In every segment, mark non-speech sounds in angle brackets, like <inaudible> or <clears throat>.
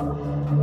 Música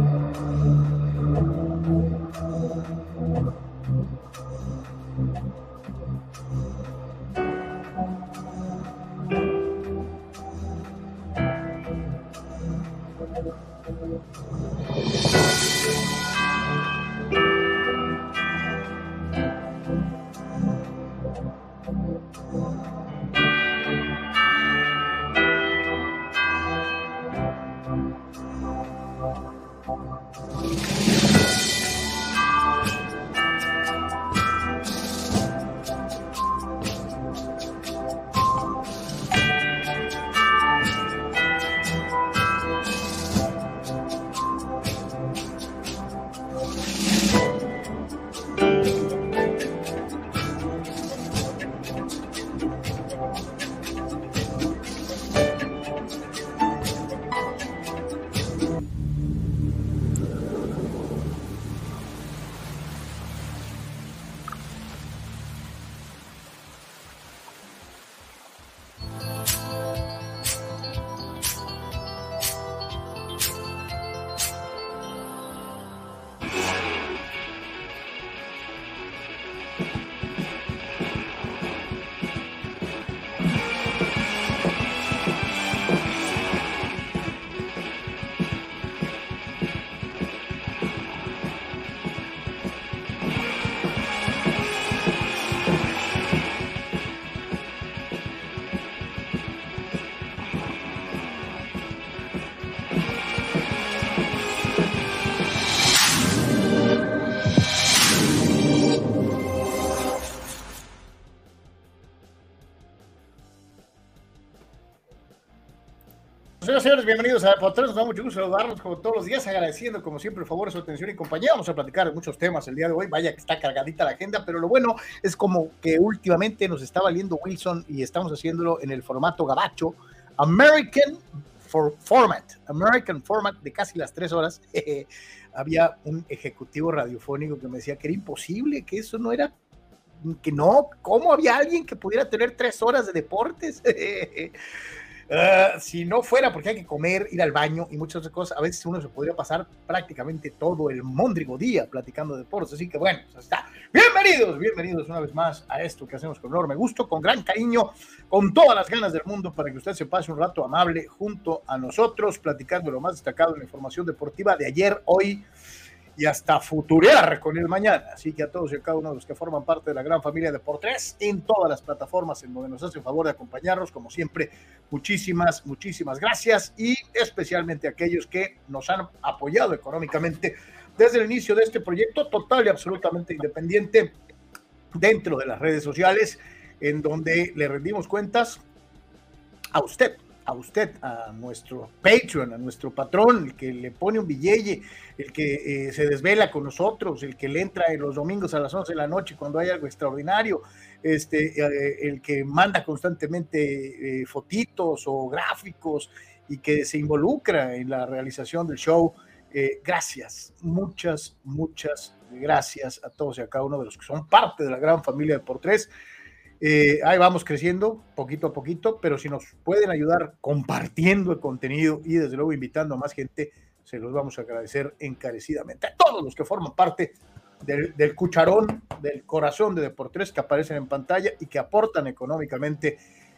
señores, bienvenidos a Deportes. Nos da mucho gusto saludarlos como todos los días, agradeciendo como siempre el favor, su atención y compañía. Vamos a platicar de muchos temas el día de hoy. Vaya que está cargadita la agenda, pero lo bueno es como que últimamente nos está valiendo Wilson y estamos haciéndolo en el formato gabacho, American for Format, American Format de casi las tres horas. <laughs> Había un ejecutivo radiofónico que me decía que era imposible, que eso no era que no, ¿cómo había alguien que pudiera tener tres horas de deportes? <laughs> Ah, si no fuera porque hay que comer, ir al baño y muchas otras cosas, a veces uno se podría pasar prácticamente todo el móndrigo día platicando de deportes. Así que bueno, pues está. Bienvenidos, bienvenidos una vez más a esto que hacemos con enorme gusto, con gran cariño, con todas las ganas del mundo para que usted se pase un rato amable junto a nosotros, platicando lo más destacado en la información deportiva de ayer, hoy y hasta futurear con el mañana. Así que a todos y a cada uno de los que forman parte de la gran familia de por tres en todas las plataformas en donde nos hacen favor de acompañarnos, como siempre, muchísimas, muchísimas gracias y especialmente a aquellos que nos han apoyado económicamente desde el inicio de este proyecto total y absolutamente independiente dentro de las redes sociales, en donde le rendimos cuentas a usted a usted, a nuestro Patreon, a nuestro patrón, el que le pone un billete, el que eh, se desvela con nosotros, el que le entra en los domingos a las 11 de la noche cuando hay algo extraordinario, este, eh, el que manda constantemente eh, fotitos o gráficos y que se involucra en la realización del show. gracias, muchas, muchas gracias a todos y a cada uno de los que son parte de la gran familia de Por Tres. Eh, ahí vamos creciendo poquito a poquito, pero si nos pueden ayudar compartiendo el contenido y desde luego invitando a más gente, se los vamos a agradecer encarecidamente. A todos los que forman parte del, cucharón, del corazón de Deportes que aparecen en pantalla y que aportan económicamente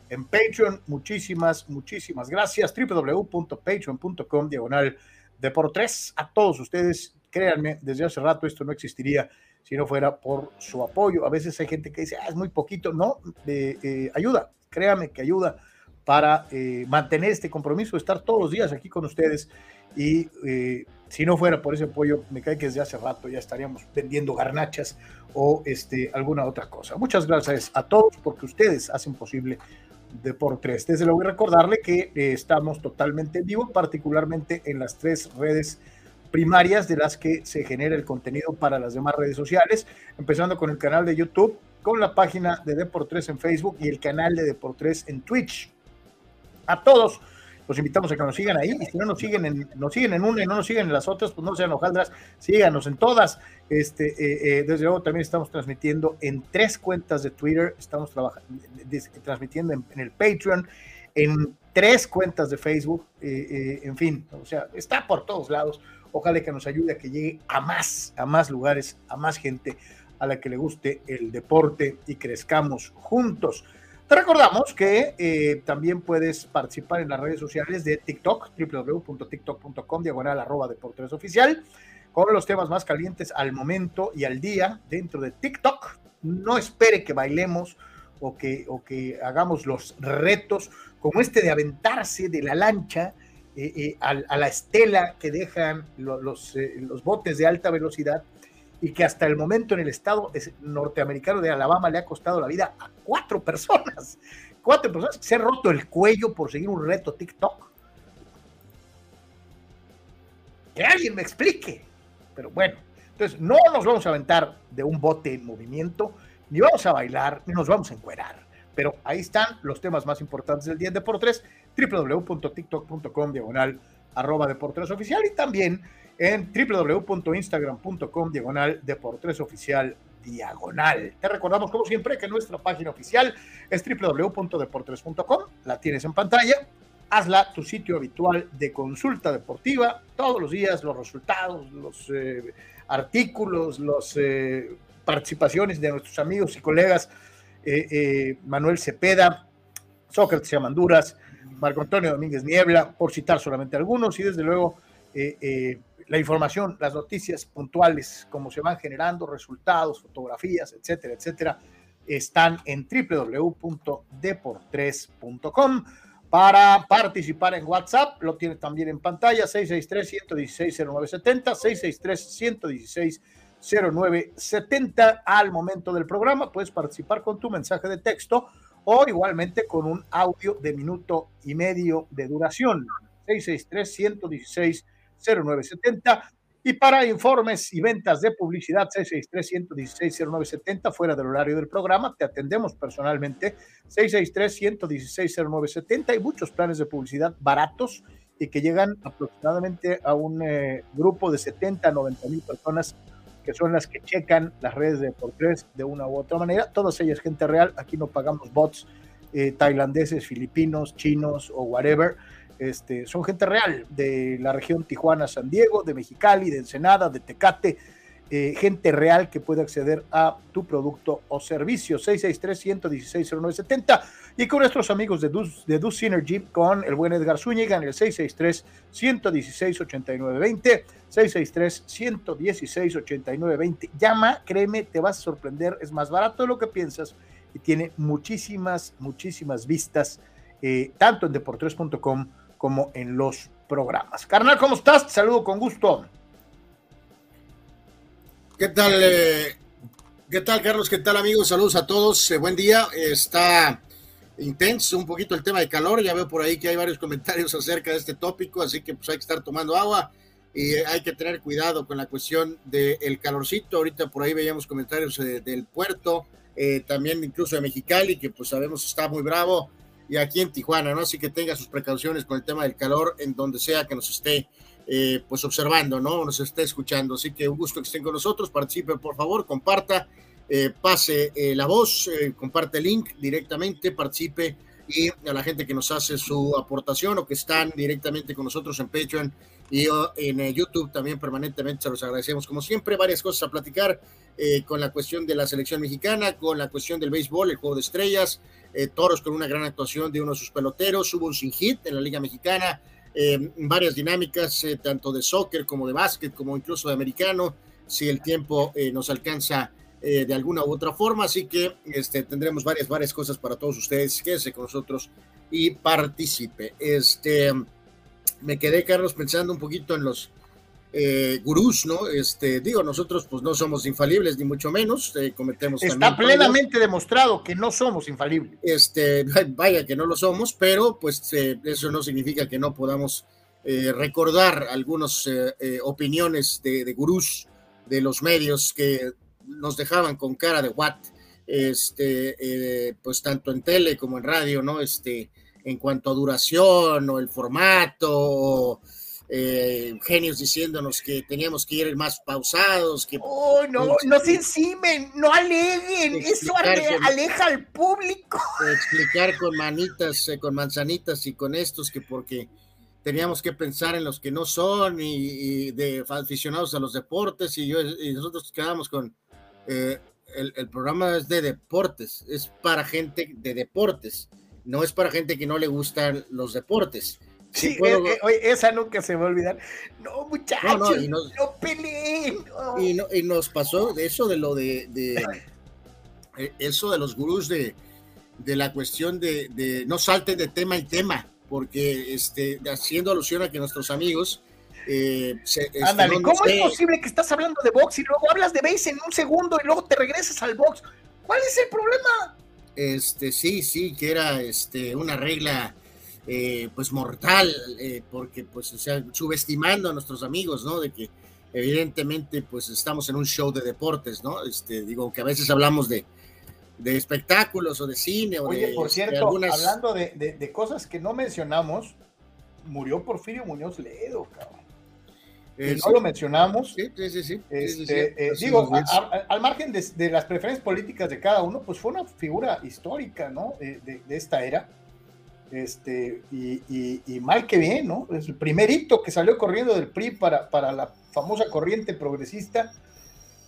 en Patreon. Muchísimas, muchísimas gracias. www.patreon.com diagonal Deportes. A todos ustedes, créanme, desde hace rato esto no existiría si no fuera por su apoyo. A veces hay gente que dice, ah, es muy poquito. No, eh, ayuda, créame que ayuda para eh, mantener este compromiso, estar todos los días aquí con ustedes. Y eh, si no fuera por ese apoyo, me cae que desde hace rato ya estaríamos vendiendo garnachas o este, alguna otra cosa. Muchas gracias a todos porque ustedes hacen posible Deportes. Desde luego recordarle que estamos totalmente en vivo, particularmente en las tres redes primarias de las que se genera el contenido para las demás redes sociales, empezando con el canal de YouTube, con la página de Deportes en Facebook y el canal de Deportes en Twitch. A todos los invitamos a que nos sigan ahí y si no nos siguen en, nos siguen en una y no nos siguen en las otras, pues no sean hojaldras, síganos en todas. Este, eh, eh, desde luego también estamos transmitiendo en tres cuentas de Twitter, estamos transmitiendo en, el Patreon, en tres cuentas de Facebook, eh, en fin, o sea, está por todos lados. Ojalá que nos ayude a que llegue a más, a más lugares, a más gente a la que le guste el deporte y crezcamos juntos. Te recordamos que eh, también puedes participar en las redes sociales de TikTok, www.tiktok.com, diagonal arroba deportes oficial, con los temas más calientes al momento y al día dentro de TikTok. No espere que bailemos o que, o que hagamos los retos como este de aventarse de la lancha eh, eh, a, la estela que dejan los, los botes de alta velocidad y que hasta el momento en el estado norteamericano de Alabama le ha costado la vida a cuatro personas. Cuatro personas que se han roto el cuello por seguir un reto TikTok. Que alguien me explique. Pero bueno, entonces no nos vamos a aventar de un bote en movimiento, ni vamos a bailar, ni nos vamos a encuerar. Pero ahí están los temas más importantes del día en Deportes, www.tiktok.com diagonal arroba Deportes oficial y también en www.instagram.com diagonal Deportes Oficial diagonal. Te recordamos como siempre que nuestra página oficial es www.deportes.com, la tienes en pantalla. Hazla tu sitio habitual de consulta deportiva, todos los días los resultados, los eh, artículos, las eh, participaciones de nuestros amigos y colegas eh, Manuel Cepeda, Sócrates Amanduras, Marco Antonio Domínguez Niebla, por citar solamente algunos, y desde luego la información, las noticias puntuales, cómo se van generando, resultados, fotografías, etcétera, etcétera, están en www.deportres.com. Para participar en WhatsApp, lo tienes también en pantalla, 663-116-0970, 663-116-0970. Al momento del programa puedes participar con tu mensaje de texto o igualmente con un audio de minuto y medio de duración. 663-116-0970. 0970 y para informes y ventas de publicidad 663-116-0970 fuera del horario del programa, te atendemos personalmente 663-116-0970 y muchos planes de publicidad baratos y que llegan aproximadamente a un eh, grupo de 70 a 90 mil personas que son las que checan las redes de por tres de una u otra manera, todas ellas gente real, aquí no pagamos bots eh, tailandeses, filipinos, chinos o whatever, este, son gente real de la región Tijuana, San Diego, de Mexicali, de Ensenada, de Tecate, eh, gente real que puede acceder a tu producto o servicio. 663-116-0970 y con nuestros amigos de Dus, de Synergy, con el buen Edgar Zúñiga en el 663-116-8920, 663-116-8920. Llama, créeme, te vas a sorprender, es más barato de lo que piensas y tiene muchísimas, muchísimas vistas, eh, tanto en deportes.com como en los programas. Carnal, ¿cómo estás? Te saludo con gusto. ¿Qué tal? Eh, ¿Qué tal, Carlos? ¿Qué tal, amigos? Saludos a todos. Eh, buen día. Está intenso un poquito el tema de calor. Ya veo por ahí que hay varios comentarios acerca de este tópico, así que pues hay que estar tomando agua y hay que tener cuidado con la cuestión del calorcito. Ahorita por ahí veíamos comentarios eh, del puerto, también incluso de Mexicali, que pues sabemos está muy bravo y aquí en Tijuana, ¿no? Así que tenga sus precauciones con el tema del calor en donde sea que nos esté eh, pues observando, ¿no? Nos esté escuchando. Así que un gusto que estén con nosotros, participe por favor, comparta, eh, pase eh, la voz, comparte el link directamente, participe y a la gente que nos hace su aportación o que están directamente con nosotros en Patreon y en YouTube también permanentemente se los agradecemos como siempre, varias cosas a platicar con la cuestión de la selección mexicana, con la cuestión del béisbol, el juego de estrellas, eh, toros con una gran actuación de uno de sus peloteros, hubo un sin hit en la Liga Mexicana, eh, varias dinámicas, eh, tanto de soccer como de básquet, como incluso de americano, si el tiempo nos alcanza de alguna u otra forma, así que este, tendremos varias, varias cosas para todos ustedes, quédese con nosotros y participe. Este, me quedé, Carlos, pensando un poquito en los eh, gurús, ¿no? Este, digo, nosotros pues no somos infalibles, ni mucho menos, eh, cometemos. Está plenamente demostrado que no somos infalibles. Este, <laughs> vaya que no lo somos, pero pues eh, eso no significa que no podamos eh, recordar algunas opiniones de, de, gurús de los medios que nos dejaban con cara de what, este, pues tanto en tele como en radio, ¿no? Este, en cuanto a duración o el formato. O, eh, genios diciéndonos que teníamos que ir más pausados. Que, oh, no, no se encimen, no aleguen, eso aleja al público. Explicar con manitas, eh, con manzanitas y con estos que porque teníamos que pensar en los que no son y, de aficionados a los deportes y, yo, y nosotros quedamos con eh, el, el, programa es de deportes, es para gente de deportes, no es para gente que no le gustan los deportes. Sí, eh, eh, oye, esa nunca se va a olvidar. No, muchachos, no, peleen. Y, nos pasó de eso de lo de, eh, eso de los gurús de, de la cuestión de, de, no salten de tema en tema, porque este, haciendo alusión a que nuestros amigos. Este, Ándale, ¿cómo es posible que estás hablando de box y luego hablas de base en un segundo y luego te regresas al box? ¿Cuál es el problema? Este, sí, sí, que era este, una regla eh, pues mortal, eh, porque pues, o sea, subestimando a nuestros amigos, ¿no? De que evidentemente pues estamos en un show de deportes, ¿no? Este, digo que a veces hablamos de, de espectáculos o de cine. O Oye, de, por cierto, hablando de, de, cosas que no mencionamos, murió Porfirio Muñoz Ledo, cabrón. Eh, no lo mencionamos. Sí, sí, sí. Este, digo, al margen de, las preferencias políticas de cada uno, pues fue una figura histórica, ¿no? de, esta era. Este, y, mal que bien, ¿no? Es el primer hito que salió corriendo del PRI para, para la famosa corriente progresista,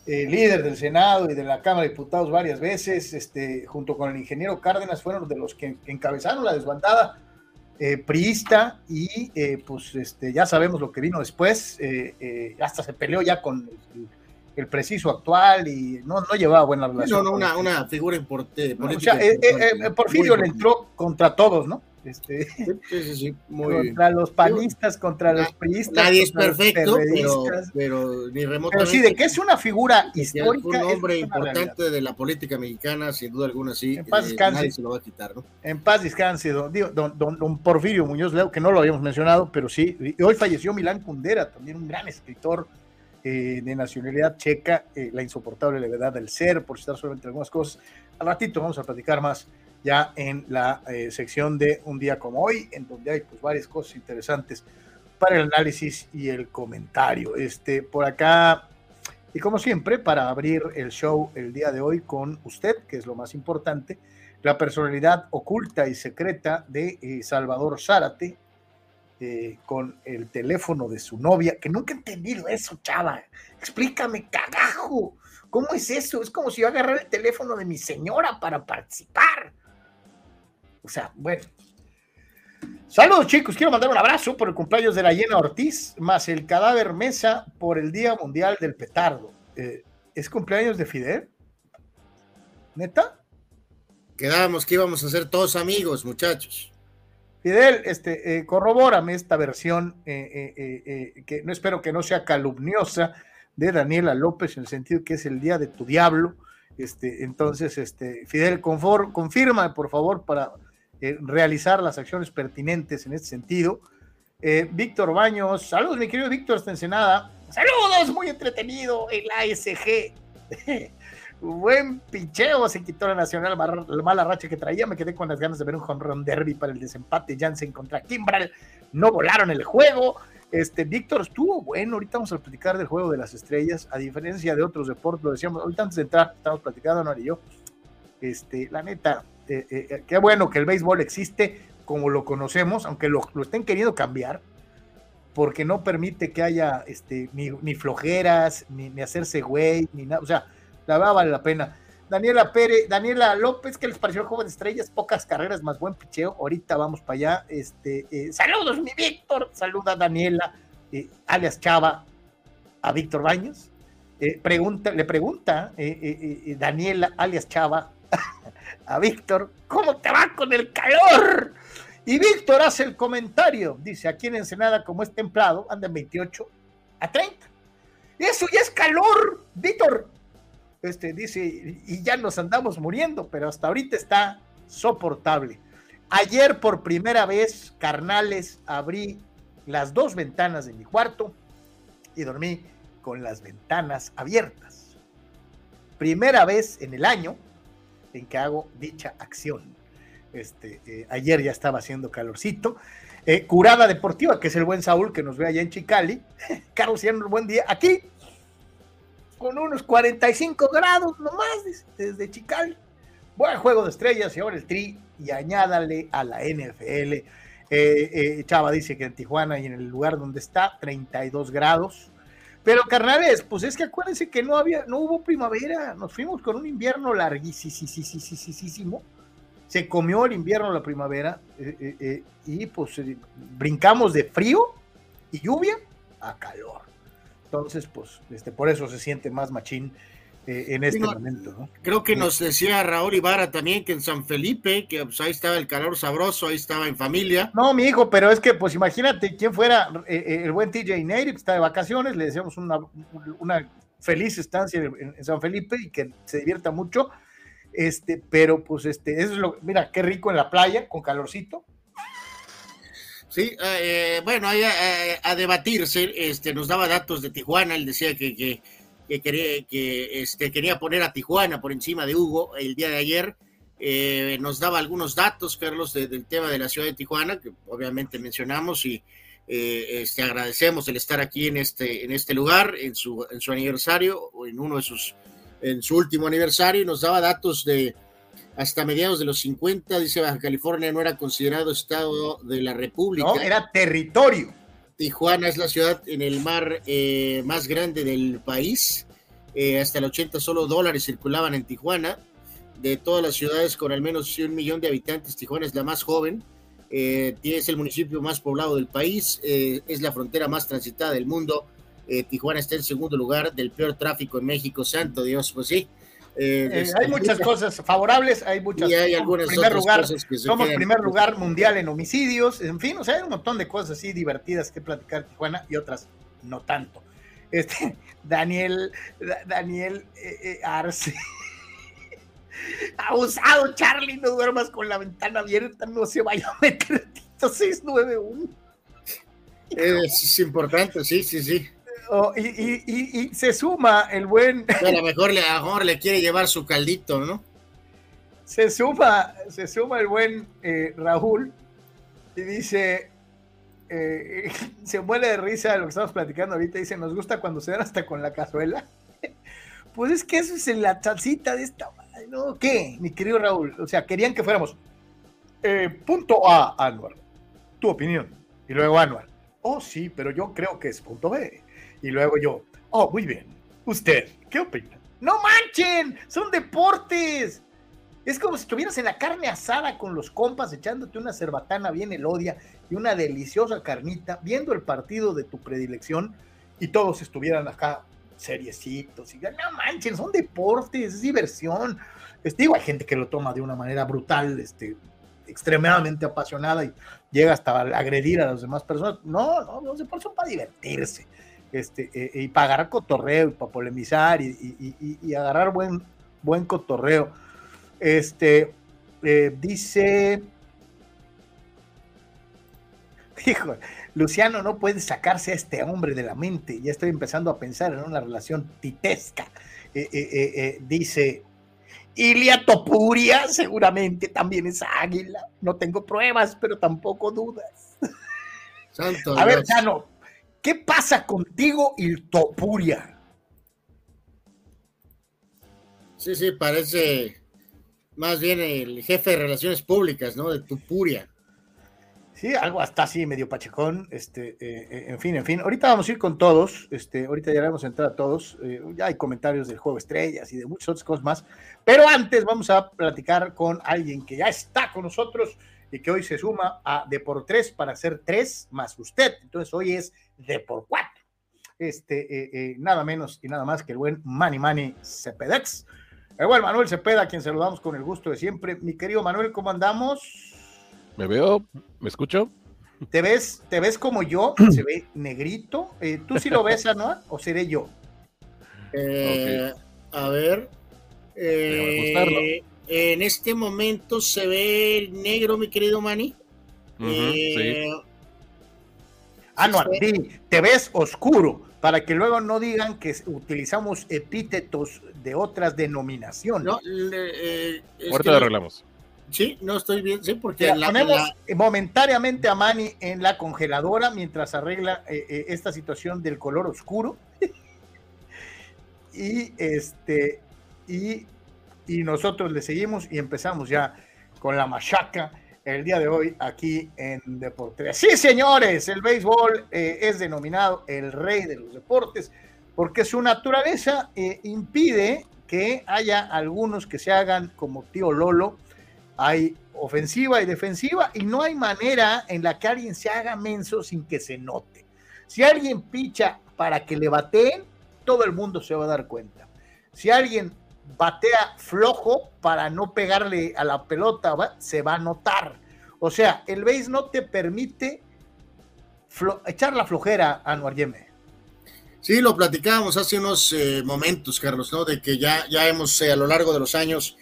eh, líder del Senado y de la Cámara de Diputados varias veces, este, junto con el ingeniero Cárdenas, fueron de los que encabezaron la desbandada eh, priista y eh, pues este, ya sabemos lo que vino después, hasta se peleó ya con el, preciso actual y no, no llevaba buena relación. No, no, una, una figura importante. Porfirio le entró contra todos, ¿no? Este, <laughs> contra los panistas, contra los priistas. Nadie es perfecto, pero, ni remotamente. Pero sí, de que es una figura histórica. Un hombre importante de la política mexicana, sin duda alguna, sí. En paz eh, descanse. nadie se lo va a quitar, ¿no? En paz descanse, don, don, don, Porfirio Muñoz Leo, que no lo habíamos mencionado, pero sí. Hoy falleció Milán Kundera, también un gran escritor eh, de nacionalidad checa, eh, La insoportable levedad del ser, por citar solamente algunas cosas. Al ratito vamos a platicar más ya en la eh, sección de Un día como hoy, en donde hay pues varias cosas interesantes para el análisis y el comentario. Este, por acá, y como siempre, para abrir el show el día de hoy con usted, que es lo más importante, la personalidad oculta y secreta de eh, Salvador Zárate, eh, con el teléfono de su novia, que nunca he entendido eso, chava. Explícame, cagajo. ¿Cómo es eso? Es como si yo agarrara el teléfono de mi señora para participar. O sea, bueno. Saludos chicos, quiero mandar un abrazo por el cumpleaños de la Llena Ortiz, más el cadáver Mesa por el Día Mundial del Petardo. Eh, ¿Es cumpleaños de Fidel? ¿Neta? Quedábamos que íbamos a ser todos amigos, muchachos. Fidel, este, eh, corrobórame esta versión, eh, que no espero que no sea calumniosa, de Daniela López, en el sentido que es el día de tu diablo. Este, entonces, este, Fidel, confirma, por favor, para eh, realizar las acciones pertinentes en este sentido. Eh, Víctor Baños, saludos, mi querido Víctor hasta Ensenada. Saludos, muy entretenido el ASG. <laughs> Buen picheo, se quitó la nacional, la mala racha que traía. Me quedé con las ganas de ver un home run derby para el desempate. Jansen contra Kimbral. No volaron el juego. Este, Víctor estuvo bueno. Ahorita vamos a platicar del juego de las estrellas. A diferencia de otros deportes, lo decíamos ahorita antes de entrar, estamos platicando, no y yo. Este, la neta, eh, eh, eh, qué bueno que el béisbol existe como lo conocemos, aunque lo, estén queriendo cambiar, porque no permite que haya este, ni, flojeras, ni, hacerse güey, ni nada. O sea, la verdad vale la pena. Daniela Pérez, Daniela López, ¿qué les pareció el de estrellas? Pocas carreras, más buen picheo. Ahorita vamos para allá. Este, saludos, mi Víctor. Saluda a Daniela, alias Chava, a Víctor Baños. pregunta, le pregunta Daniela, alias Chava, a Víctor, ¿cómo te va con el calor? Y Víctor hace el comentario, dice, aquí en Ensenada, como es templado, andan 28 a 30. Eso ya es calor, Víctor. Este dice, y ya nos andamos muriendo, pero hasta ahorita está soportable. Ayer por primera vez, carnales, abrí las dos ventanas de mi cuarto y dormí con las ventanas abiertas. Primera vez en el año en que hago dicha acción. Este, eh, ayer ya estaba haciendo calorcito. Eh, Curada Deportiva, que es el buen Saúl que nos ve allá en Chicali. <laughs> Carlos un buen día. Aquí, con unos 45 grados nomás desde Chicali. Buen juego de estrellas y ahora el Tri y añádale a la NFL. Eh, Chava dice que en Tijuana y en el lugar donde está, 32 grados. Pero carnales, pues es que acuérdense que no había, no hubo primavera, nos fuimos con un invierno larguísimo, se comió el invierno la primavera eh, y pues brincamos de frío y lluvia a calor. Entonces, pues, este, por eso se siente más machín eh, en este momento. ¿no? Creo que nos decía Raúl Ibarra también que en San Felipe, que pues, ahí estaba el calor sabroso, ahí estaba en familia. No, mi hijo, pero es que pues imagínate quién fuera eh, eh, el buen TJ Native, está de vacaciones, le deseamos una, una feliz estancia en, San Felipe y que se divierta mucho. Este, pero pues este, eso es lo, mira, qué rico en la playa, con calorcito. Sí, bueno, ahí a, debatirse, este, nos daba datos de Tijuana, él decía que, que que quería, que, este, quería poner a Tijuana por encima de Hugo el día de ayer. Eh, nos daba algunos datos, Carlos, del tema de la ciudad de Tijuana, que obviamente mencionamos y eh, este, agradecemos el estar aquí en este, en este lugar, en su, en su aniversario, o en uno de sus, en su último aniversario, y nos daba datos de hasta mediados de los 50, dice Baja California no era considerado estado de la República. No, era territorio. Tijuana es la ciudad en el mar eh, más grande del país. Eh, hasta el 80 solo dólares circulaban en Tijuana. De todas las ciudades con al menos un millón de habitantes, Tijuana es la más joven. Eh, es el municipio más poblado del país. es la frontera más transitada del mundo. Tijuana está en segundo lugar del peor tráfico en México. Santo Dios, pues sí. Eh, eh, hay muchas cosas favorables, hay muchas. Y hay algunas primer lugar, Somos primer lugar mundial en homicidios, en fin, o sea, hay un montón de cosas así divertidas que platicar Tijuana y otras no tanto. Este, <laughs> Daniel, Daniel eh, Arce. <laughs> Abusado, Charlie, no duermas con la ventana abierta, no se vaya a meter 691. Es importante, sí, sí, sí. Oh, y, se suma el buen. <laughs> A lo mejor le, mejor le quiere llevar su caldito, ¿no? Se suma, se suma el buen eh, Raúl y dice. Eh, <laughs> se muere de risa de lo que estamos platicando ahorita. Dice: Nos gusta cuando se dan hasta con la cazuela. <laughs> pues es que eso es en la salsita de esta. ¿no? ¿Qué, mi querido Raúl? O sea, querían que fuéramos. Eh, punto A, Anuar. Tu opinión. Y luego Anuar. Oh, sí, pero yo creo que es punto B. Y luego yo, oh, muy bien. ¿Usted qué opina? No manchen, son deportes. Es como si estuvieras en la carne asada con los compas echándote una cerbatana bien elodia y una deliciosa carnita, viendo el partido de tu predilección y todos estuvieran acá seriecitos y no manchen, son deportes, es diversión. Este, digo, hay gente que lo toma de una manera brutal, este, extremadamente apasionada y llega hasta agredir a las demás personas. No, no, los deportes son para divertirse este, eh, y para agarrar cotorreo y para polemizar y, agarrar buen, buen cotorreo. Este, eh, dice, <laughs> hijo, Luciano no puede sacarse a este hombre de la mente, ya estoy empezando a pensar en una relación titesca. Eh, dice, Ilia Topuria seguramente también es águila, no tengo pruebas, pero tampoco dudas. a ver, Chano, ¿Qué pasa contigo y Topuria? Sí, sí, parece más bien el jefe de relaciones públicas, ¿no? De Topuria. Sí, algo hasta así, medio pachecón, este, eh, eh, en fin, en fin. Ahorita vamos a ir con todos, este, ahorita ya vamos a entrar a todos, eh, ya hay comentarios del juego estrellas y de muchas otras cosas más, pero antes vamos a platicar con alguien que ya está con nosotros y que hoy se suma a de por tres para hacer tres más usted. Entonces hoy es de por cuatro. Este, eh, eh, nada menos y nada más que el buen Manny Manny Cepedex. El buen Manuel Cepeda, a quien saludamos con el gusto de siempre. Mi querido Manuel, ¿cómo andamos? ¿Me veo? ¿Me escucho? ¿Te ves, te ves como yo? <clears throat> Se ve negrito. Eh, ¿Tú sí lo ves, no? ¿O seré yo? A ver. En este momento se ve negro, mi querido Manny. sí. Anuar, ah, te ves oscuro, para que luego no digan que utilizamos epítetos de otras denominaciones. No, eh, Ahorita lo arreglamos. Sí, no estoy bien, sí, porque la, ponemos momentáneamente a Manny en la congeladora mientras arregla eh, eh, esta situación del color oscuro. <laughs> y este y, y, nosotros le seguimos y empezamos ya con la machaca el día de hoy aquí en Deportes. Sí, señores, el béisbol eh, es denominado el rey de los deportes porque su naturaleza impide que haya algunos que se hagan como tío Lolo hay ofensiva y defensiva y no hay manera en la que alguien se haga menso sin que se note. Si alguien picha para que le bateen, todo el mundo se va a dar cuenta. Si alguien batea flojo para no pegarle a la pelota, se va a notar. O sea, el base no te permite echar la flojera a Noarieme. Sí, lo platicábamos hace unos eh, momentos, Carlos, ¿no? De que ya, ya hemos eh, a lo largo de los años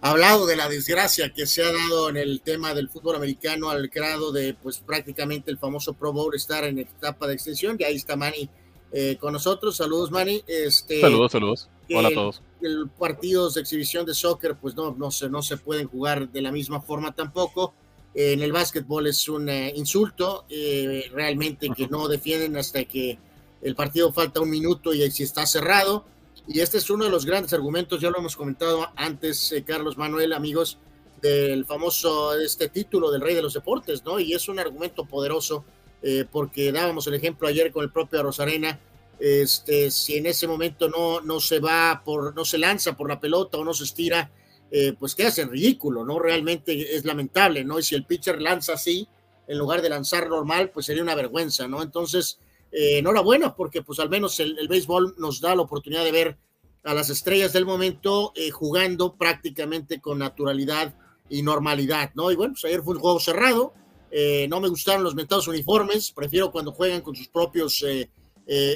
hablado de la desgracia que se ha dado en el tema del fútbol americano al grado de, pues prácticamente el famoso Pro Bowl estar en etapa de extensión. Y ahí está Manny eh, con nosotros. Saludos, Manny. Este, saludos, saludos. Hola a todos. El, partidos de exhibición de soccer, pues no, no, se, no se pueden jugar de la misma forma tampoco. en el básquetbol es un eh, insulto, eh, realmente que no defienden hasta que el partido falta un minuto y si está cerrado. Y este es uno de los grandes argumentos, ya lo hemos comentado antes, eh, Carlos Manuel, amigos, del famoso este título del rey de los deportes, ¿no? Y es un argumento poderoso eh, porque dábamos el ejemplo ayer con el propio Rosarena, este, si en ese momento no, no se va por, no se lanza por la pelota o no se estira, eh, pues queda en ridículo, ¿no? Realmente es lamentable, ¿no? Y si el pitcher lanza así, en lugar de lanzar normal, pues sería una vergüenza, ¿no? Entonces, eh, enhorabuena, porque pues al menos el, béisbol nos da la oportunidad de ver a las estrellas del momento eh, jugando prácticamente con naturalidad y normalidad, ¿no? Y bueno, pues ayer fue un juego cerrado, eh, no me gustaron los mentados uniformes, prefiero cuando juegan con sus propios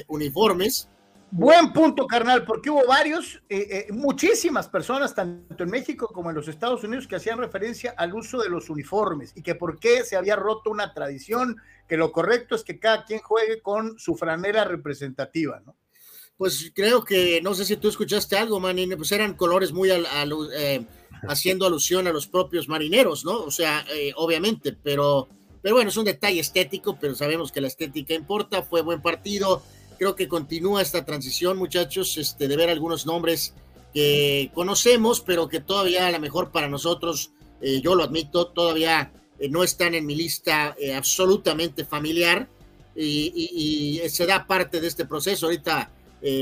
uniformes, Buen punto, carnal, porque hubo varios, eh, eh, muchísimas personas, tanto en México como en los Estados Unidos, que hacían referencia al uso de los uniformes y que por qué se había roto una tradición, que lo correcto es que cada quien juegue con su franela representativa, ¿no? Pues creo que, no sé si tú escuchaste algo, Manine, pues eran colores muy eh, haciendo alusión a los propios marineros, ¿no? O sea, obviamente, pero, pero bueno, es un detalle estético, pero sabemos que la estética importa, fue buen partido Creo que continúa esta transición, muchachos, este, de ver algunos nombres que conocemos, pero que todavía a lo mejor para nosotros, eh, yo lo admito, todavía eh, no están en mi lista eh, absolutamente familiar y, se da parte de este proceso. Ahorita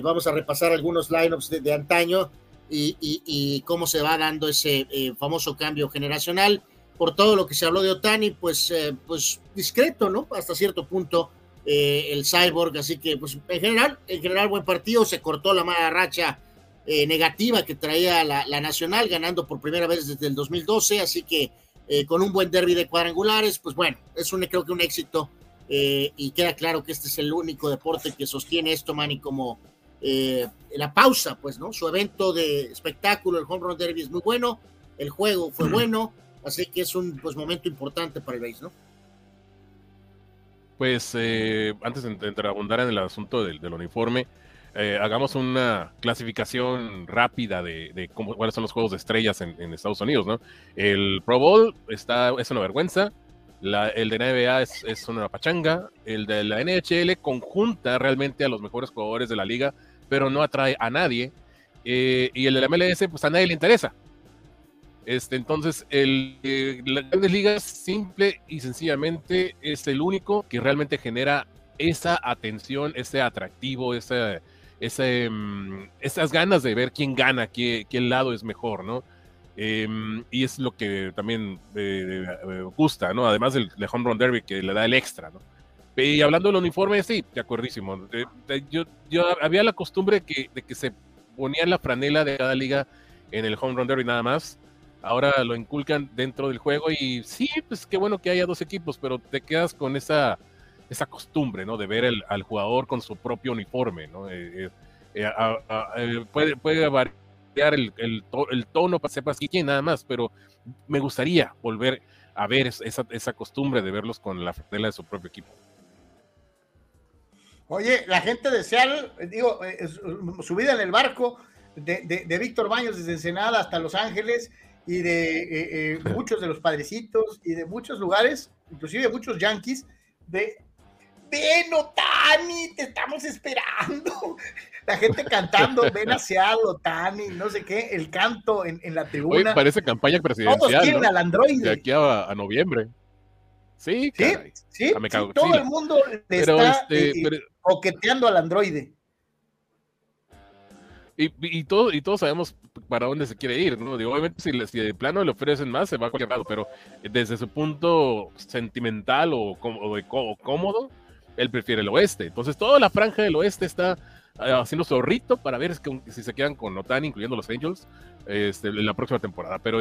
vamos a repasar algunos lineups de, de antaño y, y, cómo se va dando ese famoso cambio generacional. Por todo lo que se habló de Otani, pues, pues discreto, ¿no? Hasta cierto punto eh, el Cyborg, así que pues en general, en general buen partido, se cortó la mala racha eh, negativa que traía la, Nacional, ganando por primera vez desde el 2012, así que eh, con un buen derby de cuadrangulares, pues bueno, es un, creo que un éxito y queda claro que este es el único deporte que sostiene esto, Manny, como la pausa, pues, ¿no? Su evento de espectáculo, el Home Run Derby es muy bueno, el juego fue bueno, así que es un pues, momento importante para el base, ¿no? pues eh, antes de, abundar en el asunto del, uniforme, eh, hagamos una clasificación rápida de, cuáles son los juegos de estrellas en, Estados Unidos, ¿no? El Pro Bowl está, es una vergüenza, el de NBA es, una pachanga, el de la NHL conjunta realmente a los mejores jugadores de la liga, pero no atrae a nadie, eh, y el de la MLS, pues a nadie le interesa. Este, entonces, el, eh, la Grandes Ligas simple y sencillamente es el único que realmente genera esa atención, ese atractivo, ese, ese, mm, esas ganas de ver quién gana, qué, qué lado es mejor, ¿no? Em, y es lo que también eh, eh, gusta, ¿no? Además del, home run derby que le da el extra, ¿no? Y hablando del uniforme, sí, de acuerdísimo. yo, yo había la costumbre que, de que se ponía la franela de cada liga en el home run derby nada más ahora lo inculcan dentro del juego y sí, pues qué bueno que haya dos equipos, pero te quedas con esa, esa costumbre, ¿no? De ver al jugador con su propio uniforme, ¿no? Eh, eh, eh, puede, puede variar el, el, el tono para sepas quién nada más, pero me gustaría volver a ver esa, esa costumbre de verlos con la franela de su propio equipo. Oye, la gente de Seattle, digo, subida en el barco de, de, de Víctor Baños desde Ensenada hasta Los Ángeles, y de eh, eh, muchos de los padrecitos y de muchos lugares, inclusive de muchos yankees, de ven Otani, te estamos esperando. <laughs> La gente cantando, <laughs> ven hacia Otani, no sé qué, el canto en, la tribuna. Oye, parece campaña presidencial. Todos quieren al androide. De aquí a, noviembre. Sí, sí, sí, ah, todo el mundo le está este, eh, coqueteando al androide. Y, todo, y todos sabemos para dónde se quiere ir, ¿no? Obviamente si, si, de plano le ofrecen más, se va a cualquier lado, pero desde su punto sentimental o, o, cómodo, él prefiere el oeste. Entonces toda la franja del oeste está eh, haciendo zorrito para ver si se quedan con Otani, incluyendo los Angels, este, en la próxima temporada. Pero,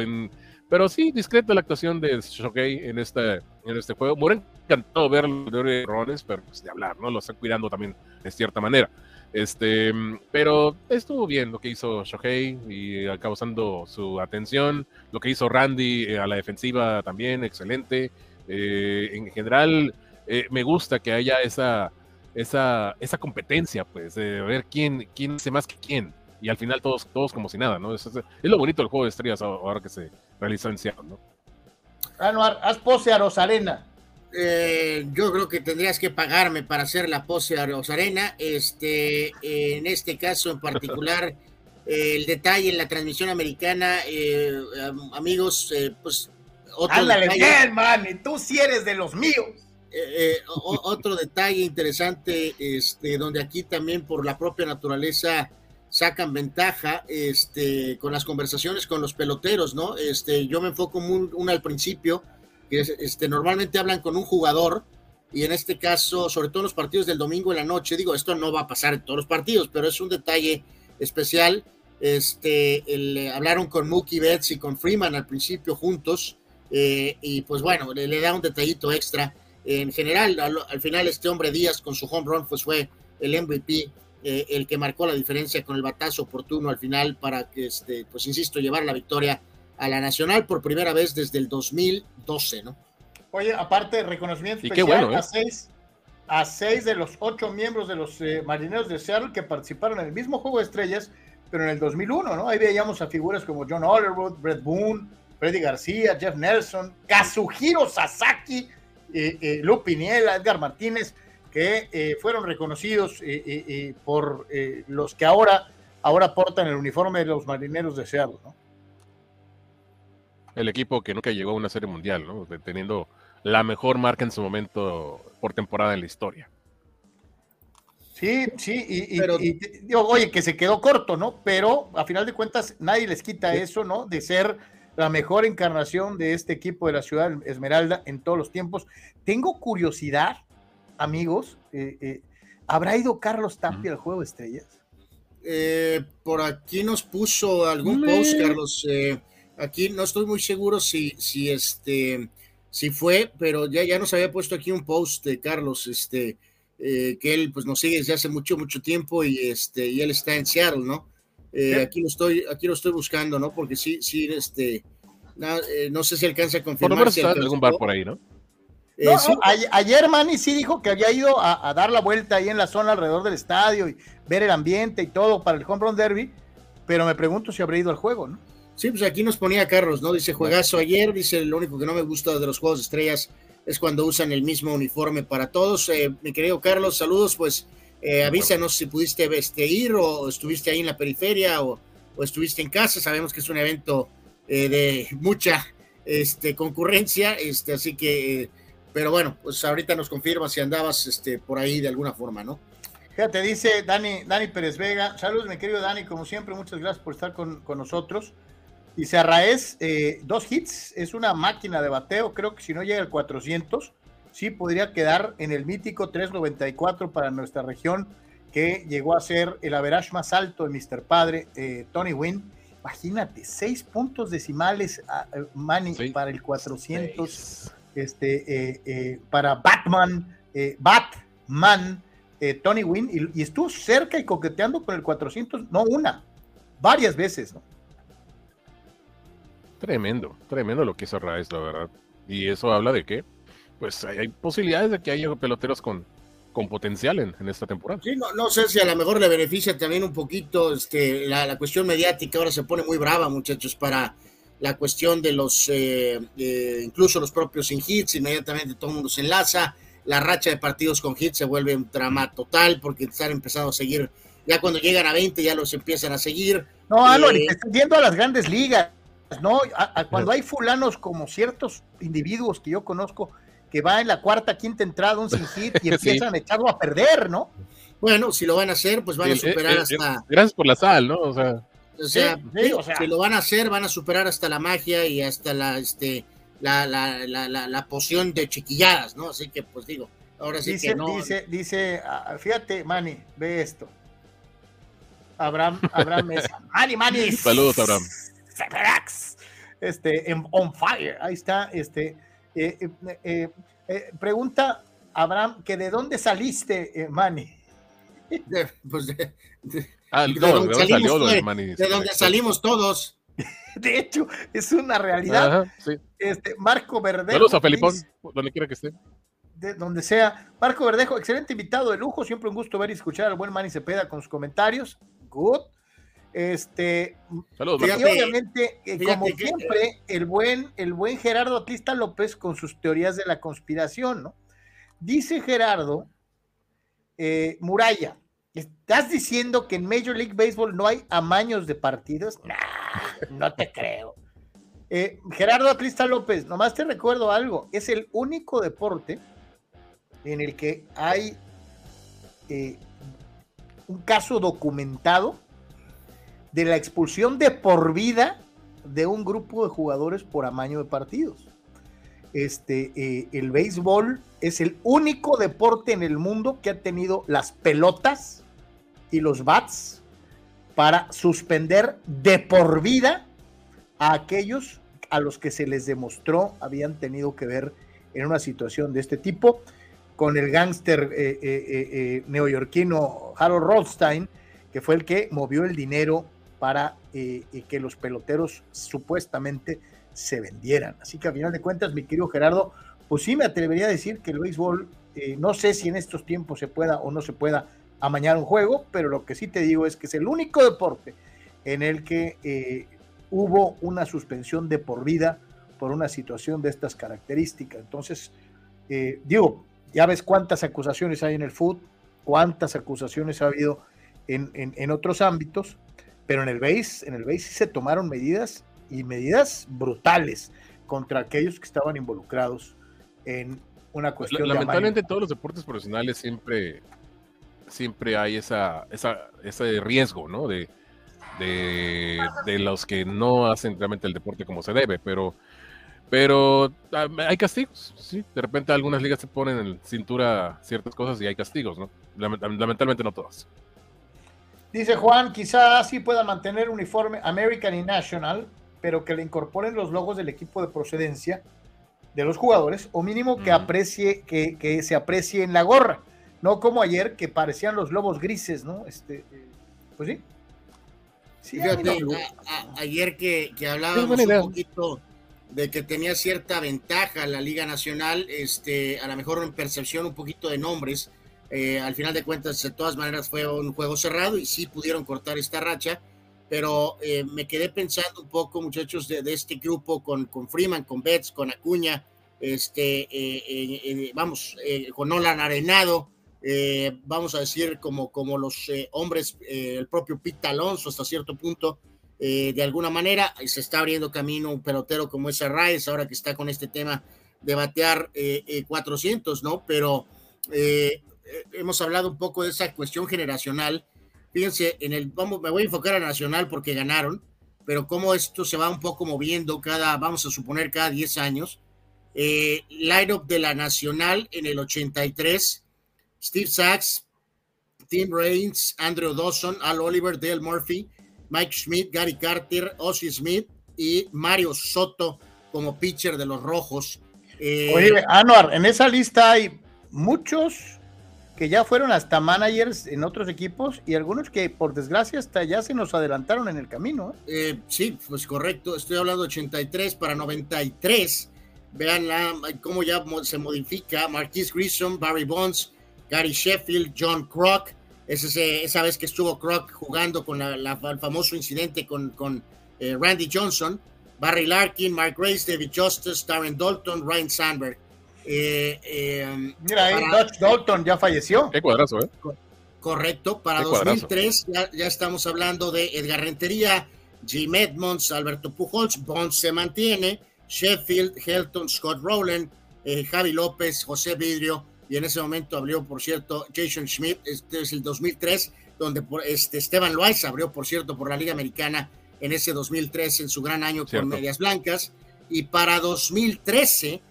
pero sí, discreta la actuación de Shohei en este, en este juego. Me encantado ver de errores, pero pues, de hablar, ¿no? Lo están cuidando también de cierta manera. Este, pero estuvo bien lo que hizo Shohei y causando su atención. Lo que hizo Randy eh, a la defensiva también, excelente. Eh, en general, eh, me gusta que haya esa, esa, esa competencia, pues, de ver quién, quién hace más que quién. Y al final todos, todos como si nada, ¿no? Es, lo bonito del juego de estrellas ahora que se realizó en Seattle, ¿no? Anuar, haz pose a Rosarena. Eh, yo creo que tendrías que pagarme para hacer la pose a Rosarena. Este, en este caso en particular, <laughs> el detalle en la transmisión americana, eh, amigos, eh, pues. Otro Ándale bien, man, tú sí eres de los míos. otro detalle interesante, este, donde aquí también por la propia naturaleza sacan ventaja este, con las conversaciones con los peloteros, ¿no? Este, yo me enfoco muy, uno al principio este, normalmente hablan con un jugador y en este caso, sobre todo en los partidos del domingo en la noche, digo, esto no va a pasar en todos los partidos, pero es un detalle especial. Este, el, hablaron con Mookie Betts y con Freeman al principio juntos eh, y pues bueno, le, da un detallito extra. En general, al, final este hombre Díaz con su home run pues fue el MVP, eh, el que marcó la diferencia con el batazo oportuno al final para que, este, pues insisto, llevar la victoria a la Nacional por primera vez desde el 2012, ¿no? Oye, aparte, reconocimiento especial a, ¿eh? seis, a seis de los ocho miembros de los eh, marineros de Seattle que participaron en el mismo Juego de Estrellas, pero en el 2001, ¿no? Ahí veíamos a figuras como John Oliver, Brett Boone, Freddy García, Jeff Nelson, Kazuhiro Sasaki, eh, eh Lu Piniela, Edgar Martínez, que fueron reconocidos por los que ahora, ahora portan el uniforme de los marineros de Seattle, ¿no? El equipo que nunca llegó a una serie mundial, ¿no? Teniendo la mejor marca en su momento por temporada en la historia. Sí, sí, y, oye, que se quedó corto, ¿no? Pero a final de cuentas nadie les quita eso, ¿no? De ser la mejor encarnación de este equipo de la ciudad Esmeralda en todos los tiempos. Tengo curiosidad, amigos, eh, eh, ¿habrá ido Carlos Tapia al Juego de Estrellas? Eh, por aquí nos puso algún post, Carlos. Aquí no estoy muy seguro si, si este si fue, pero ya, ya nos había puesto aquí un post de Carlos, este, eh, que él pues nos sigue desde hace mucho, mucho tiempo y este, y él está en Seattle, ¿no? Eh, aquí lo estoy, aquí lo estoy buscando, ¿no? Porque sí, sí, este, eh, no sé si alcanza a confirmar. Por lo menos algún bar por ahí, ¿no? ayer, Manny sí dijo que había ido a, a, dar la vuelta ahí en la zona alrededor del estadio y ver el ambiente y todo para el Home Run Derby, pero me pregunto si habría ido al juego, ¿no? Sí, pues aquí nos ponía Carlos, ¿no? Dice juegazo ayer, dice lo único que no me gusta de los juegos de estrellas es cuando usan el mismo uniforme para todos. Eh, mi querido Carlos, saludos, pues eh, avísanos si pudiste este, ir o estuviste ahí en la periferia o, estuviste en casa. Sabemos que es un evento eh, de mucha este, concurrencia, este, así que, pero bueno, pues ahorita nos confirma si andabas este, por ahí de alguna forma, ¿no? Fíjate, dice Dani, Dani Pérez Vega. Saludos, mi querido Dani, como siempre, muchas gracias por estar con, con nosotros. Dice Arraez, eh, dos hits, es una máquina de bateo, creo que si no llega al 400, sí podría quedar en el mítico 394 para nuestra región, que llegó a ser el average más alto de Mr. Padre, eh, Tony Wynn. Imagínate, seis puntos decimales a, eh, para el 400, este, para Batman, Batman, Tony Wynn, y, y estuvo cerca y coqueteando con el 400, no una, varias veces, ¿no? Tremendo, tremendo lo que hizo Raes, la verdad. Y eso habla de que, pues hay, posibilidades de que haya peloteros con, con potencial en, esta temporada. Sí, no, no, sé si a lo mejor le beneficia también un poquito este, la, cuestión mediática, ahora se pone muy brava, muchachos, para la cuestión de los, eh, incluso los propios sin hits, inmediatamente todo el mundo se enlaza, la racha de partidos con hits se vuelve un drama total porque están empezando a seguir, ya cuando llegan a 20 ya los empiezan a seguir. No, Álvaro, eh, estás viendo a las grandes ligas, ¿no? cuando hay fulanos como ciertos individuos que yo conozco que va en la cuarta, quinta entrada, un sin hit y <laughs> empiezan a echarlo a perder, ¿no? Bueno, si lo van a hacer, pues van a superar hasta. Gracias por la sal, ¿no? O sea. O sea, si lo van a hacer, van a superar hasta la magia y hasta la, este, la, la, la, la, poción de chiquilladas, ¿no? Así que, pues digo, ahora sí dice, que no. Dice, dice, ah, fíjate, Manny, ve esto. Abraham, Abraham Mesa. <laughs> Manny, Manny. Saludos, Abraham. Este, on fire. Ahí está, este. Eh, eh, eh, pregunta Abraham que de dónde saliste, Manny. De, pues de, ah, de, donde salimos, de, donde salimos todos. <laughs> De hecho, es una realidad. este, Marco Verdejo. Saludos a Felipón, donde quiera que esté. De donde sea. Marco Verdejo, excelente invitado de lujo. Siempre un gusto ver y escuchar al buen Manny Cepeda con sus comentarios. Good. Este, Saludos, y obviamente, eh, como siempre, el buen, el buen Gerardo Atlista López con sus teorías de la conspiración, ¿no? Dice Gerardo eh, Muralla, ¿estás diciendo que en Major League Baseball no hay amaños de partidos? no te creo. Eh, Gerardo Atlista López, nomás te recuerdo algo, es el único deporte en el que hay un caso documentado de la expulsión de por vida de un grupo de jugadores por amaño de partidos. Este, eh, el béisbol es el único deporte en el mundo que ha tenido las pelotas y los bats para suspender de por vida a aquellos a los que se les demostró habían tenido que ver en una situación de este tipo, con el gángster eh, eh, neoyorquino Harold Rothstein, que fue el que movió el dinero para eh, que los peloteros supuestamente se vendieran. Así que a final de cuentas, mi querido Gerardo, pues sí me atrevería a decir que el béisbol, eh, no sé si en estos tiempos se pueda o no se pueda amañar un juego, pero lo que sí te digo es que es el único deporte en el que eh, hubo una suspensión de por vida por una situación de estas características. Entonces, digo, ya ves cuántas acusaciones hay en el fútbol, cuántas acusaciones ha habido en otros ámbitos, pero en el BASE, en el BASE sí se tomaron medidas y medidas brutales contra aquellos que estaban involucrados en una cuestión. Lamentablemente en todos los deportes profesionales siempre, siempre hay esa, esa, ese riesgo, ¿no? De, de, de, los que no hacen realmente el deporte como se debe, pero, pero hay castigos, sí. De repente algunas ligas se ponen en cintura ciertas cosas y hay castigos, ¿no? Lamentablemente no todas. Dice Juan, quizás sí puedan mantener uniforme American y National, pero que le incorporen los logos del equipo de procedencia de los jugadores, o mínimo que aprecie, que, que, se aprecie en la gorra, no como ayer que parecían los lobos grises, ¿no? Este, eh, pues sí. sí ayer que, que hablábamos un poquito de que tenía cierta ventaja la Liga Nacional, este, a lo mejor en percepción un poquito de nombres, eh, al final de cuentas, de todas maneras, fue un juego cerrado y sí pudieron cortar esta racha, pero eh, me quedé pensando un poco, muchachos, de, este grupo con, con, Freeman, con Betts, con Acuña, este, eh, vamos, con Nolan Arenado, vamos a decir, como, como los hombres, el propio Pete Alonso hasta cierto punto, de alguna manera, se está abriendo camino un pelotero como ese Rice, ahora que está con este tema de batear 400, ¿no? Pero eh, hemos hablado un poco de esa cuestión generacional. Fíjense, en el, vamos, me voy a enfocar a Nacional porque ganaron, pero cómo esto se va un poco moviendo cada, vamos a suponer, cada 10 años. Eh, line-up de la Nacional en el 83, Steve Sachs, Tim Raines, Andrew Dawson, Al Oliver, Dale Murphy, Mike Schmidt, Gary Carter, Ozzy Smith y Mario Soto como pitcher de los Rojos. Eh, Oye, Anuar, en esa lista hay muchos que ya fueron hasta managers en otros equipos y algunos que por desgracia hasta ya se nos adelantaron en el camino. ¿eh? Eh, sí, pues correcto. Estoy hablando de 83 para 93. Vean la, cómo ya se modifica. Marquis Grissom, Barry Bonds, Gary Sheffield, John Crock. Ese, esa vez que estuvo Crock jugando con la, el famoso incidente con, con eh, Randy Johnson. Barry Larkin, Mark Grace, David Justice, Darren Dalton, Ryan Sandberg. Eh, eh, Mira ahí, Dutch Dalton ya falleció. Qué cuadrazo, ¿eh? Correcto, para 2003 ya, ya, estamos hablando de Edgar Rentería, Jim Edmonds, Alberto Pujols, Bonds se mantiene, Sheffield, Helton, Scott Rowland, eh, Javi López, José Vidrio, y en ese momento abrió, por cierto, Jason Schmidt, este es el 2003, donde por, este, Esteban Loaiza abrió, por cierto, por la Liga Americana en ese 2003, en su gran año Cierto. con Medias Blancas, y para 2013,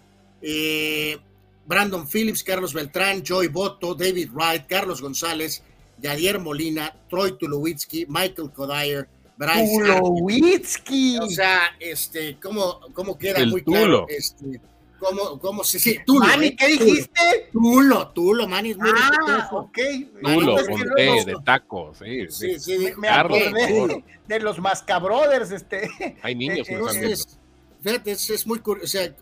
eh, Brandon Phillips, Carlos Beltrán, Joey Boto, David Wright, Carlos González, Yadier Molina, Troy Tulowitzki, Michael Kodyer, Bryce Tulowitzki. O sea, este, ¿cómo, cómo queda El muy Tulo. claro? Este, ¿Cómo, cómo se sí, Tulo, Manny, eh, ¿qué Tulo. dijiste? Tulo, Tulo, Manny es muy Ah, ok. Tulo, Es que con luego T, de tacos, sí, Sí, sí. sí, Me, me Carlos, acordé por de, de los Mascabrothers, este. Hay niños Eh, que. Entonces, fíjate, es, es muy curioso. O sea,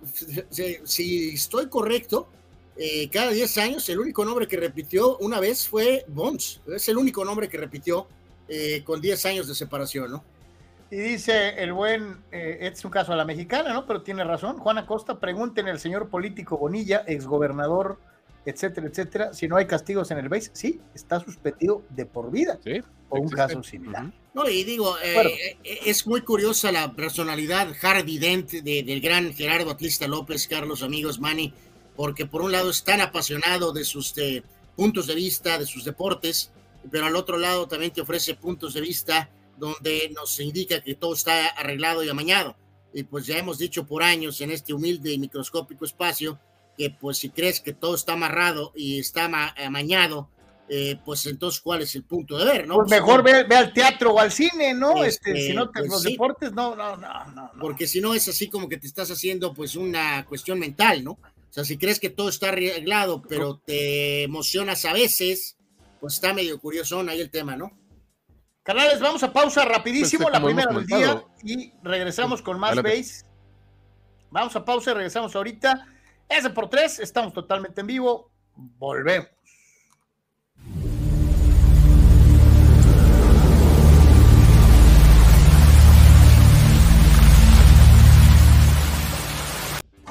si, estoy correcto, eh, cada 10 años el único nombre que repitió una vez fue Bonds. Es el único nombre que repitió eh, con 10 años de separación, ¿no? Y dice el buen, eh, es un caso a la mexicana, ¿no? Pero tiene razón. Juan Acosta, pregúntenle al señor político Bonilla, exgobernador, etcétera, etcétera, si no hay castigos en el BASE. Sí, está suspendido de por vida Sí, o un caso similar. No, y digo, eh, Bueno. eh, es muy curiosa la personalidad Hardy Dent de- del gran Gerardo Atlista López, Carlos, amigos, Manny, porque por un lado es tan apasionado de sus eh, puntos de vista, de sus deportes, pero al otro lado también te ofrece puntos de vista donde nos indica que todo está arreglado y amañado. Y pues ya hemos dicho por años en este humilde y microscópico espacio que pues si crees que todo está amarrado y está ama- amañado, eh, pues entonces cuál es el punto de ver, ¿no? Pues mejor ve, ve al teatro o al cine, ¿no? Este, Este, si no te, pues los sí. deportes, no, no, no, no. porque si no es así como que te estás haciendo pues una cuestión mental, ¿no? O sea, si crees que todo está arreglado, pero te emocionas a veces, pues está medio curioso ahí el tema, ¿no? Canales, vamos a pausa rapidísimo, Pues, la primera del día, y regresamos con más Adelante. base. Vamos a pausa y regresamos ahorita. S por tres, estamos totalmente en vivo. Volvemos.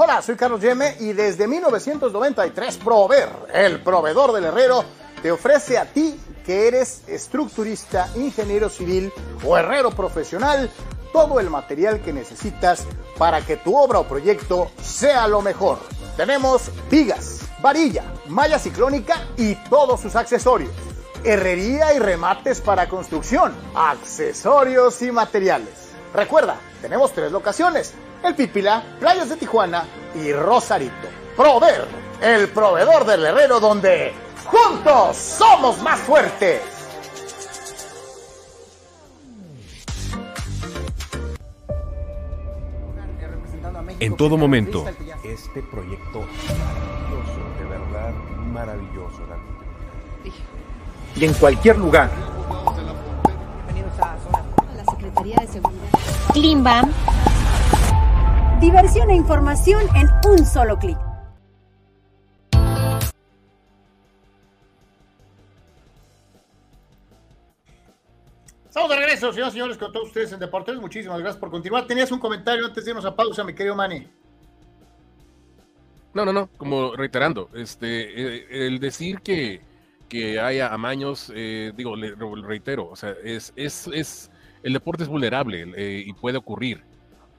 Hola, soy Carlos Yeme y desde 1993 Prover, el proveedor del herrero, te ofrece a ti que eres estructurista, ingeniero civil o herrero profesional todo el material que necesitas para que tu obra o proyecto sea lo mejor. Tenemos vigas, varilla, malla ciclónica y todos sus accesorios. Herrería y remates para construcción, accesorios y materiales. Recuerda, tenemos tres locaciones, el Pípila, Playas de Tijuana y Rosarito. Prover, el proveedor del herrero donde juntos somos más fuertes. En todo momento. Este proyecto maravilloso, de verdad maravilloso. Y en cualquier lugar. La Secretaría de Seguridad. Klimbam, Diversión e información en un solo clic. Estamos de regreso, señoras y señores, con todos ustedes en Deportes. Muchísimas gracias por continuar. Tenías un comentario antes de irnos a pausa, mi querido Manny. No, no, no, como reiterando, este, eh, el decir que, que haya amaños, eh, digo, le, re- reitero, o sea, es, es, es, el deporte es vulnerable eh, y puede ocurrir,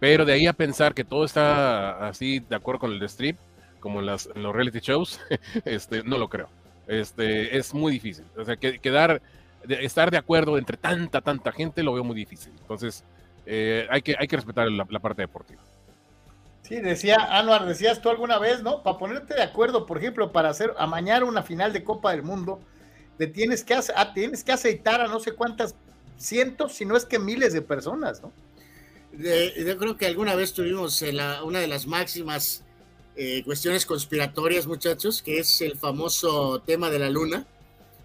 pero de ahí a pensar que todo está así de acuerdo con el strip, como en, las, los reality shows, <laughs> este, no lo creo. Este, es muy difícil, o sea, que, quedar, estar de acuerdo entre tanta, tanta gente lo veo muy difícil, entonces eh, hay, que, hay que respetar la, parte deportiva. Sí, decía Anuar, decías tú alguna vez, ¿no? Para ponerte de acuerdo, por ejemplo, para hacer amañar una final de Copa del Mundo, te tienes que, ah, tienes que aceitar a no sé cuántas cientos, si no es que miles de personas, ¿no? De- yo creo que alguna vez tuvimos la- una de las máximas eh, cuestiones conspiratorias, muchachos, que es el famoso tema de la luna.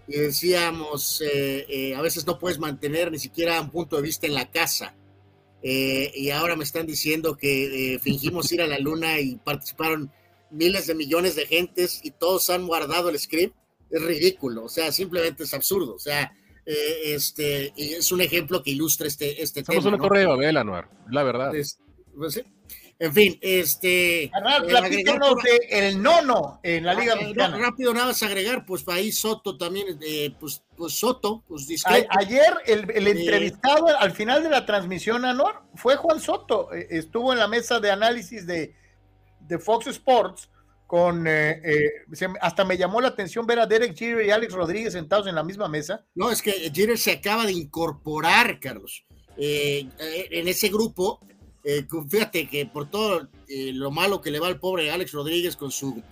Y decíamos, eh, eh, a veces no puedes mantener ni siquiera un punto de vista en la casa. Eh, y ahora me están diciendo que eh, fingimos ir a la luna y participaron miles de millones de gentes y todos han guardado el script. Es ridículo, o sea, simplemente es absurdo. O sea, eh, este, es un ejemplo que ilustra este, este Somos tema. una ¿no? torre de Babel, Anuar, la verdad. Es- Pues en fin, este. platícanos de el nono en la Liga ah, Mexicana. rápido, nada más agregar, pues ahí Soto también, eh, pues, pues Soto, pues ayer el, el entrevistado al final de la transmisión, Anor, fue Juan Soto. estuvo en la mesa de análisis de, de Fox Sports con eh, eh, hasta me llamó la atención ver a Derek Jeter y Alex Rodríguez sentados en la misma mesa. No, es que Jeter se acaba de incorporar, Carlos, eh, en ese grupo. fíjate que por todo lo malo que le va al pobre Alex Rodríguez con su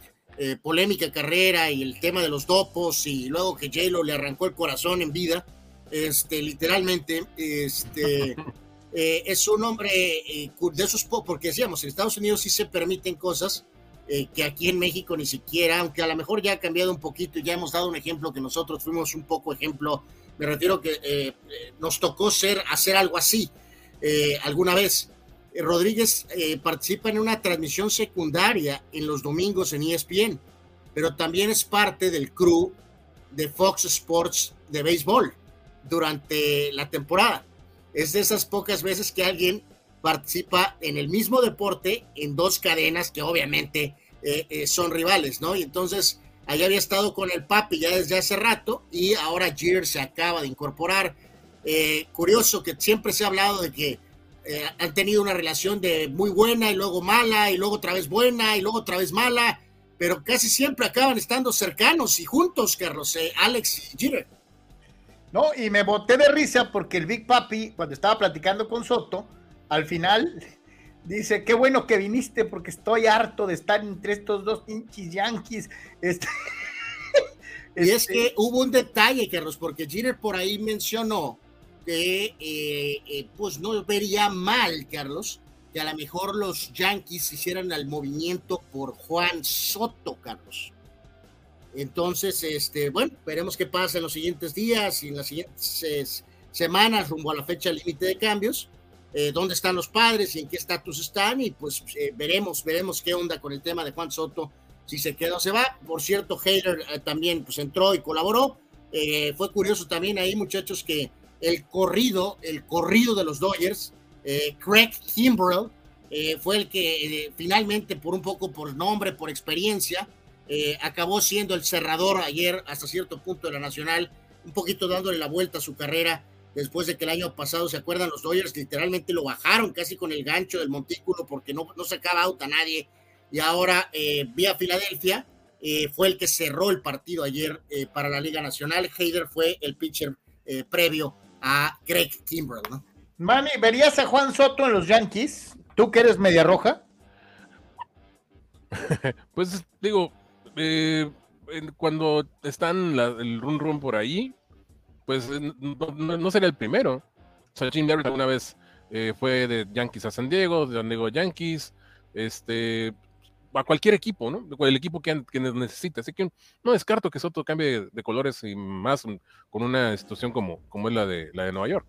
polémica carrera y el tema de los dopos y luego que J-Lo le arrancó el corazón en vida, este, literalmente, este, <laughs> es un hombre de esos, porque decíamos, en Estados Unidos sí se permiten cosas eh, que aquí en México ni siquiera, aunque a lo mejor ya ha cambiado un poquito ya hemos dado un ejemplo que nosotros fuimos un poco ejemplo, me refiero que eh, nos tocó ser, hacer algo así eh, alguna vez. Rodríguez participa en una transmisión secundaria en los domingos en ESPN, pero también es parte del crew de Fox Sports de béisbol durante la temporada. Es de esas pocas veces que alguien participa en el mismo deporte en dos cadenas que obviamente eh, eh, son rivales, ¿no? Y entonces allá había estado con el papi ya desde hace rato y ahora Jeter se acaba de incorporar. Eh, curioso que siempre se ha hablado de que han tenido una relación de muy buena y luego mala y luego otra vez buena y luego otra vez mala, pero casi siempre acaban estando cercanos y juntos, Carlos, Alex y Jeter. No, y me boté de risa porque el Big Papi, cuando estaba platicando con Soto, al final dice, qué bueno que viniste porque estoy harto de estar entre estos dos pinches yankees. Este, <laughs> y es que este hubo un detalle, Carlos, porque Jeter por ahí mencionó que eh, eh, pues no vería mal, Carlos, que a lo mejor los Yankees hicieran el movimiento por Juan Soto, Carlos. Entonces, este, bueno, veremos qué pasa en los siguientes días y en las siguientes semanas rumbo a la fecha límite de cambios. Eh, dónde están los padres y en qué estatus están y pues eh, veremos, veremos qué onda con el tema de Juan Soto, si se queda o se va. Por cierto, Hader eh, también pues entró y colaboró. fue curioso también ahí, muchachos, que el corrido, el corrido de los Dodgers, Craig Kimbrell, fue el que finalmente, por un poco por nombre, por experiencia, acabó siendo el cerrador ayer hasta cierto punto de la Nacional, un poquito dándole la vuelta a su carrera después de que el año pasado, ¿se acuerdan? Los Dodgers literalmente lo bajaron casi con el gancho del montículo porque no, no sacaba out a nadie. Y ahora, eh, vía Filadelfia, eh, fue el que cerró el partido ayer eh, para la Liga Nacional. Hayder fue el pitcher previo a Greg Kimbrell, ¿no? Manny, ¿verías a Juan Soto en los Yankees? ¿Tú que eres media roja? <laughs> pues digo, cuando están el run run por ahí, pues no, sería el primero. O sea, Jim alguna vez eh, fue de Yankees a San Diego, de San Diego a Yankees, este, a cualquier equipo, ¿no? El equipo que, que necesite. Así que no descarto que Soto cambie de colores y más con una institución como, como es la de, la de Nueva York.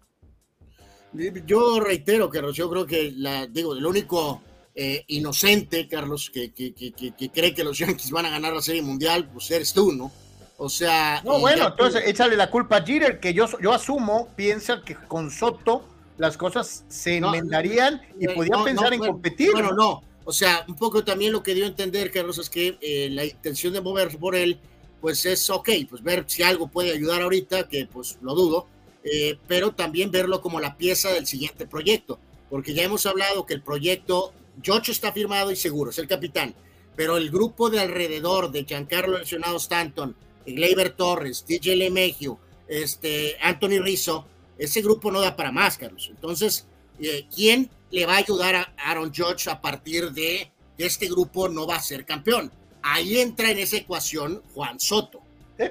Yo reitero, que yo creo que la, digo, el único eh, inocente, Carlos, que, que, que, que, cree que los Yankees van a ganar la Serie Mundial, pues eres tú, ¿no? O sea. No, bueno, entonces échale la culpa a Jeter, que yo, yo asumo, piensa que con Soto las cosas se enmendarían y podían pensar en competir. Bueno, no. O sea, un poco también lo que dio a entender, Carlos, es que eh, la intención de mover por él, pues es ok, pues ver si algo puede ayudar ahorita, que pues lo dudo, eh, pero también verlo como la pieza del siguiente proyecto, porque ya hemos hablado que el proyecto, George está firmado y seguro, es el capitán, pero el grupo de alrededor de Giancarlo Lesionado Stanton, Gleyber Torres, DJ LeMegio, este, Anthony Rizzo, ese grupo no da para más, Carlos. Entonces, eh, ¿quién le va a ayudar a Aaron Judge a partir de que este grupo no va a ser campeón? Ahí entra en esa ecuación Juan Soto. <laughs>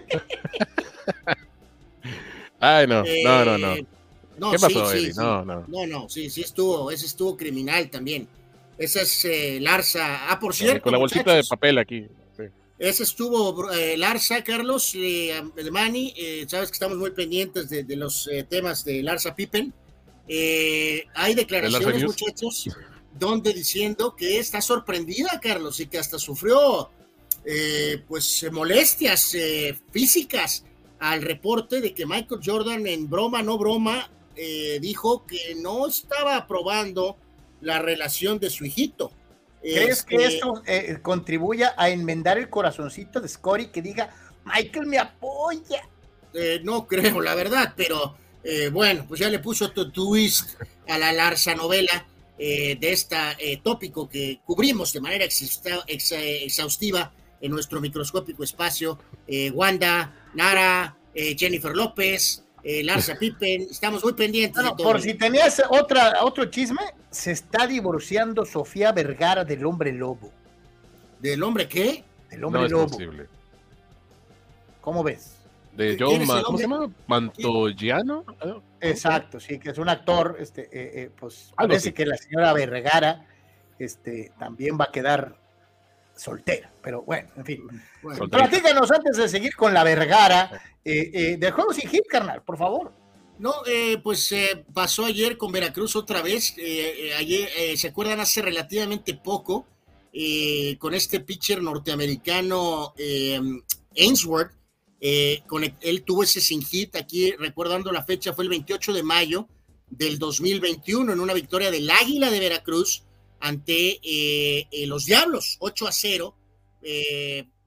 Ay, no, no, no, no. Eh, ¿Qué pasó, sí, no, no. No, no, sí, sí estuvo, ese estuvo criminal también. Esa es eh, Larza. Ah, por cierto. con la bolsita de papel aquí. Ese estuvo eh, Larsa, Carlos, eh, Mani. Eh, sabes que estamos muy pendientes de, los eh, temas de Larsa Pippen. hay declaraciones, muchachos, donde diciendo que está sorprendida, Carlos, y que hasta sufrió pues molestias físicas al reporte de que Michael Jordan, en broma, no broma, dijo que no estaba aprobando la relación de su hijito. ¿Crees que este, eso eh, contribuya a enmendar el corazoncito de Scotty que diga, Michael me apoya? Eh, no creo, la verdad, pero eh, bueno, pues ya le puso otro twist a la Larsa novela de este tópico que cubrimos de manera exhaustiva en nuestro microscópico espacio. Wanda, Nara, Jennifer López, Larsa <laughs> Pippen, estamos muy pendientes. de todo. Por si tenías otra, otro chisme, se está divorciando Sofía Vergara del hombre lobo. ¿Del hombre qué? Del hombre lobo. ¿Cómo ves? De John ¿cómo se llama? Mantogiano. Exacto, sí, que es un actor, este, eh, eh, pues parece que la señora Vergara este, también va a quedar soltera, pero bueno, en fin. Platícanos antes de seguir con la Vergara eh, eh, del juego sin hit, carnal, por favor. No, eh, pues pasó ayer con Veracruz otra vez. ayer, ¿se acuerdan? Hace relativamente poco, con este pitcher norteamericano Ainsworth. con él tuvo ese sin hit aquí, recordando la fecha, fue el 28 de mayo del 2021 en una victoria del Águila de Veracruz ante los Diablos, 8 a 0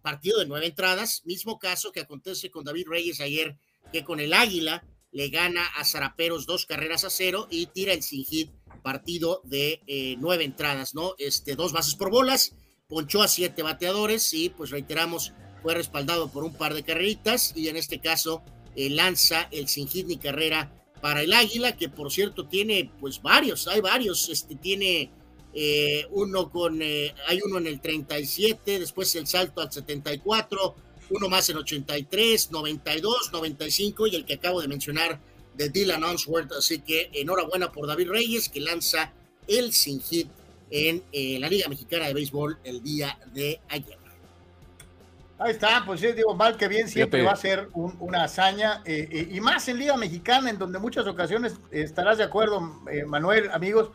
partido de nueve entradas, mismo caso que acontece con David Reyes ayer, que con el Águila le gana a Zaraperos dos carreras a cero y tira el sin hit partido de eh, nueve entradas, ¿no? Este, dos bases por bolas, ponchó a siete bateadores y pues reiteramos, fue respaldado por un par de carreritas y en este caso eh, lanza el sin hit ni carrera para el Águila, que por cierto tiene pues varios, hay varios, este tiene eh, uno con, eh, hay uno en el 37, después el salto al 74, uno más en 83, 92, 95 y el que acabo de mencionar de Dylan Onsworth. Así que enhorabuena por David Reyes que lanza el sin hit en eh, la Liga Mexicana de Béisbol el día de ayer. Ahí está, pues sí, digo, mal que bien siempre va a ser una hazaña, y más en Liga Mexicana, en donde muchas ocasiones estarás de acuerdo, Manuel, amigos,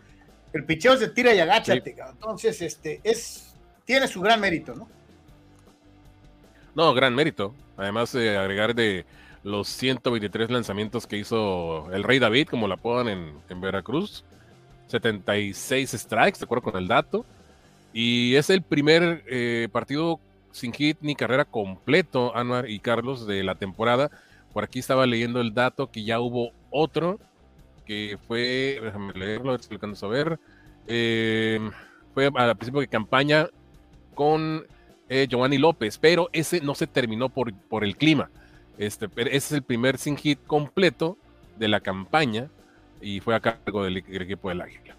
el picheo se tira y agáchate. Entonces, este, es, tiene su gran mérito, ¿no? No, gran mérito. Además de agregar de los 123 lanzamientos que hizo el Rey David, como la apodan en, Veracruz. 76 strikes, de acuerdo con el dato. Y es el primer eh, partido sin hit ni carrera completo, Anuar y Carlos, de la temporada. Por aquí estaba leyendo el dato que ya hubo otro que fue, déjame leerlo, explicando a ver, eh, fue al principio de campaña con eh, Giovanni López, pero ese no se terminó por, por el clima. Este, ese es el primer sin hit completo de la campaña y fue a cargo del, equipo del Águila.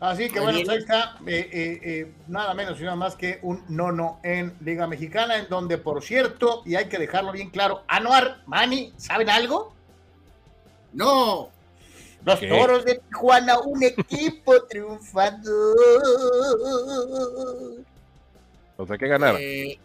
Así que bueno, pues ahí está, eh, nada menos y nada más que un nono en Liga Mexicana, en donde, por cierto, y hay que dejarlo bien claro, Anuar, Mani, ¿saben algo? No. Los toros de Tijuana, un equipo triunfando. O sea, que ganaron. Eh,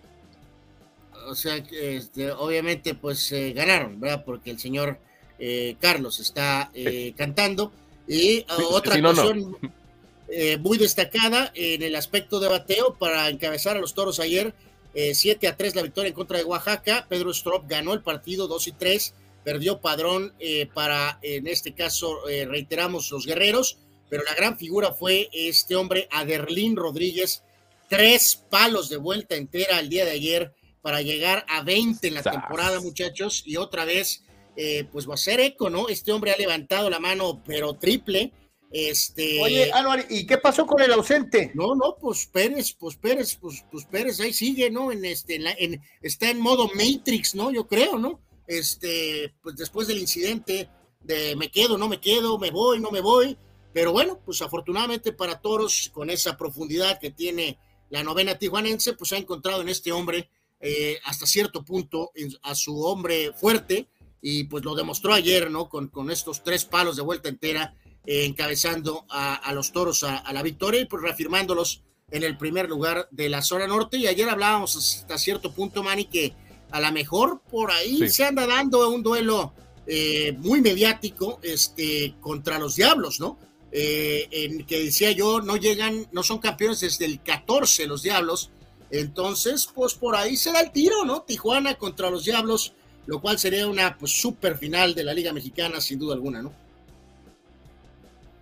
o sea, este, obviamente, pues eh, ganaron, ¿verdad? Porque el señor eh, Carlos está cantando. Y otra cuestión <laughs> muy destacada en el aspecto de bateo para encabezar a los toros ayer. 7 a 3 la victoria en contra de Oaxaca. Pedro Strop ganó el partido 2 y 3 perdió Padrón para, en este caso, reiteramos, los guerreros, pero la gran figura fue este hombre, Aderlín Rodríguez, tres palos de vuelta entera el día de ayer para llegar a 20 en la temporada, muchachos, y otra vez, eh, pues va a ser eco, ¿no? Este hombre ha levantado la mano, pero triple. Este... Oye, Anuar, ¿y qué pasó con el ausente? No, no, pues Pérez, pues Pérez, pues, pues Pérez ahí sigue, ¿no? En este, en está en modo Matrix, ¿no? Yo creo, ¿no? este, pues después del incidente de me quedo, no me quedo, me voy, no me voy. Pero bueno, pues afortunadamente para Toros, con esa profundidad que tiene la novena tijuanense, pues ha encontrado en este hombre eh, hasta cierto punto a su hombre fuerte y pues lo demostró ayer, ¿no? Con, con estos tres palos de vuelta entera, eh, encabezando a, los Toros a, la victoria y pues reafirmándolos en el primer lugar de la zona norte. Y ayer hablábamos hasta cierto punto, Manny, que a lo mejor por ahí se anda dando un duelo eh, muy mediático este, contra los Diablos, ¿no? Eh, en que decía yo, no llegan, no son campeones desde el 14 los Diablos, entonces pues por ahí se da el tiro, ¿no? Tijuana contra los Diablos, lo cual sería una pues super final de la Liga Mexicana sin duda alguna, ¿no?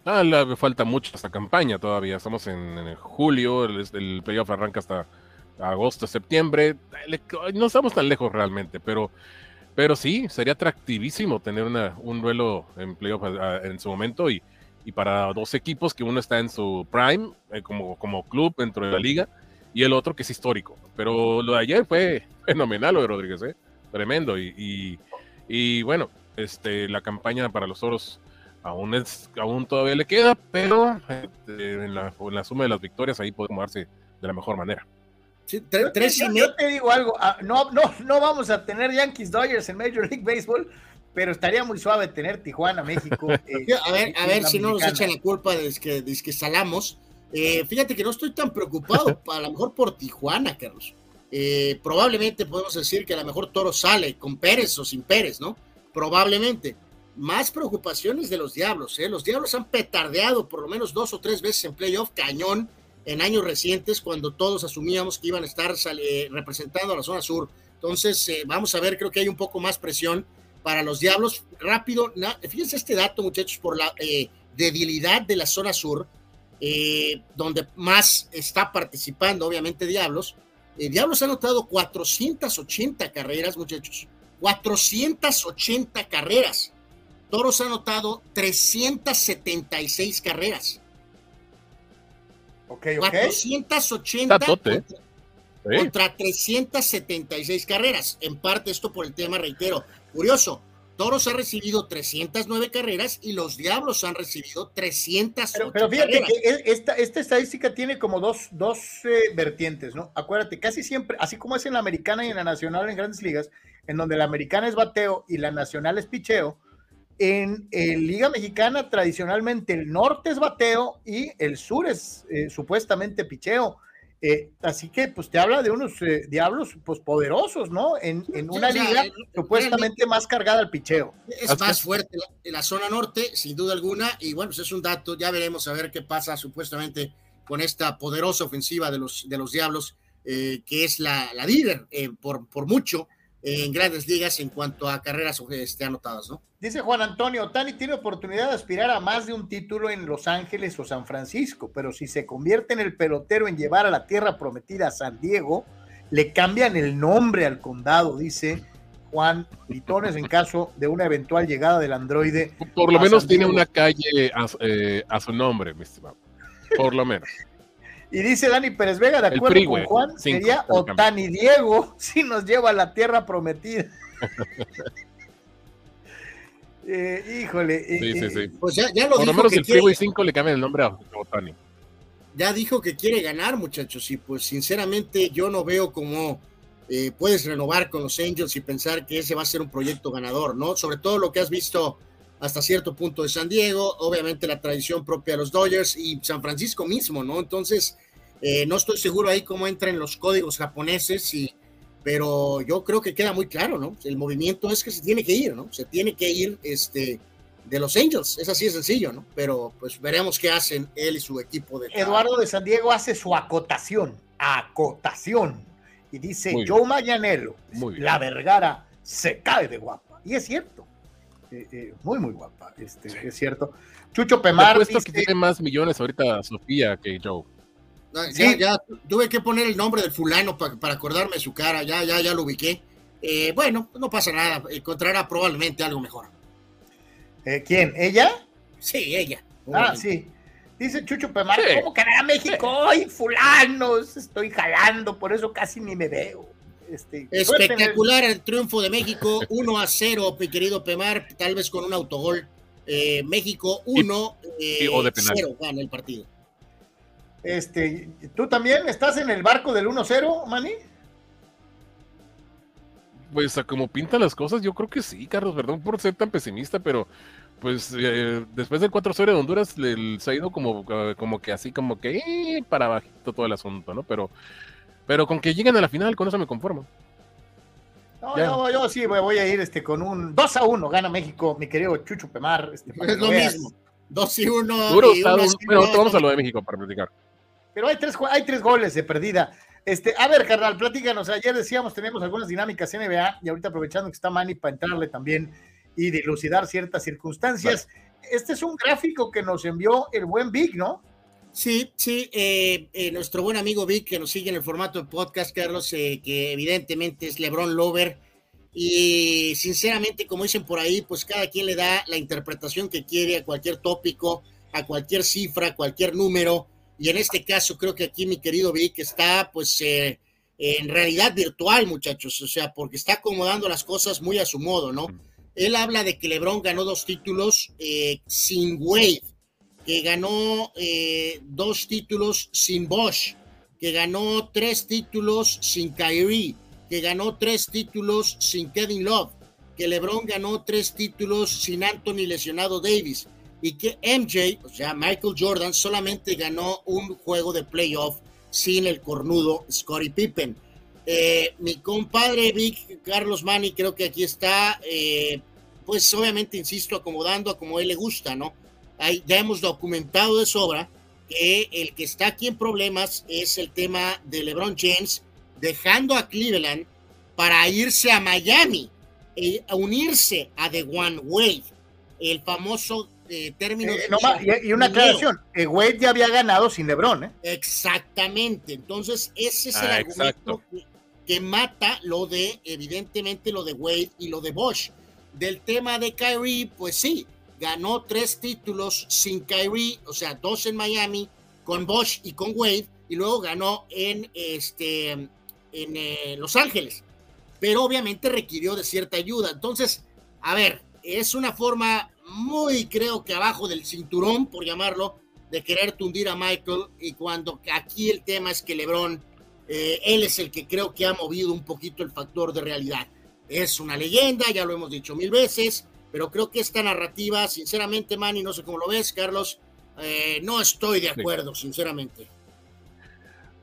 Ah, le falta mucho esta campaña todavía. Estamos en, julio, el, playoff arranca hasta agosto, septiembre. No estamos tan lejos realmente, pero, pero sí, sería atractivísimo tener un duelo en playoff en su momento y, y para dos equipos que uno está en su prime eh, como, como club dentro de la liga y el otro que es histórico. Pero lo de ayer fue <laughs> fenomenal lo de Rodríguez, ¿eh? tremendo. Y, y, y bueno, este, la campaña para los oros aún, es, aún todavía le queda, pero este, en, la, suma de las victorias ahí puede moverse de la mejor manera. Sí, tres, yo, te digo algo, ah, no, no, no vamos a tener Yankees Dodgers en Major League Baseball, pero estaría muy suave tener Tijuana, México. <laughs> Eh, a ver, a ver si no nos echan la culpa de que, de que salamos. Eh, fíjate que no estoy tan preocupado, <laughs> a lo mejor por Tijuana, Carlos. Eh, probablemente podemos decir que a lo mejor Toro sale con Pérez o sin Pérez, ¿no? Probablemente más preocupaciones de los Diablos. ¿eh? Los Diablos han petardeado por lo menos dos o tres veces en playoff cañón en años recientes cuando todos asumíamos que iban a estar eh, representando a la zona sur. Entonces, eh, vamos a ver, creo que hay un poco más presión para los Diablos. Rápido, fíjense este dato, muchachos, por la eh, debilidad de la zona sur, donde más está participando, obviamente, Diablos. Diablos ha anotado 480 carreras, muchachos. 480 carreras Toros ha anotado 376 carreras. Ok, ok. 480 contra, contra 376 carreras. En parte esto por el tema, reitero, curioso. Toros ha recibido 309 carreras y los Diablos han recibido 300 pero, pero, fíjate que esta, esta, estadística tiene como dos, dos eh, vertientes, ¿no? Acuérdate, casi siempre, así como es en la americana y en la nacional en grandes ligas, en donde la americana es bateo y la nacional es picheo, en, Liga Mexicana, tradicionalmente el norte es bateo y el sur es eh, supuestamente picheo. Eh, así que, pues te habla de unos eh, diablos pues poderosos, ¿no? En, una liga supuestamente más cargada al picheo. Es más fuerte en la, zona norte, sin duda alguna, y bueno, pues es un dato, ya veremos a ver qué pasa supuestamente con esta poderosa ofensiva de los, de los diablos, que es la, la líder por, por mucho en grandes ligas en cuanto a carreras este, anotadas, ¿no? Dice Juan Antonio, Tani tiene oportunidad de aspirar a más de un título en Los Ángeles o San Francisco, pero si se convierte en el pelotero en llevar a la tierra prometida a San Diego, le cambian el nombre al condado, dice Juan Litones, en caso de una eventual llegada del androide. Por lo menos tiene una calle a, eh, a su nombre, mi estimado. Por lo menos. Y dice Dani Pérez Vega, de acuerdo con Juan, sería Otani Diego <laughs> si nos lleva a la tierra prometida. <laughs> Eh, híjole. Eh, sí, sí, eh, sí. Pues ya, ya lo Por lo menos el Freeway 5 le cambia el nombre a Otani. Ya dijo que quiere ganar, muchachos, y pues sinceramente yo no veo cómo puedes renovar con los Angels y pensar que ese va a ser un proyecto ganador, ¿no? Sobre todo lo que has visto hasta cierto punto de San Diego, obviamente la tradición propia de los Dodgers y San Francisco mismo, ¿no? Entonces, eh, no estoy seguro ahí cómo entran los códigos japoneses, y, pero yo creo que queda muy claro, ¿no? El movimiento es que se tiene que ir, ¿no? Se tiene que ir este, de los Angels, es así de sencillo, ¿no? Pero pues veremos qué hacen él y su equipo de... Eduardo de San Diego hace su acotación, acotación, y dice, Joe Mayanelo, la Vergara se cae de guapa, y es cierto eh, eh, muy, muy guapa, este, es cierto. Chucho Pemar. Dice, que tiene más millones ahorita Sofía que Joe. Ya, ya, tuve que poner el nombre del fulano para acordarme de su cara, ya, ya, ya lo ubiqué. Eh, bueno, no pasa nada, encontrará probablemente algo mejor. ¿Quién? ¿Ella? Sí, ella. Ah, sí. Dice Chucho Pemar, ¿cómo que a México? ¡Ay, fulanos! Estoy jalando, por eso casi ni me veo. Este, Espectacular el... triunfo de México, 1 a 0, mi querido Pemar, tal vez con un autogol. Eh, México 1 eh, 0 gana el partido. Este, ¿Tú también estás en el barco del 1-0, Manny? Pues como pintan las cosas, yo creo que sí, Carlos, perdón por ser tan pesimista, pero pues eh, después del 4-0 de Honduras le, se ha ido como, como que así, como que eh, para bajito todo el asunto, ¿no? Pero pero con que lleguen a la final, con eso me conformo. No, yo, sí voy a ir este, con un 2 a 1, gana México, mi querido Chucho Pemar. Este, es lo mismo. 2 y 1. Duro, bueno, vamos a lo de México para platicar. Pero hay tres, hay tres goles de perdida. Este, a ver, carnal, platícanos. Ayer decíamos, tenemos algunas dinámicas NBA y ahorita aprovechando que está Manny para entrarle también y dilucidar ciertas circunstancias. este es un gráfico que nos envió el buen Vic, ¿no? Sí, sí, eh, eh, nuestro buen amigo Vic que nos sigue en el formato de podcast, Carlos, eh, que evidentemente es LeBron Lover. Y sinceramente, como dicen por ahí, pues cada quien le da la interpretación que quiere a cualquier tópico, a cualquier cifra, a cualquier número. Y en este caso, creo que aquí mi querido Vic está, pues, en realidad virtual, muchachos. O sea, porque está acomodando las cosas muy a su modo, ¿no? Él habla de que LeBron ganó dos títulos sin Wade que ganó eh, dos títulos sin Bosch, que ganó tres títulos sin Kyrie, que ganó tres títulos sin Kevin Love, que LeBron ganó tres títulos sin Anthony lesionado Davis y que MJ, o sea, Michael Jordan, solamente ganó un juego de playoff sin el cornudo Scottie Pippen. Eh, mi compadre Vic Carlos Mani, creo que aquí está, eh, pues obviamente, insisto, acomodando a como él le gusta, ¿no? Ya hemos documentado de sobra que el que está aquí en problemas es el tema de LeBron James dejando a Cleveland para irse a Miami e unirse a The One Wade, el famoso eh, término. Eh, y, una aclaración, eh, Wade ya había ganado sin LeBron. ¿eh? Exactamente, entonces ese es el ah, argumento que, que, mata lo de, evidentemente, lo de Wade y lo de Bosch. Del tema de Kyrie, pues sí, ganó tres títulos sin Kyrie, o sea, dos en Miami, con Bosch y con Wade, y luego ganó en, este, en eh, Los Ángeles. Pero obviamente requirió de cierta ayuda. Entonces, a ver, es una forma muy, creo que abajo del cinturón, por llamarlo, de querer tundir a Michael. Y cuando aquí el tema es que LeBron, eh, él es el que creo que ha movido un poquito el factor de realidad. Es una leyenda, ya lo hemos dicho mil veces pero creo que esta narrativa, sinceramente, Manny, no sé cómo lo ves, Carlos, eh, no estoy de acuerdo, sinceramente.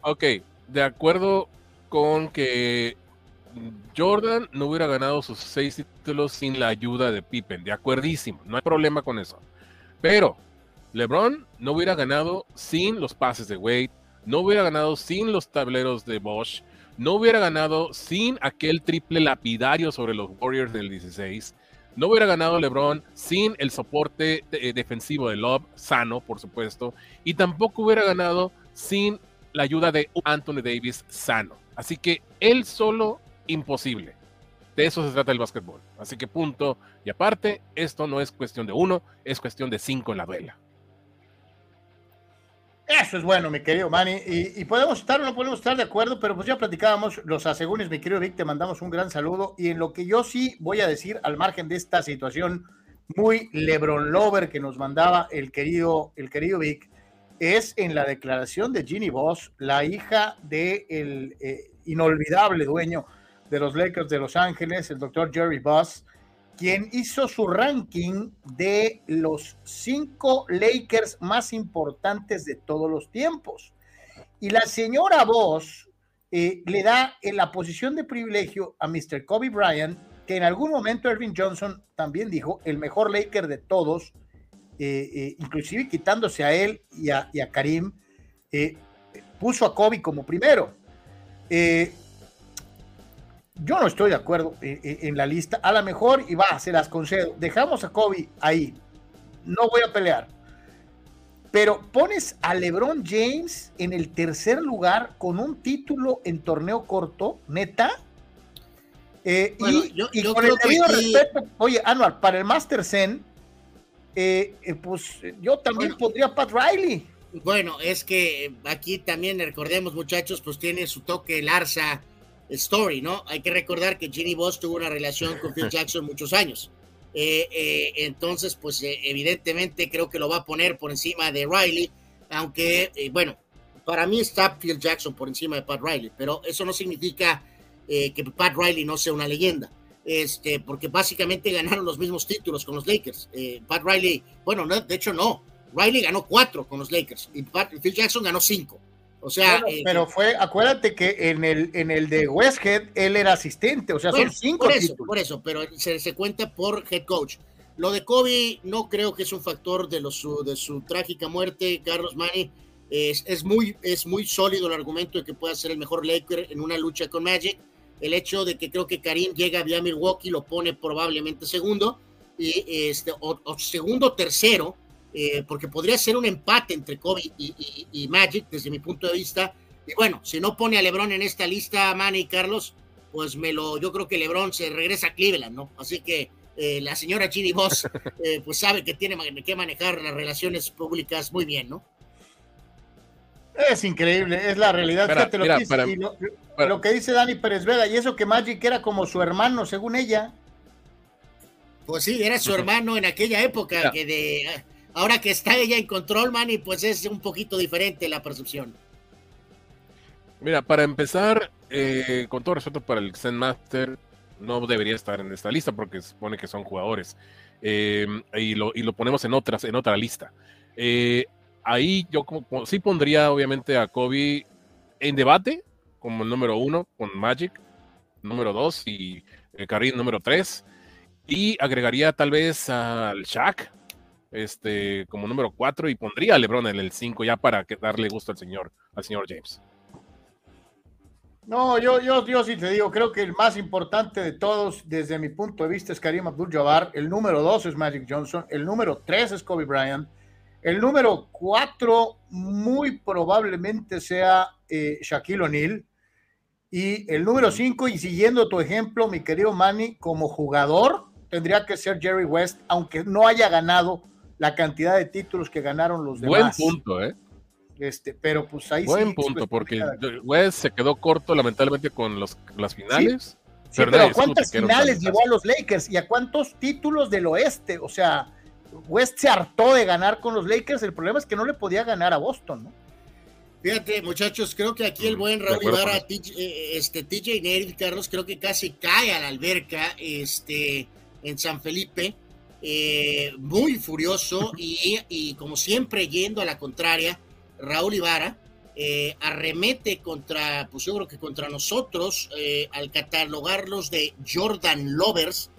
Ok, de acuerdo con que Jordan no hubiera ganado sus seis títulos sin la ayuda de Pippen, de acuerdísimo, no hay problema con eso. Pero LeBron no hubiera ganado sin los pases de Wade, no hubiera ganado sin los tableros de Bosch, no hubiera ganado sin aquel triple lapidario sobre los Warriors del 16 no hubiera ganado LeBron sin el soporte eh, defensivo de Love, sano, por supuesto, y tampoco hubiera ganado sin la ayuda de Anthony Davis, sano. Así que él solo, imposible. De eso se trata el básquetbol. Así que punto. Y aparte, esto no es cuestión de uno, es cuestión de cinco en la duela. Eso es bueno, mi querido Manny. Y, podemos estar o no podemos estar de acuerdo, pero pues ya platicábamos los asegúnes, mi querido Vic, te mandamos un gran saludo. Y en lo que yo sí voy a decir, al margen de esta situación muy Lebron Lover que nos mandaba el querido, el querido Vic, es en la declaración de Ginny Voss, la hija del de eh, inolvidable dueño de los Lakers de Los Ángeles, el doctor Jerry Voss quien hizo su ranking de los cinco Lakers más importantes de todos los tiempos. Y la señora Voss eh, le da en la posición de privilegio a Mr. Kobe Bryant, que en algún momento Irving Johnson también dijo el mejor Laker de todos, eh, eh, inclusive quitándose a él y a, y a Karim, puso a Kobe como primero. Yo no estoy de acuerdo en, la lista. A lo mejor, y va, se las concedo. Dejamos a Kobe ahí. No voy a pelear. Pero pones a LeBron James en el tercer lugar con un título en torneo corto, neta. Eh, y, con el debido respeto, oye, Anual, para el Master Zen, eh, eh, pues yo también podría Pat Riley. Bueno, es que aquí también recordemos, muchachos, pues tiene su toque Larsa story, ¿no? Hay que recordar que Ginny Boss tuvo una relación con Phil <laughs> Jackson muchos años. Eh, eh, entonces, pues eh, evidentemente creo que lo va a poner por encima de Riley, aunque, bueno, para mí está Phil Jackson por encima de Pat Riley, pero eso no significa que Pat Riley no sea una leyenda. Este, porque básicamente ganaron los mismos títulos con los Lakers. Pat Riley, bueno, no, de hecho no, Riley ganó cuatro con los Lakers y Phil Jackson ganó cinco. O sea, eh, pero fue, acuérdate que en el, en el de Westhead él era asistente, o sea, son cinco por eso, por eso, pero se, se, cuenta por head coach. Lo de Kobe no creo que es un factor de, los, de su trágica muerte, Carlos Mani. Es, es, muy, es muy sólido el argumento de que pueda ser el mejor Laker en una lucha con Magic. El hecho de que creo que Karim llega vía Milwaukee lo pone probablemente segundo. y, este, o, segundo tercero, eh, porque podría ser un empate entre Kobe y, Magic desde mi punto de vista. Y bueno, si no pone a LeBron en esta lista, Manny y Carlos, pues me lo, yo creo que LeBron se regresa a Cleveland, ¿no? Así que eh, la señora Ginny Boss, <laughs> eh, pues sabe que tiene que manejar las relaciones públicas muy bien, ¿no? Es increíble, es la realidad. lo, que lo, que dice Dani Pérez Vega, y eso que Magic era como su hermano, según ella. Pues sí, era su hermano en aquella época, que de ahora que está ella en control, Manny, pues es un poquito diferente la percepción. Mira, para empezar, eh, con todo respeto para el Zen Master, no debería estar en esta lista porque supone que son jugadores. Eh, y, lo, y, lo, ponemos en otras, en otra lista. Eh, ahí yo como, sí pondría obviamente a Kobe en debate como el número uno con Magic, número dos y Karim número tres. Y agregaría tal vez al Shaq este, como número cuatro y pondría a LeBron en el cinco ya para darle gusto al señor, al señor James. No, yo, yo, yo sí te digo, creo que el más importante de todos, desde mi punto de vista, es Karim Abdul-Jabbar. El número dos es Magic Johnson. El número tres es Kobe Bryant. El número cuatro muy probablemente sea eh, Shaquille O'Neal. Y el número cinco, y siguiendo tu ejemplo, mi querido Manny, como jugador, tendría que ser Jerry West, aunque no haya ganado la cantidad de títulos que ganaron los demás. Buen punto, ¿eh? Este, pero pues ahí Buen punto, porque West se quedó corto lamentablemente con los, las finales. Sí, pero, cuántas finales llevó a los Lakers y a cuántos títulos del oeste? O sea, West se hartó de ganar con los Lakers, el problema es que no le podía ganar a Boston, ¿no? Fíjate, muchachos, creo que aquí el mm, buen Raúl Ibarra, eh, este, TJ Nery, Carlos, creo que casi cae a la alberca este, en San Felipe, eh, muy furioso y, como siempre yendo a la contraria, Raúl Ibarra eh, arremete contra, pues yo creo que contra nosotros, al catalogarlos de Jordan Lovers,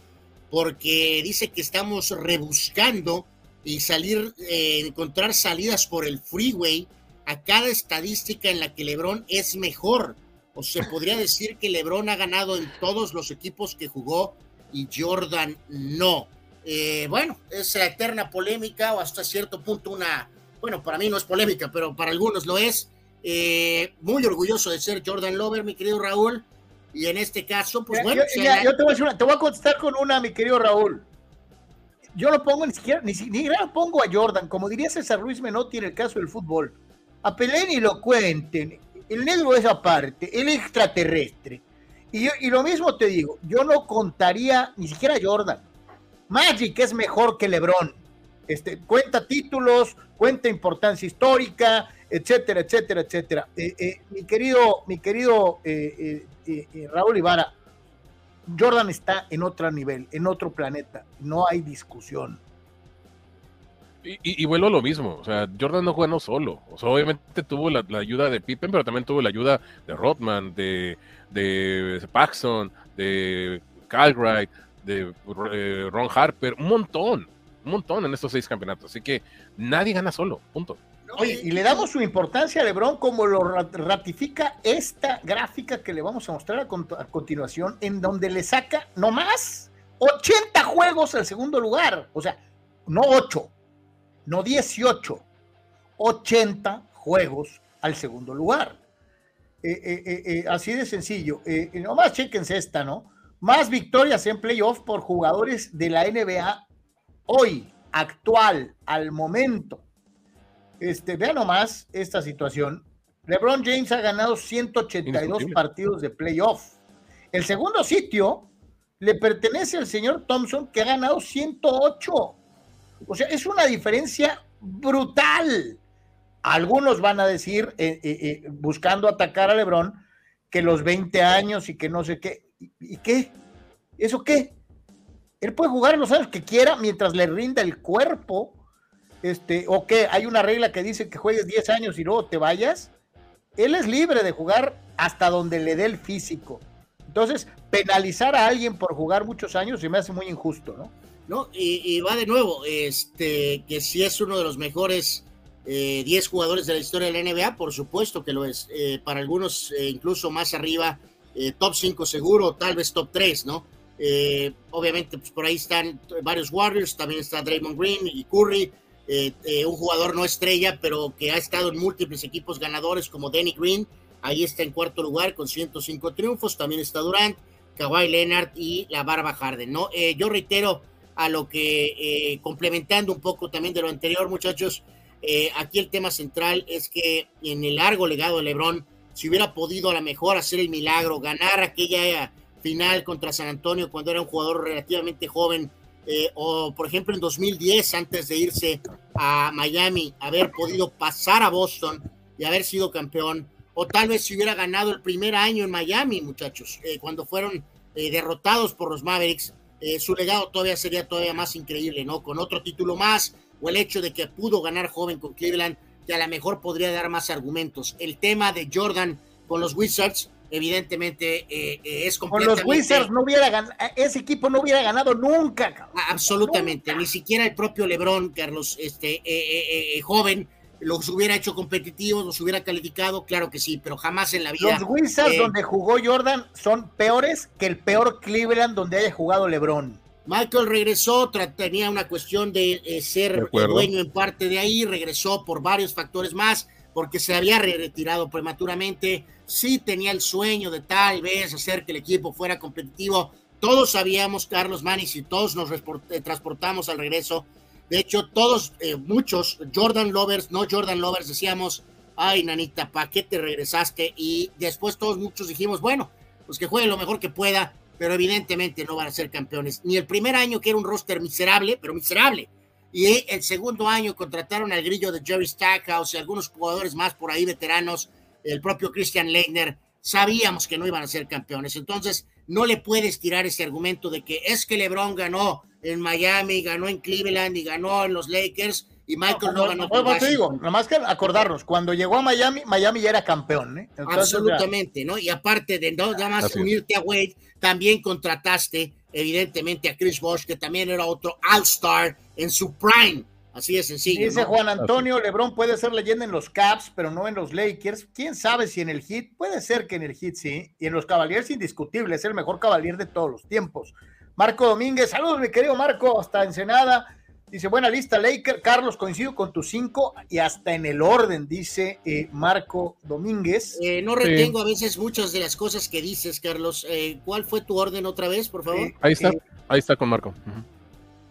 porque dice que estamos rebuscando y salir, eh, encontrar salidas por el freeway a cada estadística en la que Lebron es mejor. O se podría decir que Lebron ha ganado en todos los equipos que jugó y Jordan no. Eh, bueno, es la eterna polémica o hasta cierto punto una, bueno, para mí no es polémica, pero para algunos lo es. Eh, muy orgulloso de ser Jordan Lover, mi querido Raúl. Y en este caso, pues bueno. Yo, te, voy a te voy a contestar con una, mi querido Raúl. Yo lo pongo ni siquiera, ni siquiera lo pongo a Jordan, como diría César Ruiz Menotti en el caso del fútbol. A Pelé y lo cuenten. El negro es aparte, el extraterrestre. Y, y lo mismo te digo, yo no contaría ni siquiera a Jordan. Magic es mejor que LeBron. Este, cuenta títulos, cuenta importancia histórica, etcétera, etcétera, etcétera. Eh, eh, mi querido, mi querido eh, Raúl Ibarra, Jordan está en otro nivel, en otro planeta, no hay discusión. Y, vuelvo a lo mismo, o sea, Jordan no juega no solo, o sea, obviamente tuvo la, ayuda de Pippen, pero también tuvo la ayuda de Rodman, de, de Paxson, de Calbright, de Ron Harper, un montón, un montón en estos seis campeonatos, así que nadie gana solo, punto. Oye, y le damos su importancia a Lebron como lo ratifica esta gráfica que le vamos a mostrar a, continuación, en donde le saca nomás 80 juegos al segundo lugar. O sea, no 8, no 18, 80 juegos al segundo lugar. Eh, eh, eh, así de sencillo. nomás chequense esta, ¿no? Más victorias en playoff por jugadores de la NBA hoy, actual, al momento. Este, vea nomás esta situación. LeBron James ha ganado 182 partidos de playoff. El segundo sitio le pertenece al señor Thompson, que ha ganado 108. O sea, es una diferencia brutal. Algunos van a decir, eh, eh, eh, buscando atacar a LeBron, que los 20 años y que no sé qué. ¿Y, qué? ¿Eso qué? Él puede jugar los años que quiera mientras le rinda el cuerpo este, o que hay una regla que dice que juegues 10 años y luego te vayas, él es libre de jugar hasta donde le dé el físico. Entonces, penalizar a alguien por jugar muchos años se me hace muy injusto, ¿no? No, y, va de nuevo, este, que si es uno de los mejores 10 eh, jugadores de la historia de la NBA, por supuesto que lo es. Eh, para algunos, eh, incluso más arriba, top 5 seguro, tal vez top 3, ¿no? Eh, obviamente, pues por ahí están varios Warriors, también está Draymond Green y Curry, eh, eh, un jugador no estrella, pero que ha estado en múltiples equipos ganadores como Danny Green, ahí está en cuarto lugar con 105 triunfos, también está Durant, Kawhi Leonard y la Barba Harden, ¿no? yo reitero a lo que, complementando un poco también de lo anterior, muchachos, aquí el tema central es que en el largo legado de LeBron, si hubiera podido a lo mejor hacer el milagro, ganar aquella final contra San Antonio cuando era un jugador relativamente joven, eh, o por ejemplo en 2010, antes de irse a Miami, haber podido pasar a Boston y haber sido campeón, o tal vez si hubiera ganado el primer año en Miami, muchachos, eh, cuando fueron eh, derrotados por los Mavericks, su legado todavía sería todavía más increíble, ¿no? Con otro título más, o el hecho de que pudo ganar joven con Cleveland, que a lo mejor podría dar más argumentos. El tema de Jordan con los Wizards, evidentemente eh, eh, es completamente... Con los Wizards no hubiera ganado, ese equipo no hubiera ganado nunca. Absolutamente, ni siquiera el propio LeBron, Carlos, este eh, joven, los hubiera hecho competitivos, los hubiera calificado, claro que sí, pero jamás en la vida. Los Wizards donde jugó Jordan son peores que el peor Cleveland donde haya jugado LeBron. Michael regresó, tenía una cuestión de ser dueño en parte de ahí, regresó por varios factores más porque se había retirado prematuramente, sí tenía el sueño de tal vez hacer que el equipo fuera competitivo. Todos sabíamos, Carlos Manis, y todos nos eh, transportamos al regreso. De hecho, todos, eh, muchos, Jordan Lovers, no Jordan Lovers, decíamos, ay, nanita, ¿para qué te regresaste? Y después todos muchos dijimos, bueno, pues que juegue lo mejor que pueda, pero evidentemente no van a ser campeones. Ni el primer año, que era un roster miserable, pero miserable, y el segundo año contrataron al grillo de Jerry Stackhouse y algunos jugadores más por ahí veteranos, el propio Christian Leitner. Sabíamos que no iban a ser campeones. Entonces, no le puedes tirar ese argumento de que es que LeBron ganó en Miami, ganó en Cleveland y ganó en los Lakers y Michael no, ganó. No, te digo, nomás que acordarnos, cuando llegó a Miami, Miami ya era campeón. ¿eh? Absolutamente, ¿no? Y aparte de no nada más unirte a Wade, también contrataste evidentemente a Chris Bosh, que también era otro All-Star en su prime. Así de sencillo. Dice Juan Antonio, LeBron puede ser leyenda en los Caps, pero no en los Lakers. ¿Quién sabe si en el Heat? Puede ser que en el Heat sí. Y en los Cavaliers indiscutible, es el mejor Cavalier de todos los tiempos. Marco Domínguez, saludos mi querido Marco, hasta Ensenada. Dice, buena lista, Laker. Carlos, coincido con tus cinco y hasta en el orden, dice eh, Marco Domínguez. Eh, no retengo a veces muchas de las cosas que dices, Carlos. Eh, ¿Cuál fue tu orden otra vez, por favor? ahí está, ahí está con Marco.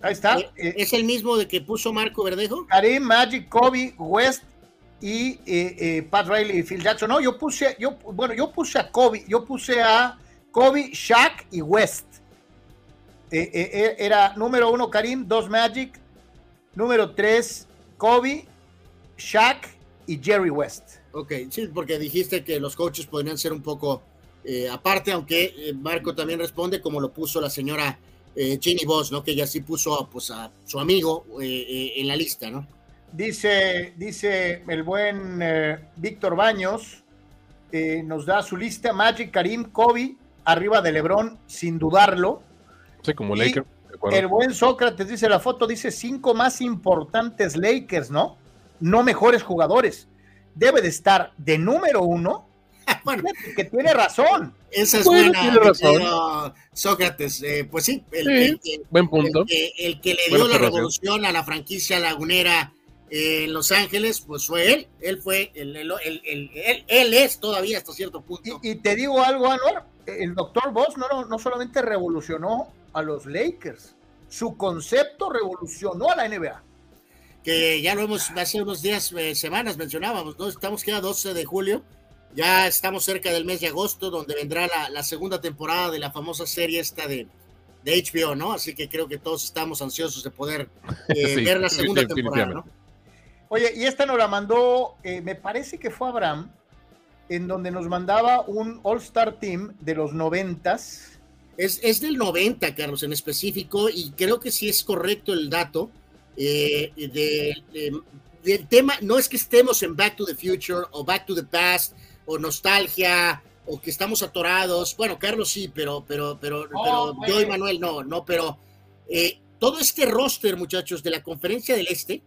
Ahí está. ¿Es el mismo de que puso Marco Verdejo? Karim, Magic, Kobe, West y Pat Riley y Phil Jackson. No, yo puse, yo, bueno, yo puse a Kobe, yo puse a Kobe, Shaq y West. era número uno Karim, dos Magic, Número 3, Kobe, Shaq y Jerry West. Ok, sí, porque dijiste que los coaches podrían ser un poco eh, aparte, aunque eh, Marco también responde como lo puso la señora eh, Ginny Boss, ¿no? Que ella sí puso pues, a su amigo en la lista, ¿no? Dice, dice el buen Víctor Baños, nos da su lista, Magic, Karim, Kobe, arriba de Lebron, sin dudarlo. Sí, como Laker. El buen Sócrates dice la foto, dice cinco más importantes Lakers, ¿no? No mejores jugadores. Debe de estar de número uno. <laughs> bueno, que tiene razón. Esa es buena. Sócrates, eh, pues sí, el, buen punto. El que, le dio la revolución a la franquicia lagunera en Los Ángeles, pues fue él. Él fue, el, él, es todavía hasta cierto punto. Y, te digo algo, Anuar, el doctor Boss no, no solamente revolucionó a los Lakers. Su concepto revolucionó a la NBA. Que ya lo hemos, hace unos días, eh, semanas mencionábamos, ¿no? Estamos queda 12 de julio, ya estamos cerca del mes de agosto, donde vendrá la, segunda temporada de la famosa serie esta de, de, HBO, ¿no? Así que creo que todos estamos ansiosos de poder <laughs> eh, ver la segunda temporada, ¿no? Oye, y esta nos la mandó, eh, me parece que fue Abraham, en donde nos mandaba un All-Star Team de los noventas, es, del 90, Carlos, en específico, y creo que sí es correcto el dato eh, del tema. No es que estemos en Back to the Future o Back to the Past o nostalgia o que estamos atorados. Bueno, Carlos sí, pero, pero, pero, pero yo y Manuel no, no, pero eh, todo este roster, muchachos, de la conferencia del Este,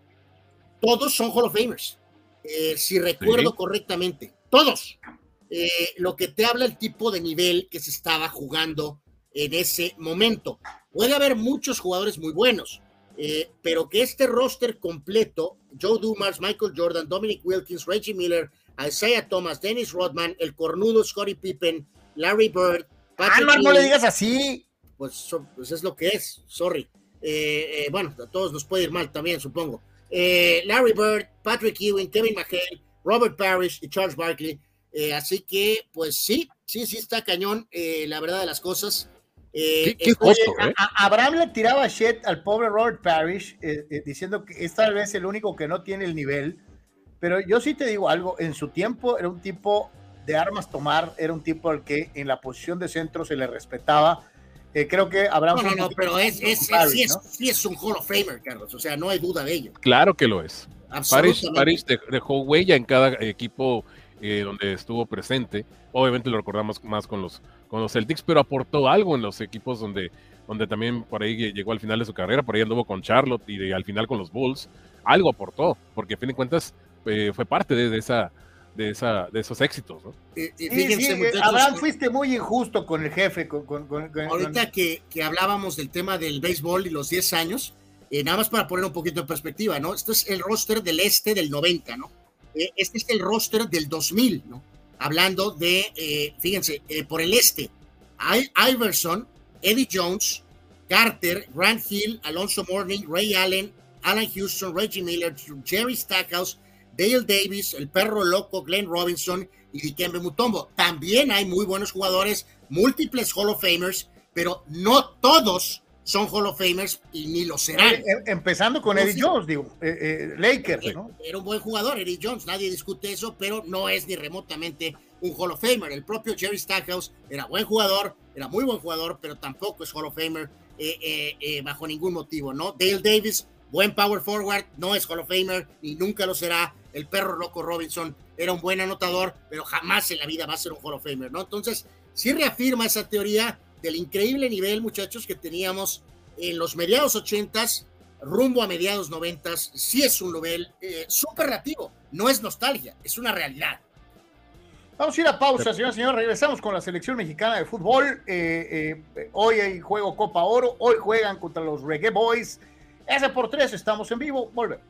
todos son Hall of Famers, eh, si recuerdo correctamente, todos. lo que te habla el tipo de nivel que se estaba jugando en ese momento. Puede haber muchos jugadores muy buenos, eh, pero que este roster completo, Joe Dumas, Michael Jordan, Dominic Wilkins, Reggie Miller, Isaiah Thomas, Dennis Rodman, el cornudo Scottie Pippen, Larry Bird. ah, no, no le digas así. Pues, pues, es lo que es, sorry. Eh, eh, bueno, a todos nos puede ir mal también, supongo. Larry Bird, Patrick Ewing, Kevin McHale, Robert Parrish y Charles Barkley. así que, pues sí, sí, sí está cañón, la verdad de las cosas. Eh, ¿Qué, ¿eh? Abraham le tiraba shit al pobre Robert Parrish eh, diciendo que es tal vez el único que no tiene el nivel. Pero yo sí te digo algo, en su tiempo era un tipo de armas tomar, era un tipo al que en la posición de centro se le respetaba. creo que Abraham. No, no, no, pero es, sí, es, un Hall of Famer, Carlos, o sea, no hay duda de ello. Claro que lo es. Parrish, dejó huella en cada equipo donde estuvo presente. Obviamente lo recordamos más con los con los Celtics, pero aportó algo en los equipos donde, donde también por ahí llegó al final de su carrera, por ahí anduvo con Charlotte y al final con los Bulls. Algo aportó, porque a fin de cuentas eh, fue parte de, esa, de, esa, de esos éxitos. ¿no? sí, sí, Abraham, fuiste muy injusto con el jefe. Con, ahorita Que, que, hablábamos del tema del béisbol y los 10 años, eh, nada más para poner un poquito de perspectiva, ¿no? Este es el roster del este del 90, ¿no? Eh, este es el roster del 2000, ¿no? Hablando de, eh, fíjense, eh, por el este, Iverson, Eddie Jones, Carter, Grant Hill, Alonso Morning, Ray Allen, Alan Houston, Reggie Miller, Jerry Stackhouse, Dale Davis, el perro loco, Glenn Robinson y Dikembe Mutombo. También hay muy buenos jugadores, múltiples Hall of Famers, pero no todos son Hall of Famers y ni lo serán. Eh, empezando con Eddie Jones, digo, eh, eh, Lakers, ¿no? Era un buen jugador, Eddie Jones, nadie discute eso, pero no es ni remotamente un Hall of Famer. El propio Jerry Stackhouse era buen jugador, era muy buen jugador, pero tampoco es Hall of Famer bajo ningún motivo, ¿no? Dale Davis, buen power forward, no es Hall of Famer y nunca lo será. El perro loco Robinson era un buen anotador, pero jamás en la vida va a ser un Hall of Famer, ¿no? Entonces, sí reafirma esa teoría del increíble nivel, muchachos, que teníamos en los mediados ochentas, rumbo a mediados noventas, sí es un nivel eh, superlativo, no es nostalgia, es una realidad. Vamos a ir a pausa, señor, señor. Regresamos con la selección mexicana de fútbol. Eh, eh, hoy hay juego Copa Oro. Hoy juegan contra los Reggae Boys. S por tres, estamos en vivo. Volvemos.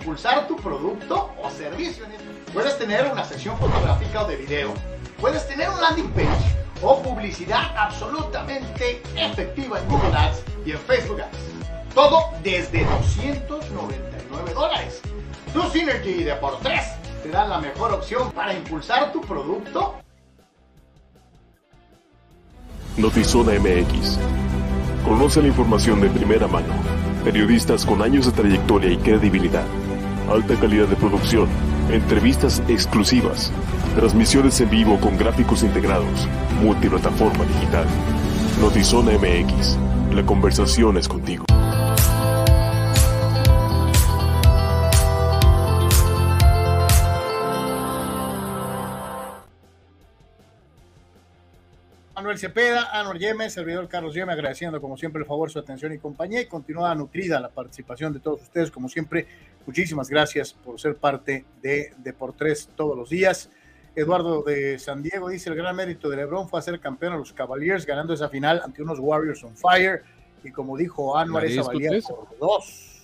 Impulsar tu producto o servicio. Puedes tener una sesión fotográfica o de video, puedes tener un landing page o publicidad absolutamente efectiva en Google Ads y en Facebook Ads. Todo desde 299 dólares. DoSynergy Deportes te da la mejor opción para impulsar tu producto. Notizona MX. Conoce la información de primera mano Periodistas con años de trayectoria y credibilidad. Alta calidad de producción. entrevistas exclusivas, transmisiones en vivo con gráficos integrados, multiplataforma digital. Notizona MX, la conversación es contigo. Cepeda, Anor Yeme, servidor Carlos Yeme, agradeciendo como siempre el favor, su atención y compañía. Y continúa nutrida la participación de todos ustedes, como siempre, muchísimas gracias por ser parte de Deportes todos los días. Eduardo de San Diego dice el gran mérito de LeBron fue hacer campeón a los Cavaliers ganando esa final ante unos Warriors on fire y como dijo Anwar esa valía por dos.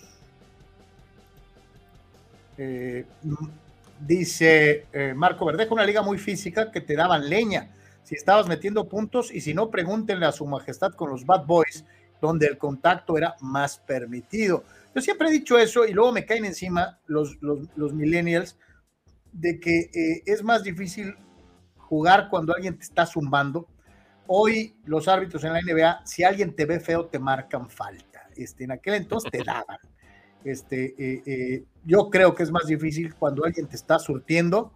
Eh, dice eh, Marco Verdejo, una liga muy física que te daban leña si estabas metiendo puntos y si no, pregúntenle a su majestad con los Bad Boys, donde el contacto era más permitido. Yo siempre he dicho eso y luego me caen encima los, los, millennials de que eh, es más difícil jugar cuando alguien te está zumbando. Hoy los árbitros en la NBA, si alguien te ve feo, te marcan falta. Este, en aquel entonces te <laughs> daban. Este, eh, eh, yo creo que es más difícil cuando alguien te está surtiendo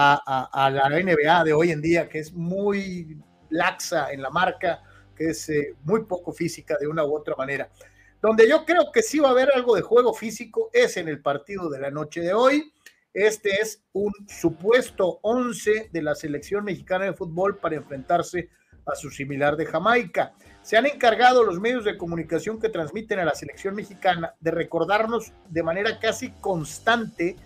a, la NBA de hoy en día, que es muy laxa en la marca, que es eh, muy poco física de una u otra manera. Donde yo creo que sí va a haber algo de juego físico es en el partido de la noche de hoy. Este es un supuesto 11 de la selección mexicana de fútbol para enfrentarse a su similar de Jamaica. Se han encargado los medios de comunicación que transmiten a la selección mexicana de recordarnos de manera casi constante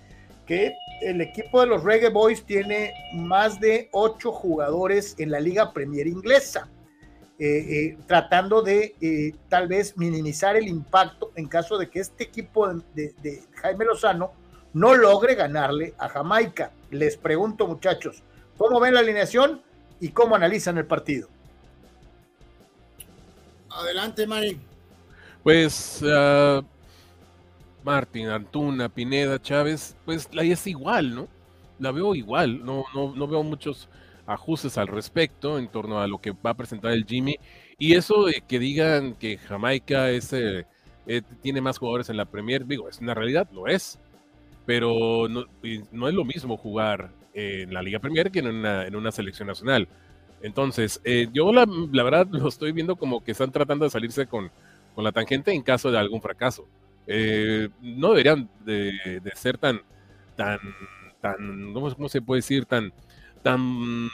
que el equipo de los Reggae Boys tiene más de ocho jugadores en la Liga Premier Inglesa, eh, eh, tratando de eh, tal vez minimizar el impacto en caso de que este equipo de, de, Jaime Lozano no logre ganarle a Jamaica. Les pregunto, muchachos, ¿cómo ven la alineación y cómo analizan el partido? Adelante, Mari. Pues uh, Martín, Antuna, Pineda, Chávez, pues la es igual, ¿no? La veo igual, no, no, no veo muchos ajustes al respecto en torno a lo que va a presentar el Jimmy. Y eso de que digan que Jamaica es, eh, eh, tiene más jugadores en la Premier, digo, es una realidad, lo es, pero no, es lo mismo jugar en la Liga Premier que en una, en una selección nacional. Entonces, eh, yo la, la, verdad lo estoy viendo como que están tratando de salirse con, con la tangente en caso de algún fracaso. Eh, no deberían de, ser tan, tan, tan, ¿cómo, se puede decir? Tan, tan,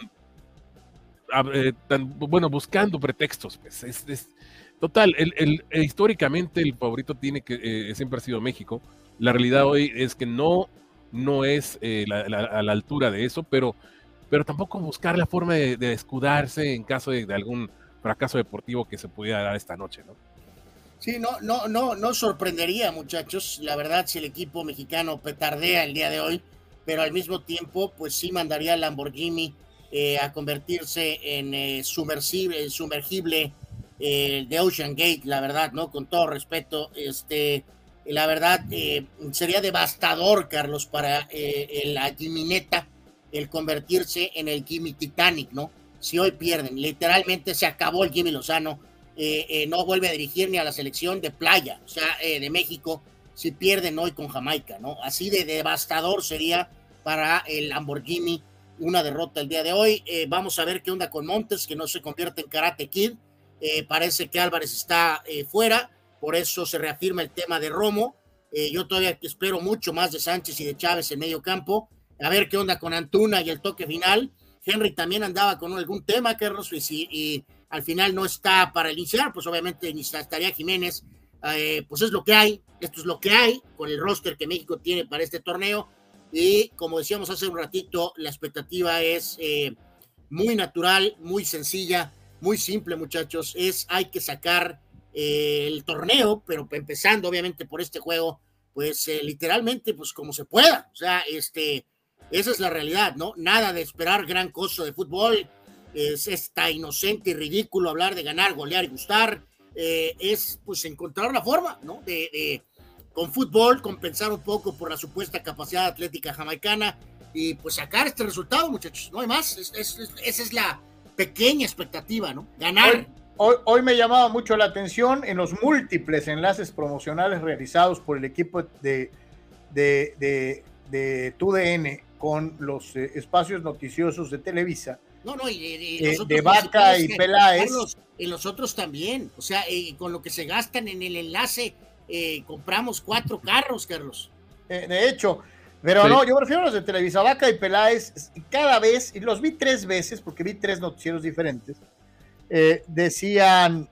eh, tan, bueno, buscando pretextos. Pues, es, total, el, históricamente el favorito tiene que, eh, siempre ha sido México. La realidad hoy es que no, no es a la altura de eso, pero, pero tampoco buscar la forma de, escudarse en caso de, de algún fracaso deportivo que se pudiera dar esta noche, ¿no? Sí, no, no, no, no sorprendería, muchachos, la verdad, si el equipo mexicano petardea el día de hoy, pero al mismo tiempo, pues sí mandaría al Lamborghini eh, a convertirse en eh, sumersible, sumergible eh, de Ocean Gate, la verdad, ¿no? Con todo respeto, este, la verdad, sería devastador, Carlos, para la Jimineta el convertirse en el Jimmy Titanic, ¿no? Si hoy pierden, literalmente se acabó el Jimmy Lozano eh, eh, no vuelve a dirigir ni a la selección de playa, o sea, eh, de México, si pierden hoy con Jamaica, ¿no? Así de devastador sería para el Lamborghini una derrota el día de hoy. vamos a ver qué onda con Montes, que no se convierte en Karate Kid. parece que Álvarez está fuera, por eso se reafirma el tema de Romo. yo todavía espero mucho más de Sánchez y de Chávez en medio campo. A ver qué onda con Antuna y el toque final. Henry también andaba con algún tema, Carlos, y, y al final no está para iniciar, pues obviamente ni estaría Jiménez, eh, pues es lo que hay, esto es lo que hay con el roster que México tiene para este torneo. Y como decíamos hace un ratito, la expectativa es eh, muy natural, muy sencilla, muy simple muchachos, es hay que sacar eh, el torneo, pero empezando obviamente por este juego, pues literalmente pues como se pueda, o sea, este, esa es la realidad, ¿no? Nada de esperar gran cosa de fútbol, es esta inocente y ridículo hablar de ganar, golear y gustar, eh, es pues encontrar la forma, ¿no? De, con fútbol compensar un poco por la supuesta capacidad atlética jamaicana y pues sacar este resultado, muchachos, no hay más, esa es la pequeña expectativa, ¿no? Ganar. Hoy, hoy, me llamaba mucho la atención en los múltiples enlaces promocionales realizados por el equipo de, de, de TUDN con los eh, espacios noticiosos de Televisa, no, no, y, eh, de Vaca y Peláez. y los otros también. O sea, eh, con lo que se gastan en el enlace, compramos cuatro carros, Carlos. de hecho, pero no, yo prefiero los de Televisa, Vaca y Peláez, cada vez, y los vi tres veces, porque vi tres noticieros diferentes, decían,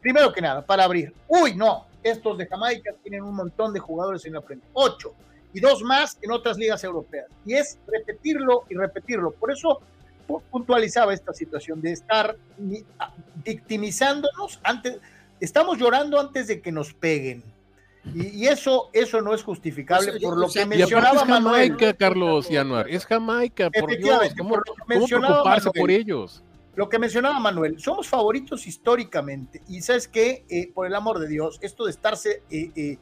primero que nada, para abrir, uy, no, estos de Jamaica tienen un montón de jugadores en la frente, ocho, y dos más en otras ligas europeas. Y es repetirlo y repetirlo. Por eso puntualizaba esta situación de estar victimizándonos antes, estamos llorando antes de que nos peguen. Y, eso, eso no es justificable pues, por lo que mencionaba es Jamaica, Carlos y Anuar, es Jamaica, por Dios, ¿cómo, preocuparse por ellos? Lo que mencionaba Manuel, somos favoritos históricamente, y sabes que, eh, por el amor de Dios, esto de estarse eh,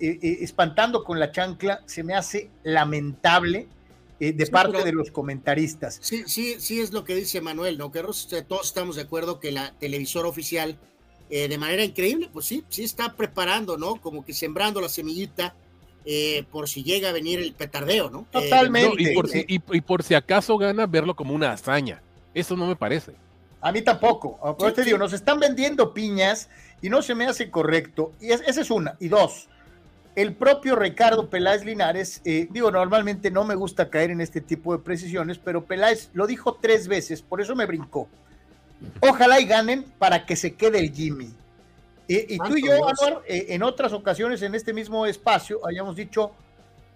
eh, espantando con la chancla se me hace lamentable eh, de parte de los comentaristas. Sí, sí, sí es lo que dice Manuel, ¿no? Que todos estamos de acuerdo que la televisora oficial, eh, de manera increíble, pues sí, sí está preparando, ¿no? Como que sembrando la semillita eh, por si llega a venir el petardeo, ¿no? Totalmente. y, por si, acaso gana, verlo como una hazaña. Eso no me parece. A mí tampoco. Por te digo, nos están vendiendo piñas y no se me hace correcto. Y esa es una. Y dos, el propio Ricardo Peláez Linares, eh, digo, normalmente no me gusta caer en este tipo de precisiones, pero Peláez lo dijo tres veces, por eso me brincó. Ojalá y ganen para que se quede el Jimmy. y tú y yo, eh, en otras ocasiones en este mismo espacio, hayamos dicho,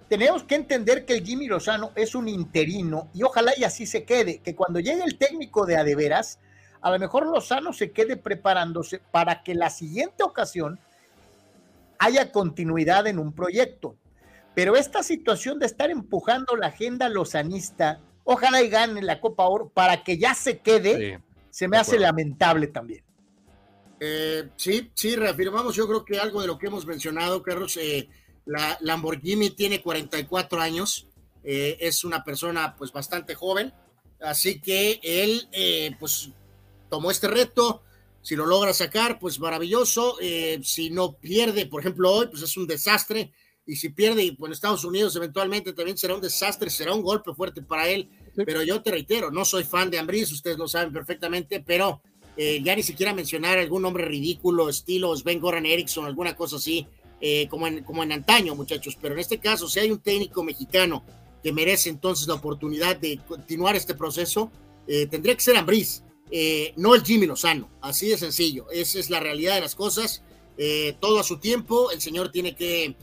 tenemos que entender que el Jimmy Lozano es un interino y ojalá y así se quede, que cuando llegue el técnico de adeveras, a lo mejor Lozano se quede preparándose para que la siguiente ocasión haya continuidad en un proyecto. Pero esta situación de estar empujando la agenda lozanista, ojalá y gane la Copa Oro para que ya se quede, se me hace lamentable también. Eh, sí, sí, reafirmamos yo creo que algo de lo que hemos mencionado, Carlos, eh, la Lamborghini tiene 44 años, eh, es una persona pues bastante joven, así que él pues tomó este reto, si lo logra sacar, pues maravilloso. Eh, si no pierde, por ejemplo, hoy, pues es un desastre. Y si pierde, y en Estados Unidos eventualmente también será un desastre, será un golpe fuerte para él. Pero yo te reitero, no soy fan de Ambris, ustedes lo saben perfectamente, pero eh, ya ni siquiera mencionar algún nombre ridículo, estilo Sven Goran Eriksson, alguna cosa así, eh, como, en, como en antaño, muchachos. Pero en este caso, si hay un técnico mexicano que merece entonces la oportunidad de continuar este proceso, tendría que ser Ambris eh, no el Jimmy Lozano, así de sencillo, esa es la realidad de las cosas, eh, todo a su tiempo, el señor tiene que,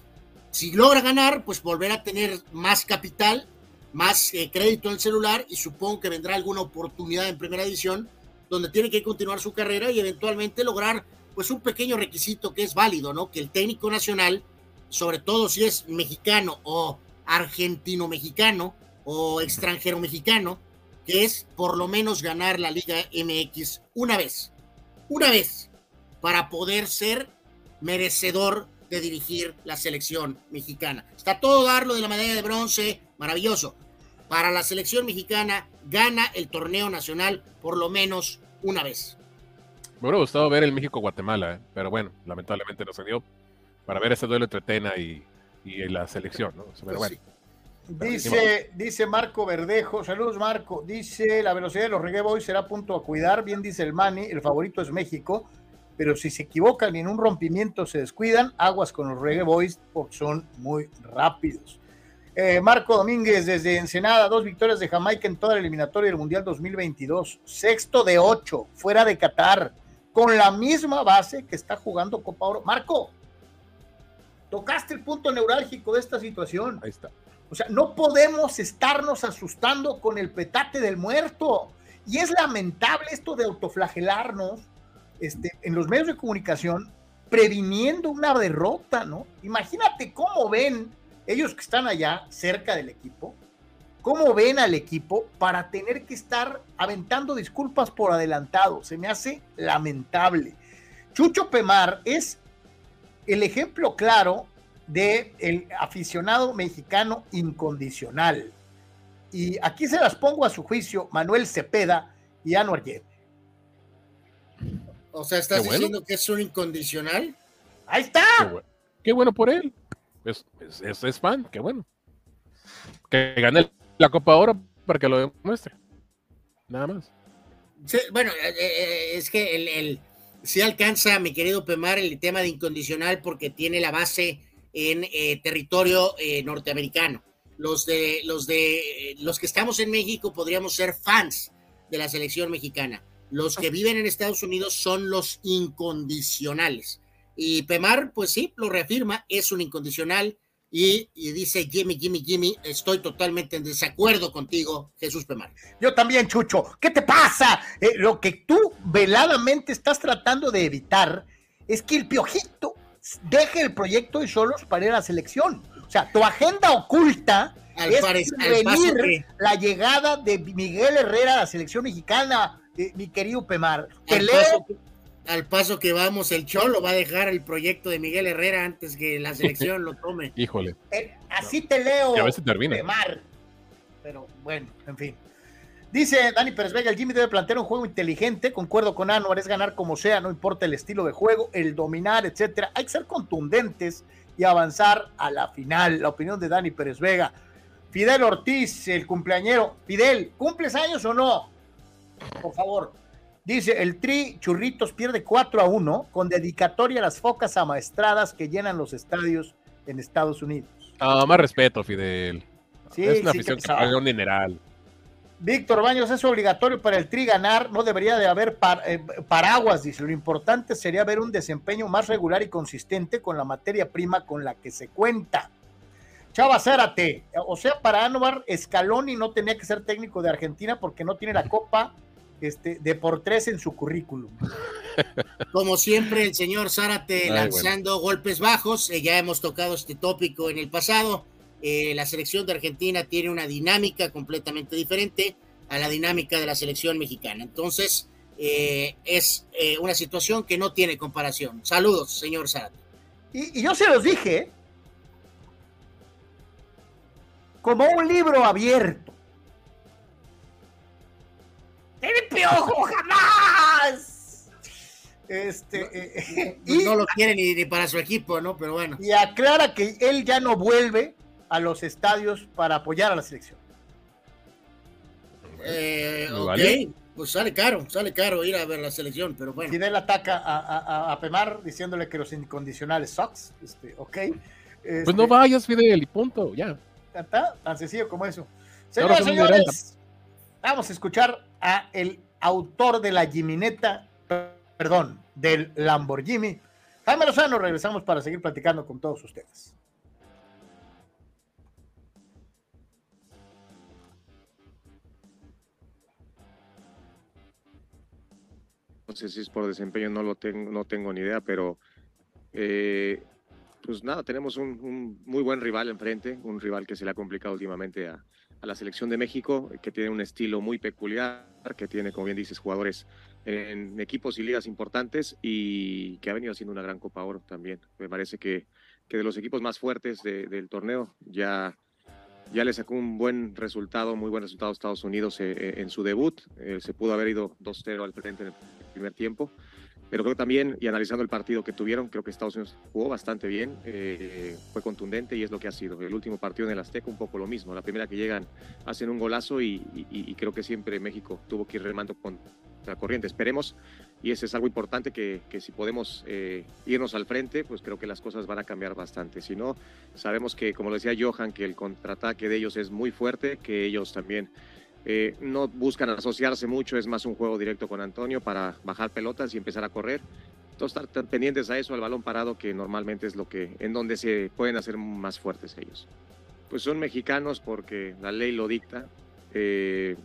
si logra ganar, pues volver a tener más capital, más eh, crédito en el celular y supongo que vendrá alguna oportunidad en primera edición donde tiene que continuar su carrera y eventualmente lograr pues un pequeño requisito que es válido, ¿no? Que el técnico nacional, sobre todo si es mexicano o argentino mexicano o extranjero mexicano, que es por lo menos ganar la Liga MX una vez, una vez, para poder ser merecedor de dirigir la selección mexicana. Está todo darlo de la medalla de bronce, maravilloso. Para la selección mexicana, gana el torneo nacional por lo menos una vez. Me hubiera gustado ver el México-Guatemala, ¿eh? pero bueno, lamentablemente no se dio para ver ese duelo entre Tena y, la selección, ¿no? Pero pues bueno. Dice, dice Marco Verdejo, saludos Marco, dice la velocidad de los reggae boys será punto a cuidar, bien dice el Mani, el favorito es México, pero si se equivocan y en un rompimiento se descuidan, aguas con los reggae boys porque son muy rápidos. Eh, Marco Domínguez desde Ensenada, dos victorias de Jamaica en toda la eliminatoria del Mundial 2022, sexto de ocho, fuera de Qatar, con la misma base que está jugando Copa Oro. Marco, tocaste el punto neurálgico de esta situación. Ahí está. O sea, no podemos estarnos asustando con el petate del muerto. Y es lamentable esto de autoflagelarnos este, en los medios de comunicación previniendo una derrota, ¿no? Imagínate cómo ven ellos que están allá cerca del equipo, cómo ven al equipo para tener que estar aventando disculpas por adelantado. Se me hace lamentable. Chucho Pemar es el ejemplo claro de el aficionado mexicano incondicional. Y aquí se las pongo a su juicio Manuel Cepeda y Anuar O sea, ¿estás diciendo que es un incondicional? Ahí está. Qué bueno, por él. Es, es, fan, qué bueno. Que gane la Copa Oro para que lo demuestre. Nada más. bueno, eh, eh, es que el, el, si alcanza, mi querido Pemar, el tema de incondicional porque tiene la base en eh, territorio norteamericano. Los de, los de los que estamos en México podríamos ser fans de la selección mexicana. Los que viven en Estados Unidos son los incondicionales. Y Pemar, pues sí, lo reafirma, es un incondicional y, dice Jimmy, Jimmy, Jimmy, estoy totalmente en desacuerdo contigo, Jesús Pemar. Yo también, Chucho. ¿Qué te pasa? Eh, lo que tú veladamente estás tratando de evitar es que el piojito deje el proyecto y solos para ir a la selección. O sea, tu agenda oculta es prevenir la llegada de Miguel Herrera a la selección mexicana, eh, mi querido Pemar. Te leo, al paso que vamos, el Cholo va a dejar el proyecto de Miguel Herrera antes que la selección lo tome. <laughs> Híjole. Eh, así te leo. a veces termina. Pero bueno, en fin. Dice Dani Pérez Vega, el Jimmy debe plantear un juego inteligente, concuerdo con Anuar, es ganar como sea, no importa el estilo de juego, el dominar, etcétera. Hay que ser contundentes y avanzar a la final. La opinión de Dani Pérez Vega. Fidel Ortiz, el cumpleañero. Fidel, ¿cumples años o no? Por favor. Dice, el Tri Churritos pierde 4 a 1 con dedicatoria a las focas amaestradas que llenan los estadios en Estados Unidos. Ah, más respeto, Fidel. Sí, es una afición que, paga un mineral. Víctor Baños, es obligatorio para el Tri ganar, no debería de haber eh, paraguas, dice. Lo importante sería ver un desempeño más regular y consistente con la materia prima con la que se cuenta. Chava Zárate, o sea, para Anuar, Scaloni no tenía que ser técnico de Argentina porque no tiene la Copa este, de por tres en su currículum. Como siempre, el señor Zárate lanzando golpes bajos. Eh, ya hemos tocado este tópico en el pasado. Eh, la selección de Argentina tiene una dinámica completamente diferente a la dinámica de la selección mexicana. Entonces, eh, es una situación que no tiene comparación. Saludos, señor Zárate. Y, y yo se los dije, como un libro abierto ¡El piojo jamás! Este, eh, y, no lo quiere ni, para su equipo, ¿no? Pero bueno. Y aclara que él ya no vuelve a los estadios para apoyar a la selección. Eh, ok, pues sale caro, sale caro ir a ver la selección, pero bueno. Fidel ataca a, a, Pemar diciéndole que los incondicionales sucks, este, ok. pues no este, vayas, Fidel, y punto, ya. Está tan sencillo como eso. Señoras señores, vamos a escuchar a el autor de la Jimineta, perdón, del Lamborghini. Jaime Lozano, regresamos para seguir platicando con todos ustedes. No sé si es por desempeño, no lo tengo, no tengo ni idea, pero eh, pues nada, tenemos un, muy buen rival enfrente, un rival que se le ha complicado últimamente a, a la selección de México, que tiene un estilo muy peculiar, que tiene, como bien dices, jugadores en equipos y ligas importantes y que ha venido haciendo una gran Copa Oro también. Me parece que, que de los equipos más fuertes del torneo ya, ya le sacó un buen resultado, muy buen resultado a Estados Unidos eh, eh, en su debut. Se pudo haber ido 2-0 al frente en el primer tiempo pero creo también, y analizando el partido que tuvieron, creo que Estados Unidos jugó bastante bien, eh, fue contundente y es lo que ha sido. El último partido en el Azteca un poco lo mismo, la primera que llegan hacen un golazo y, creo que siempre México tuvo que ir remando con la corriente. Esperemos, y ese es algo importante, que, si podemos eh, irnos al frente, pues creo que las cosas van a cambiar bastante. Si no, sabemos que, como decía Johan, que el contraataque de ellos es muy fuerte, que ellos también eh, no buscan asociarse mucho, es más un juego directo con Antonio para bajar pelotas y empezar a correr. Entonces, estar pendientes a eso, al balón parado, que normalmente es lo que, en donde se pueden hacer más fuertes ellos. Pues son mexicanos porque la ley lo dicta. Eh,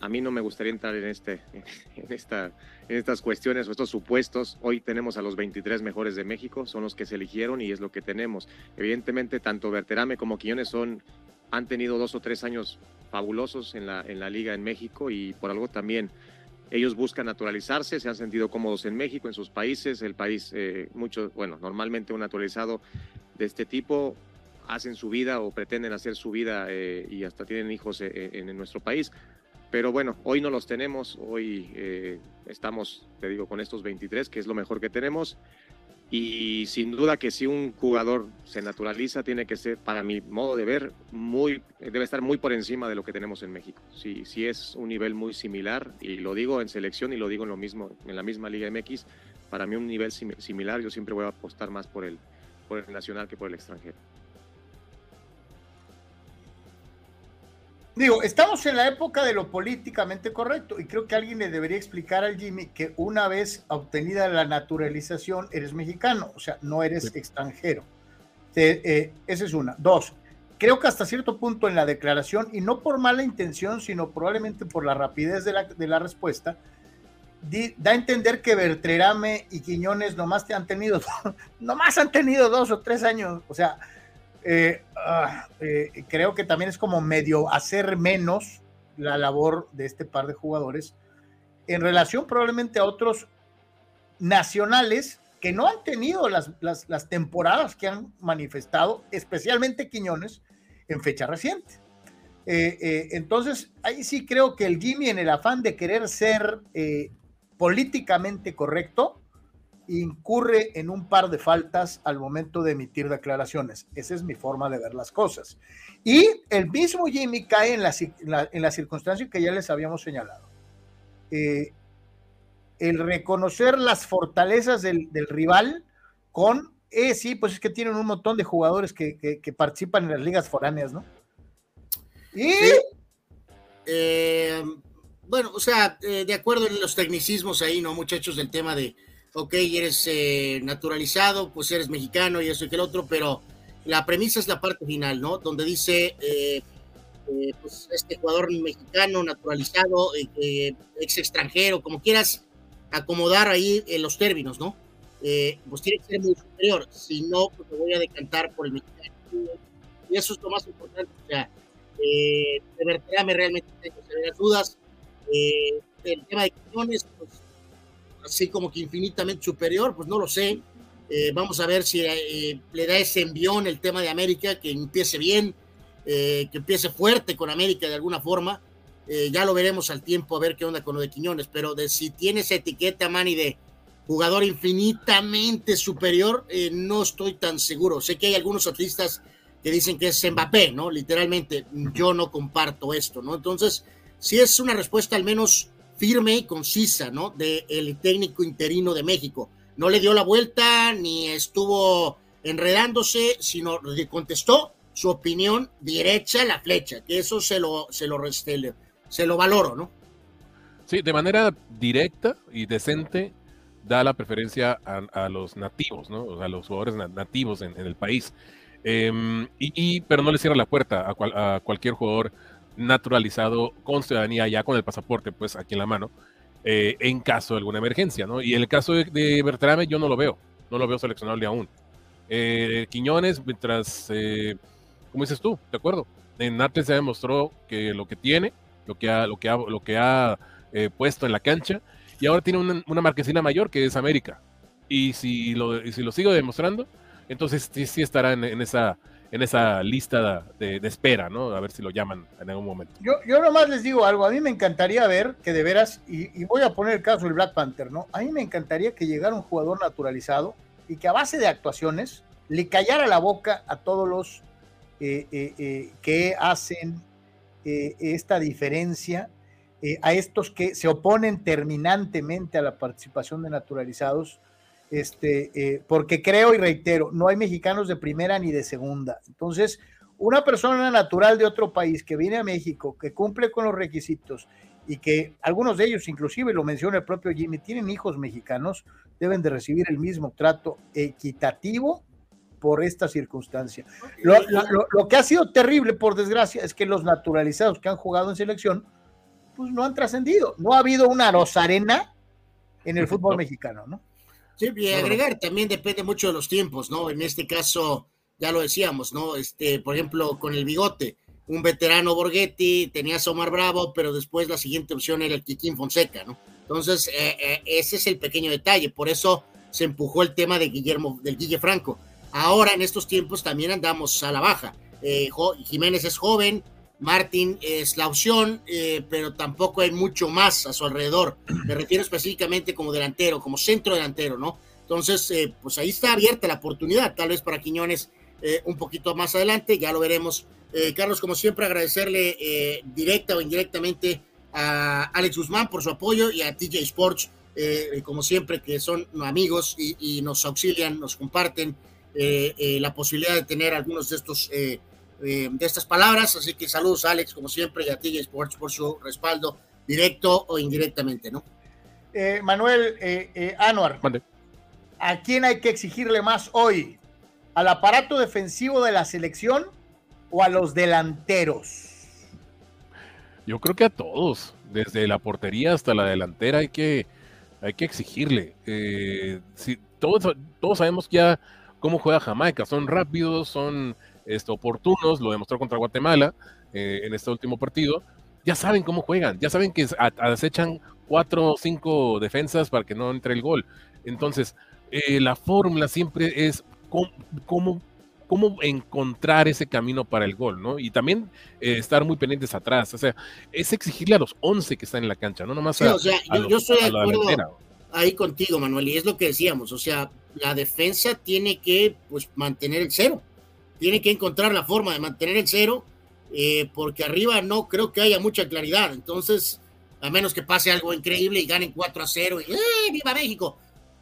a mí no me gustaría entrar en, este, <laughs> en, esta, en estas cuestiones o estos supuestos. Hoy tenemos a los 23 mejores de México, son los que se eligieron y es lo que tenemos. Evidentemente, tanto Berterame como Quiñones son, han tenido dos o tres años fabulosos en la, en la liga en México y por algo también ellos buscan naturalizarse, se han sentido cómodos en México, en sus países, el país, eh, bueno, normalmente un naturalizado de este tipo hacen su vida o pretenden hacer su vida eh, y hasta tienen hijos eh, en, nuestro país. Pero bueno, hoy no los tenemos, hoy estamos, te digo, con estos 23, que es lo mejor que tenemos. Y sin duda que si un jugador se naturaliza, tiene que ser, para mi modo de ver, muy, debe estar muy por encima de lo que tenemos en México. Si, si es un nivel muy similar, y lo digo en selección y lo digo en lo mismo, en la misma Liga MX, para mí un nivel similar, yo siempre voy a apostar más por el, por el nacional que por el extranjero. Digo, estamos en la época de lo políticamente correcto y creo que alguien le debería explicar al Jimmy que una vez obtenida la naturalización eres mexicano, o sea, no eres extranjero. Eh, esa es una. Dos, creo que hasta cierto punto en la declaración, y no por mala intención, sino probablemente por la rapidez de la, de la respuesta, da a entender que Bertrerame y Quiñones nomás te han tenido, <laughs> nomás han tenido dos o tres años, o sea, eh, ah, eh, creo que también es como medio hacer menos la labor de este par de jugadores en relación probablemente a otros nacionales que no han tenido las, las, temporadas que han manifestado, especialmente Quiñones, en fecha reciente. Eh, entonces, ahí sí creo que el Jimmy, en el afán de querer ser políticamente correcto, incurre en un par de faltas al momento de emitir declaraciones. Esa es mi forma de ver las cosas. Y el mismo Jimmy cae en la, en circunstancia que ya les habíamos señalado. Eh, el reconocer las fortalezas del, rival con, eh, sí, pues es que tienen un montón de jugadores que, participan en las ligas foráneas, ¿no? Y... Eh, bueno, o sea, eh, de acuerdo en los tecnicismos ahí, ¿no, muchachos? Del tema de ok, eres eh, naturalizado, pues eres mexicano y eso y que el otro, pero la premisa es la parte final, ¿no? Donde dice, eh, eh, pues este jugador mexicano, naturalizado, ex extranjero, como quieras acomodar ahí en los términos, ¿no? pues tiene que ser muy superior, si no, pues me voy a decantar por el mexicano. Y eso es lo más importante, o sea, me realmente tengo serias dudas. el tema de Quiñones, pues así como que infinitamente superior, pues no lo sé. Eh, vamos a ver si eh, le da ese envión el tema de América, que empiece bien, eh, que empiece fuerte con América de alguna forma. ya lo veremos al tiempo a ver qué onda con lo de Quiñones, pero de si tiene esa etiqueta, Manny, de jugador infinitamente superior, no estoy tan seguro. Sé que hay algunos atletas que dicen que es Mbappé, ¿no? Literalmente, yo no comparto esto, ¿no? Entonces, si es una respuesta al menos firme y concisa, ¿no? De el técnico interino de México. No le dio la vuelta ni estuvo enredándose, sino le contestó su opinión derecha a la flecha, que eso se lo, se lo, se lo valoro, ¿no? Sí, de manera directa y decente da la preferencia a, los nativos, ¿no? a los jugadores nativos en, el país. Em, y, pero no le cierra la puerta a, a cualquier jugador naturalizado con ciudadanía ya con el pasaporte, pues aquí en la mano, eh, en caso de alguna emergencia, ¿no? Y el caso de, de, Bertrame yo no lo veo, no lo veo seleccionable aún. Eh, Quiñones, mientras, eh, como dices tú, de acuerdo, en Atlas se demostró que lo que tiene, lo que ha, lo que lo que ha puesto en la cancha, y ahora tiene una, marquesina mayor que es América. Y si lo, si lo sigo demostrando, entonces sí, sí estará en esa en esa lista de, espera, ¿no? A ver si lo llaman en algún momento. Yo, yo nomás les digo algo, a mí me encantaría ver que de veras, y, voy a poner el caso del Black Panther, ¿no? A mí me encantaría que llegara un jugador naturalizado y que a base de actuaciones le callara la boca a todos los eh, eh, eh, que hacen esta diferencia, a estos que se oponen terminantemente a la participación de naturalizados este, eh, porque creo y reitero, no hay mexicanos de primera ni de segunda. Entonces, una persona natural de otro país que viene a México, que cumple con los requisitos y que algunos de ellos, inclusive lo menciona el propio Jimmy, tienen hijos mexicanos, deben de recibir el mismo trato equitativo por esta circunstancia. Lo, lo, que ha sido terrible, por desgracia, es que los naturalizados que han jugado en selección, pues no han trascendido. No ha habido una rosarena en el fútbol mexicano, ¿no? Sí, y agregar también depende mucho de los tiempos, ¿no? En este caso, ya lo decíamos, ¿no? Este, por ejemplo, con el bigote, un veterano Borghetti, tenías a Omar Bravo, pero después la siguiente opción era el Kikín Fonseca, ¿no? Entonces, eh, eh, ese es el pequeño detalle, por eso se empujó el tema de Guillermo, del Guille Franco. Ahora, en estos tiempos, también andamos a la baja. Eh, Jiménez es joven, Martín es la opción, eh, pero tampoco hay mucho más a su alrededor. Me refiero específicamente como delantero, como centro delantero, ¿no? Entonces, eh, pues ahí está abierta la oportunidad, tal vez para Quiñones eh, un poquito más adelante, ya lo veremos. Carlos, como siempre, agradecerle directa o indirectamente a Alex Guzmán por su apoyo y a TJ Sports, como siempre, que son amigos y, nos auxilian, nos comparten la posibilidad de tener algunos de estos de estas palabras. Así que saludos, Alex, como siempre, y a TJ Sports por su respaldo, directo o indirectamente, ¿no? Manuel Anuar. ¿A quién hay que exigirle más hoy? ¿Al aparato defensivo de la selección o a los delanteros? Yo creo que a todos, desde la portería hasta la delantera hay que, hay que exigirle. Eh, si, todos, todos sabemos ya cómo juega Jamaica, son rápidos, son este, oportunos, lo demostró contra Guatemala eh, en este último partido. Ya saben cómo juegan, ya saben que acechan cuatro o cinco defensas para que no entre el gol. Entonces, eh, la fórmula siempre es cómo, cómo, encontrar ese camino para el gol, ¿no? Y también eh, estar muy pendientes atrás, o sea, es exigirle a los 11 que están en la cancha, no nomás a, o sea, yo, estoy de acuerdo ahí contigo, Manuel, y es lo que decíamos, o sea, la defensa tiene que, pues, mantener el cero, tiene que encontrar la forma de mantener el cero, eh, porque arriba no creo que haya mucha claridad, entonces, a menos que pase algo increíble y ganen 4 a 0 y ¡eh, viva México!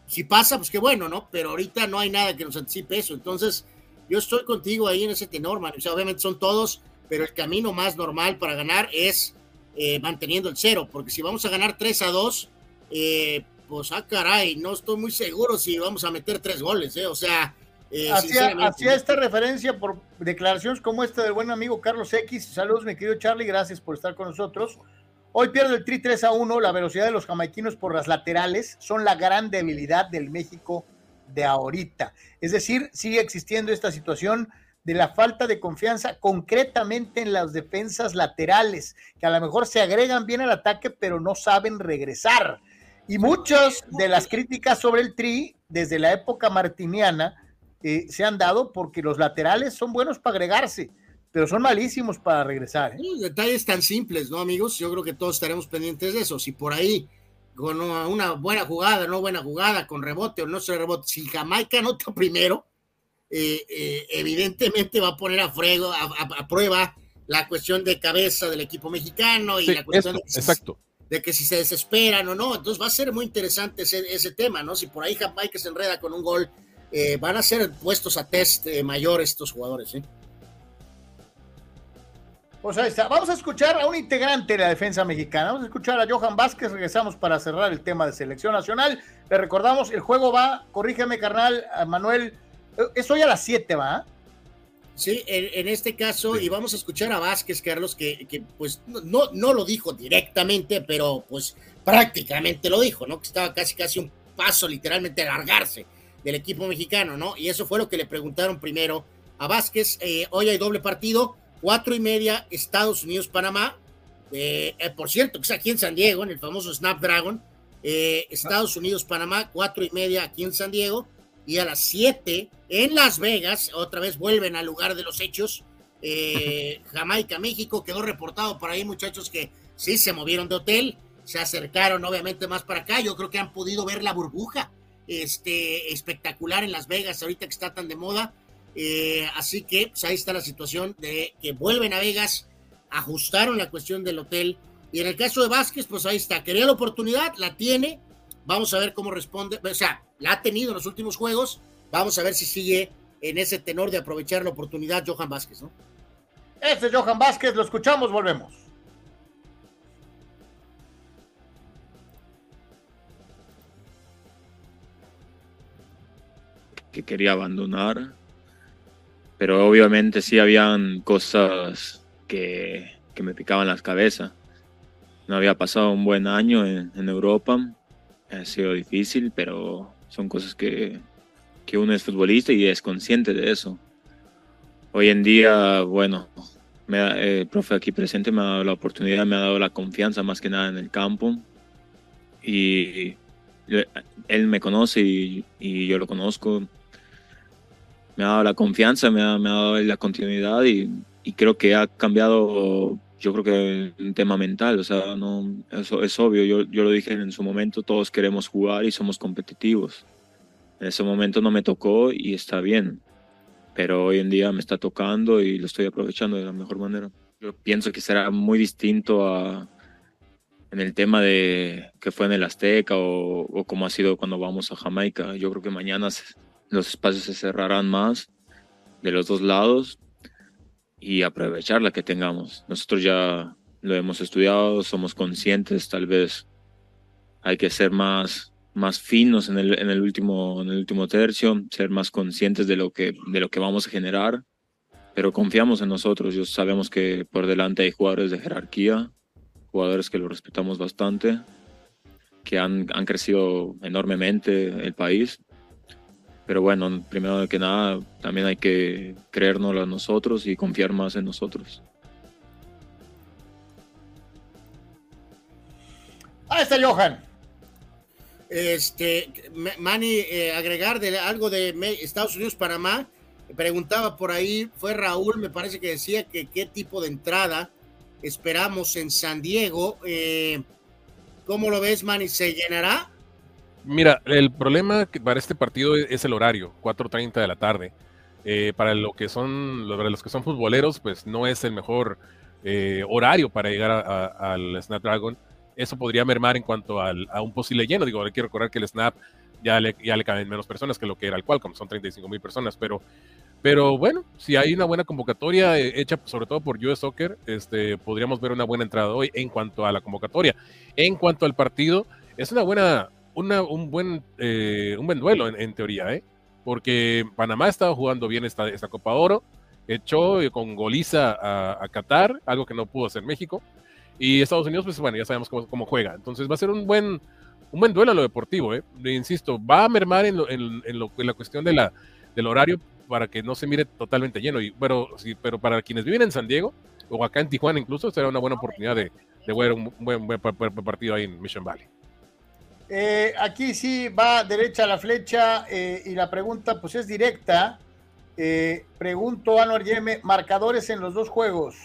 si pasa, pues qué bueno, ¿no? Pero ahorita no hay nada que nos anticipe eso. Entonces, yo estoy contigo ahí en ese tenor, man. O sea, obviamente son todos, pero el camino más normal para ganar es eh, manteniendo el cero, porque si vamos a ganar 3 a 2, eh, pues, ah, caray, no estoy muy seguro si vamos a meter tres goles, ¿eh? O sea, eh, hacía, esta referencia por declaraciones como esta del buen amigo Carlos X. Saludos, mi querido Charlie, gracias por estar con nosotros. Hoy pierde el Tri 3 a 1. La velocidad de los jamaiquinos por las laterales son la gran debilidad del México de ahorita. Es decir, sigue existiendo esta situación de la falta de confianza concretamente en las defensas laterales, que a lo mejor se agregan bien al ataque, pero no saben regresar. Y muchas de las críticas sobre el Tri, desde la época martiniana, eh, se han dado porque los laterales son buenos para agregarse pero son malísimos para regresar. ¿eh? Detalles tan simples, ¿no, amigos? Yo creo que todos estaremos pendientes de eso. Si por ahí, con una buena jugada, no buena jugada, con rebote o no se rebote, si Jamaica anota primero, eh, eh, evidentemente va a poner a, frego, a, prueba la cuestión de cabeza del equipo mexicano y la cuestión de, que exacto. de, que si se desesperan o no. Entonces va a ser muy interesante ese, ese tema, ¿no? Si por ahí Jamaica se enreda con un gol, van a ser puestos a test mayor estos jugadores, ¿eh? Pues ahí está. Vamos a escuchar a un integrante de la defensa mexicana. Vamos a escuchar a Johan Vázquez. Regresamos para cerrar el tema de selección nacional. Le recordamos, el juego va, corrígeme, carnal, Manuel. Eh, es hoy a las 7, ¿va? Sí, en, este caso, y vamos a escuchar a Vázquez, Carlos, que, que, pues no, no lo dijo directamente, pero pues prácticamente lo dijo, ¿no? Que estaba casi casi un paso literalmente a largarse del equipo mexicano, ¿no? Y eso fue lo que le preguntaron primero a Vázquez. Eh, hoy hay doble partido cuatro y media Estados Unidos-Panamá. Eh, eh, por cierto, que es aquí en San Diego, en el famoso Snapdragon. Eh, Estados Unidos-Panamá, cuatro y media aquí en San Diego. Y a las siete en Las Vegas, otra vez vuelven al lugar de los hechos. <laughs> Jamaica, México, quedó reportado por ahí, muchachos, que sí se movieron de hotel, se acercaron obviamente más para acá. Yo creo que han podido ver la burbuja este, espectacular en Las Vegas, ahorita que está tan de moda eh, así que pues, ahí está la situación de que vuelven a Vegas, ajustaron la cuestión del hotel. Y en el caso de Vázquez, pues ahí está. Quería la oportunidad, la tiene. Vamos a ver cómo responde. O sea, la ha tenido en los últimos juegos. Vamos a ver si sigue en ese tenor de aprovechar la oportunidad Johan Vázquez, ¿no? Este es Johan Vázquez, lo escuchamos, volvemos. Que quería abandonar pero obviamente sí habían cosas que, que me picaban las cabezas. No había pasado un buen año en, en, Europa, ha sido difícil, pero son cosas que, que uno es futbolista y es consciente de eso. Hoy en día, bueno, me, el profe aquí presente me ha dado la oportunidad, me ha dado la confianza más que nada en el campo. Y él me conoce y, y yo lo conozco me ha dado la confianza, me ha, me ha dado la continuidad y, y, creo que ha cambiado, yo creo que un tema mental, o sea, no, eso es obvio, yo, yo lo dije en su momento, todos queremos jugar y somos competitivos. En ese momento no me tocó y está bien, pero hoy en día me está tocando y lo estoy aprovechando de la mejor manera. Yo pienso que será muy distinto a, en el tema de que fue en el Azteca o, o como ha sido cuando vamos a Jamaica. Yo creo que mañana los espacios se cerrarán más de los dos lados y aprovechar la que tengamos. Nosotros ya lo hemos estudiado, somos conscientes, tal vez hay que ser más, más finos en el, en, el último, en el último tercio, ser más conscientes de lo, que, de lo que vamos a generar, pero confiamos en nosotros. Yo sabemos que por delante hay jugadores de jerarquía, jugadores que lo respetamos bastante, que han, han crecido enormemente el país. Pero bueno, primero que nada, también hay que creérnoslo a nosotros y confiar más en nosotros. Ahí está Johan. Este, Manny, eh, agregar de algo de Estados Unidos, Panamá, preguntaba por ahí, fue Raúl, me parece que decía que qué tipo de entrada esperamos en San Diego. Eh, ¿Cómo lo ves, Manny? ¿Se llenará? Mira, el problema para este partido es el horario, 4.30 de la tarde. Eh, para lo que son los que son futboleros, pues no es el mejor eh, horario para llegar al Snapdragon. Eso podría mermar en cuanto a un posible lleno. Digo, hay que recordar que el Snap ya le, ya le menos personas que lo que era el Qualcomm, son 35 mil personas, pero, pero bueno, si hay una buena convocatoria eh, hecha sobre todo por US Soccer, este, podríamos ver una buena entrada hoy en cuanto a la convocatoria. En cuanto al partido, es una buena, un, buen, eh, un buen duelo en, teoría, ¿eh? porque Panamá ha estado jugando bien esta, esta Copa Oro, echó con goliza a, Qatar, algo que no pudo hacer México, y Estados Unidos, pues bueno, ya sabemos cómo, juega, entonces va a ser un buen, un buen duelo en lo deportivo, ¿eh? insisto, va a mermar en, en, la cuestión de la, del horario para que no se mire totalmente lleno, y, pero, sí, pero para quienes viven en San Diego, o acá en Tijuana incluso, será una buena oportunidad de, de ver un buen, buen partido ahí en Mission Valley. Eh, aquí sí va derecha la flecha eh, y la pregunta pues es directa. Eh, pregunto a Yeme, marcadores en los dos juegos.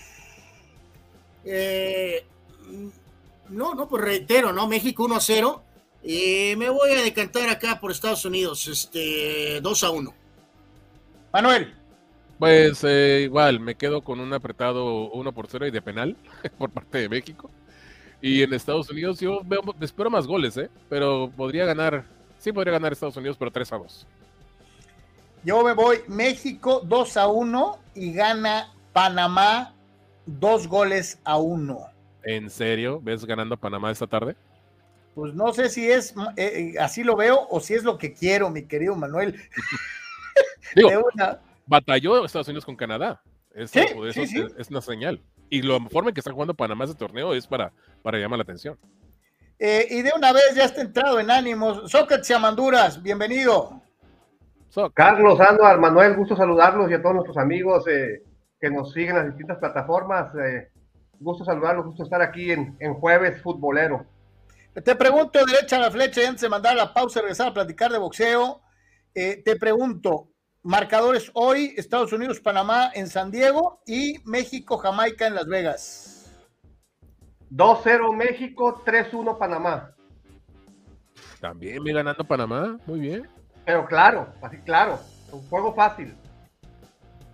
no, no, pues reitero, ¿no? México 1 a 0. Y me voy a decantar acá por Estados Unidos, este 2 a 1. Manuel. Pues igual, me quedo con un apretado 1 por 0 y de penal <laughs> por parte de México. Y en Estados Unidos yo veo, espero más goles, ¿eh? Pero podría ganar, sí podría ganar Estados Unidos, pero 3 a 2. Yo me voy México 2 a 1 y gana Panamá 2 goles a 1. ¿En serio? ¿Ves ganando Panamá esta tarde? Pues no sé si es eh, eh, así lo veo o si es lo que quiero, mi querido Manuel. <laughs> Digo, batalló Estados Unidos con Canadá. ¿Sí? es una señal. Y la forma en que está jugando Panamá ese torneo es para, para llamar la atención. Eh, y de una vez ya está entrado en ánimos. Sócrates Amanduras, bienvenido. Carlos, Anuar, Manuel, gusto saludarlos y a todos nuestros amigos eh, que nos siguen en las distintas plataformas. Eh, gusto saludarlos, gusto estar aquí en, en, Jueves Futbolero. Te pregunto, derecha a la flecha, y antes de mandar la pausa y regresar a platicar de boxeo, te pregunto, Marcadores hoy, Estados Unidos, Panamá en San Diego y México, Jamaica en Las Vegas. 2-0 México, 3-1 Panamá. También me ganando Panamá, muy bien. Pero claro, así claro, un juego fácil.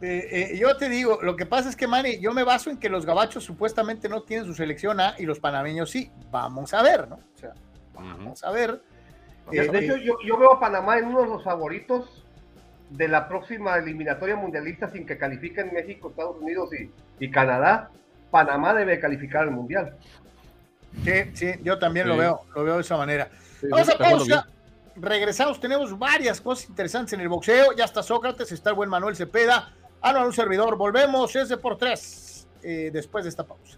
Eh, eh, yo te digo, lo que pasa es que, Manny, yo me baso en que los gabachos supuestamente no tienen su selección A y los panameños sí. Vamos a ver, ¿no? O sea, vamos a ver. de hecho, yo, yo, veo a Panamá en uno de los favoritos de la próxima eliminatoria mundialista sin que califiquen México, Estados Unidos y, Canadá, Panamá debe calificar al mundial. Sí, sí, yo también lo veo, lo veo de esa manera. Vamos a pausa. Regresamos, tenemos varias cosas interesantes en el boxeo. Ya está Sócrates, está el buen Manuel Cepeda. Ah, no, un servidor. Volvemos, ese por tres, eh, después de esta pausa.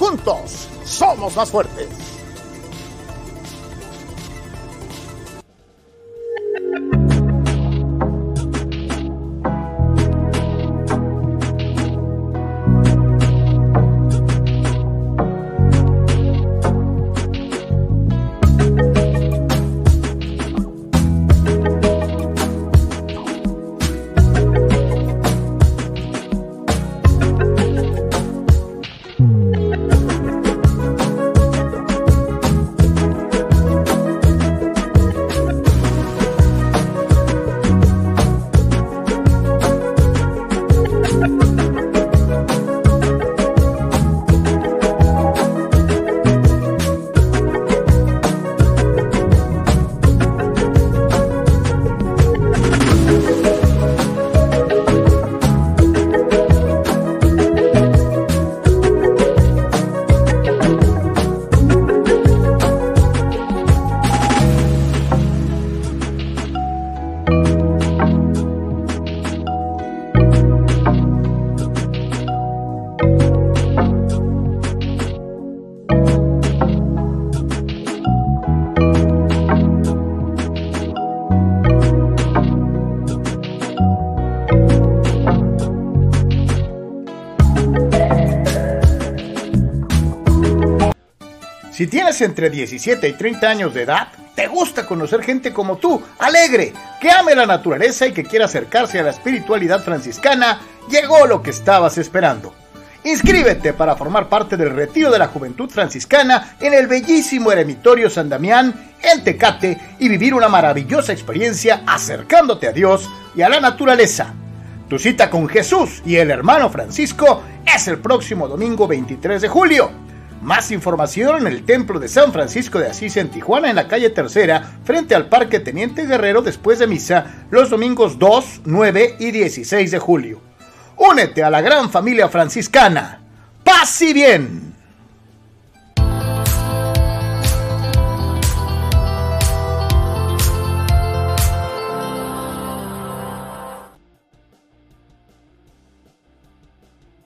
Juntos, somos más fuertes. Si tienes entre 17 y 30 años de edad, te gusta conocer gente como tú, alegre, que ame la naturaleza y que quiera acercarse a la espiritualidad franciscana, llegó lo que estabas esperando. Inscríbete para formar parte del retiro de la juventud franciscana en el bellísimo eremitorio San Damián en Tecate y vivir una maravillosa experiencia acercándote a Dios y a la naturaleza. Tu cita con Jesús y el hermano Francisco es el próximo domingo 23 de julio. Más información en el Templo de San Francisco de Asís en Tijuana, en la calle Tercera, frente al Parque Teniente Guerrero, después de misa, los domingos 2, 9 y 16 de julio. Únete a la gran familia franciscana. ¡Paz y bien!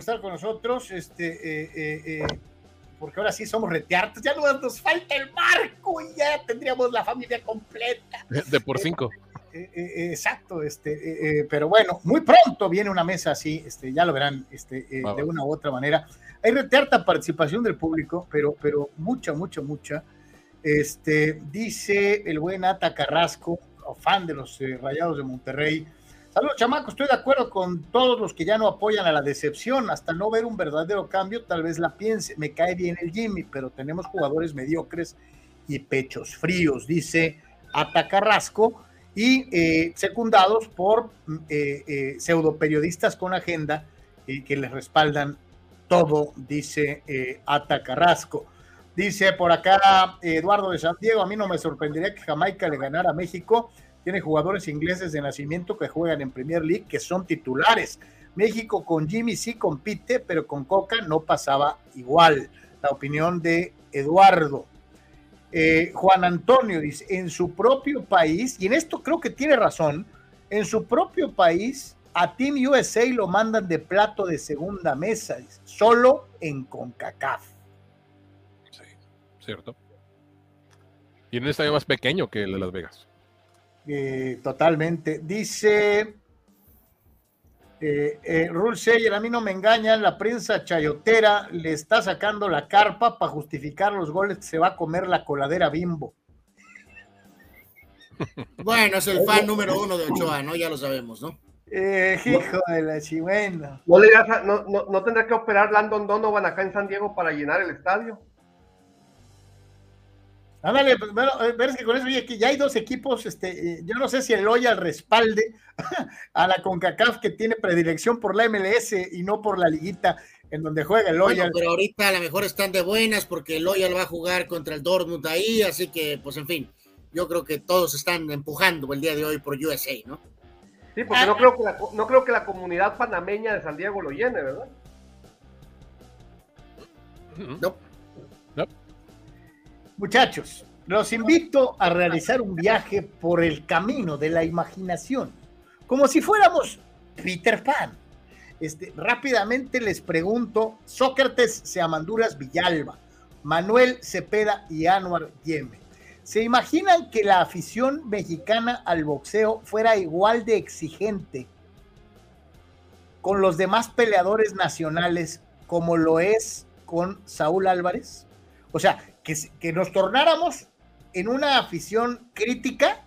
estar con nosotros, este, eh, eh, eh porque ahora sí somos reteartos, ya no nos falta el marco y ya tendríamos la familia completa. De por cinco. Eh, eh, eh, exacto, este, pero bueno, muy pronto viene una mesa así, este, ya lo verán, este, de una u otra manera. Hay retearta participación del público, pero, pero mucha, mucha, mucha. Este, dice el buen Ata Carrasco, fan de los Rayados de Monterrey, Saludos, chamaco. Estoy de acuerdo con todos los que ya no apoyan a la decepción. Hasta no ver un verdadero cambio, tal vez la piense. Me cae bien el Jimmy, pero tenemos jugadores mediocres y pechos fríos, dice Atacarrasco, y eh, secundados por eh, eh, pseudo periodistas con agenda y que les respaldan todo, dice Atacarrasco. Dice por acá Eduardo de San Diego, a mí no me sorprendería que Jamaica le ganara a México tiene jugadores ingleses de nacimiento que juegan en Premier League, que son titulares. México con Jimmy sí compite, pero con Coca no pasaba igual. La opinión de Eduardo. Eh, Juan Antonio dice, en su propio país, y en esto creo que tiene razón, en su propio país a Team USA lo mandan de plato de segunda mesa, solo en CONCACAF. Sí, cierto. Y en un estadio más pequeño que el de Las Vegas. Eh, totalmente. Dice eh, eh a mí no me engañan, la prensa chayotera le está sacando la carpa para justificar los goles se va a comer la coladera bimbo. <laughs> Bueno, es el fan número uno de Ochoa, ¿no? Ya lo sabemos, ¿no? Eh, hijo de la chigüena. ¿No, no, no, tendrá que operar Landon Donovan acá en San Diego para llenar el estadio? Ándale, pues, bueno, eh, ves que con eso que ya hay dos equipos, este, eh, yo no sé si el Loyal respalde <laughs> a la CONCACAF que tiene predilección por la MLS y no por la liguita en donde juega el Loyal. pero ahorita a lo mejor están de buenas porque el Loyal va a jugar contra el Dortmund ahí, así que, pues en fin, yo creo que todos están empujando el día de hoy por USA, ¿no? Sí, porque no creo que la, no creo que la comunidad panameña de San Diego lo llene, ¿verdad? No. Muchachos, los invito a realizar un viaje por el camino de la imaginación como si fuéramos Peter Pan. Este, rápidamente les pregunto, Sócrates Seamanduras Villalba, Manuel Cepeda y Anuar Yeme. ¿Se imaginan que la afición mexicana al boxeo fuera igual de exigente con los demás peleadores nacionales como lo es con Saúl Álvarez? O sea, que, nos tornáramos en una afición crítica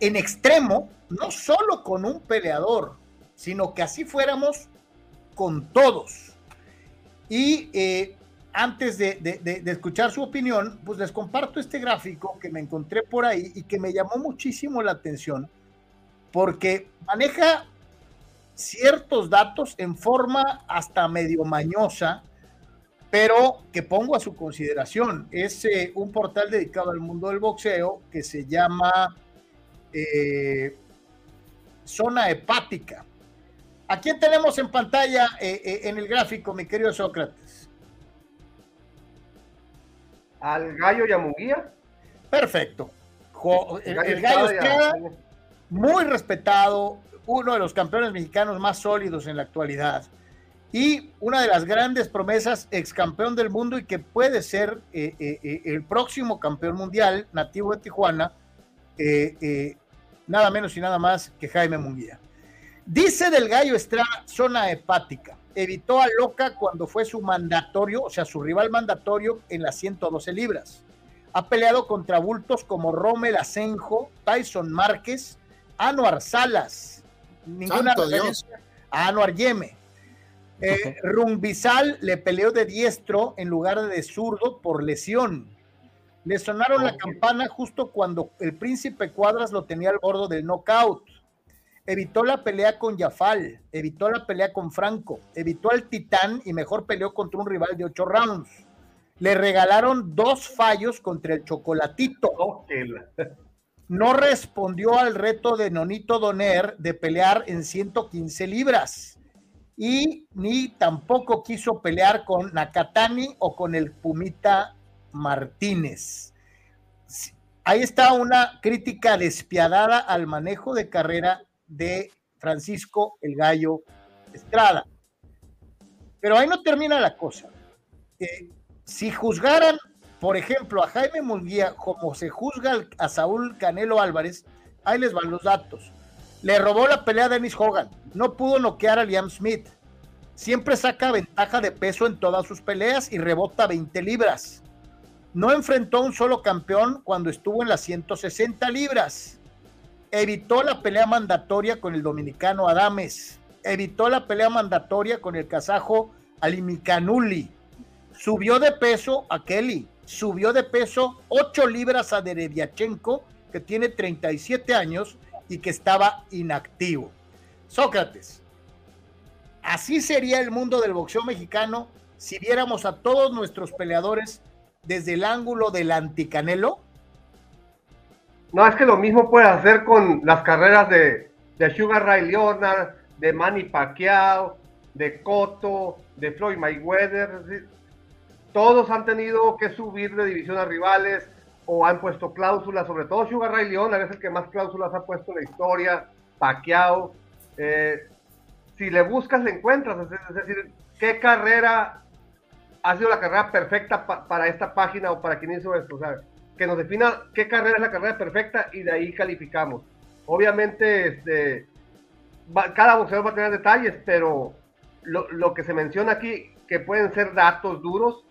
en extremo, no solo con un peleador, sino que así fuéramos con todos. Y eh, antes de, escuchar su opinión, pues les comparto este gráfico que me encontré por ahí y que me llamó muchísimo la atención, porque maneja ciertos datos en forma hasta medio mañosa, pero que pongo a su consideración. Es eh, un portal dedicado al mundo del boxeo que se llama eh, Zona Hepática. ¿A quién tenemos en pantalla eh, en el gráfico, mi querido Sócrates? Al gallo Yamunguía. Perfecto. el, gallo, el muy respetado, uno de los campeones mexicanos más sólidos en la actualidad y una de las grandes promesas, ex campeón del mundo y que puede ser eh, el próximo campeón mundial, nativo de Tijuana, nada menos y nada más que Jaime Munguía. Dice del Gallo Estrada, zona hepática. Evitó a Loca cuando fue su mandatorio, o sea, su rival mandatorio en las 112 libras. Ha peleado contra bultos como Rommel Asenjo, Tyson Márquez, Anuar Salas, ninguna referencia a Anuar Yeme. Eh, Rumbizal le peleó de diestro en lugar de zurdo por lesión. Le sonaron la campana justo cuando el príncipe Cuadras lo tenía al bordo del knockout evitó la pelea con Jafal, evitó la pelea con Franco, evitó al Titán y mejor peleó contra un rival de ocho rounds. Le regalaron dos fallos contra el Chocolatito. No respondió al reto de Nonito Doner de pelear en 115 libras. Y ni tampoco quiso pelear con Nakatani o con el Pumita Martínez. Ahí está una crítica despiadada al manejo de carrera de Francisco el Gallo Estrada. Pero ahí no termina la cosa. Eh, si juzgaran, por ejemplo, a Jaime Munguía como se juzga a Saúl Canelo Álvarez, ahí les van los datos. Le robó la pelea a Dennis Hogan, no pudo noquear a Liam Smith, siempre saca ventaja de peso en todas sus peleas y rebota 20 libras. No enfrentó a un solo campeón cuando estuvo en las 160 libras. Evitó la pelea mandatoria con el dominicano Adames, evitó la pelea mandatoria con el kazajo Alimikanuli, subió de peso a Kelly, subió de peso 8 libras a Dereviachenko, que tiene 37 años y que estaba inactivo. Sócrates, así sería el mundo del boxeo mexicano si viéramos a todos nuestros peleadores desde el ángulo del anticanelo. No, es que lo mismo puede hacer con las carreras de, Sugar Ray Leonard, de Manny Pacquiao, de Cotto, de Floyd Mayweather. Todos han tenido que subir de división a rivales o han puesto cláusulas, sobre todo Sugar Ray Leonard es el que más cláusulas ha puesto en la historia, Pacquiao. Eh, si le buscas, le encuentras. Es, decir, ¿qué carrera ha sido la carrera perfecta para esta página o para quien hizo esto? ¿sabes? que nos defina qué carrera es la carrera perfecta y de ahí calificamos. Obviamente, este, cada boxeador va a tener detalles, pero lo, que se menciona aquí, que pueden ser datos duros,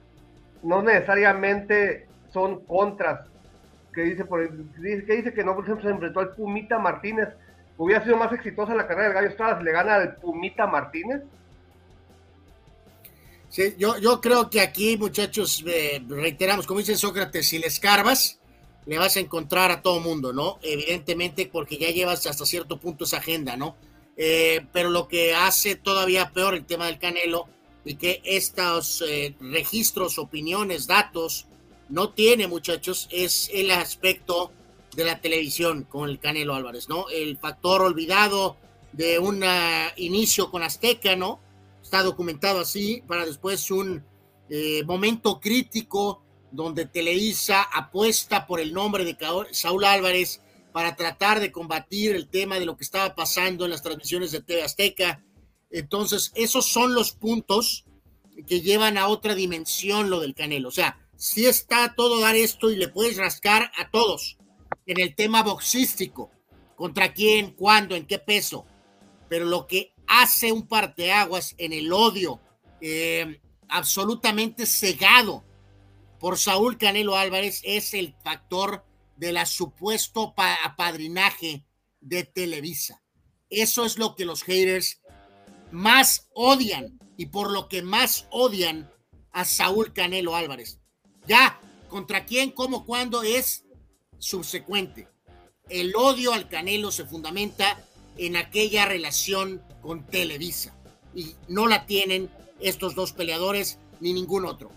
no necesariamente son contras. Que dice, que dice que no, por ejemplo, se enfrentó al Pumita Martínez. Hubiera sido más exitosa la carrera del Gallo Estrada si le gana al Pumita Martínez. Sí, yo, yo creo que aquí, muchachos, eh, reiteramos, como dice Sócrates, si le escarbas, le vas a encontrar a todo mundo, ¿no? Evidentemente, porque ya llevas hasta cierto punto esa agenda, ¿no? Eh, pero lo que hace todavía peor el tema del Canelo y que estos eh, registros, opiniones, datos no tiene, muchachos, es el aspecto de la televisión con el Canelo Álvarez, ¿no? El factor olvidado de un inicio con Azteca, ¿no? está documentado así, para después un eh, momento crítico donde Televisa apuesta por el nombre de Saúl Álvarez para tratar de combatir el tema de lo que estaba pasando en las transmisiones de TV Azteca. Entonces, esos son los puntos que llevan a otra dimensión lo del Canelo. O sea, si está todo dar esto y le puedes rascar a todos en el tema boxístico. ¿Contra quién? ¿Cuándo? ¿En qué peso? Pero lo que hace un parteaguas en el odio eh, absolutamente cegado por Saúl Canelo Álvarez es el factor de la supuesto apadrinaje de Televisa. Eso es lo que los haters más odian y por lo que más odian a Saúl Canelo Álvarez. Ya, contra quién, cómo, cuándo es subsecuente. El odio al Canelo se fundamenta en aquella relación con Televisa y no la tienen estos dos peleadores ni ningún otro.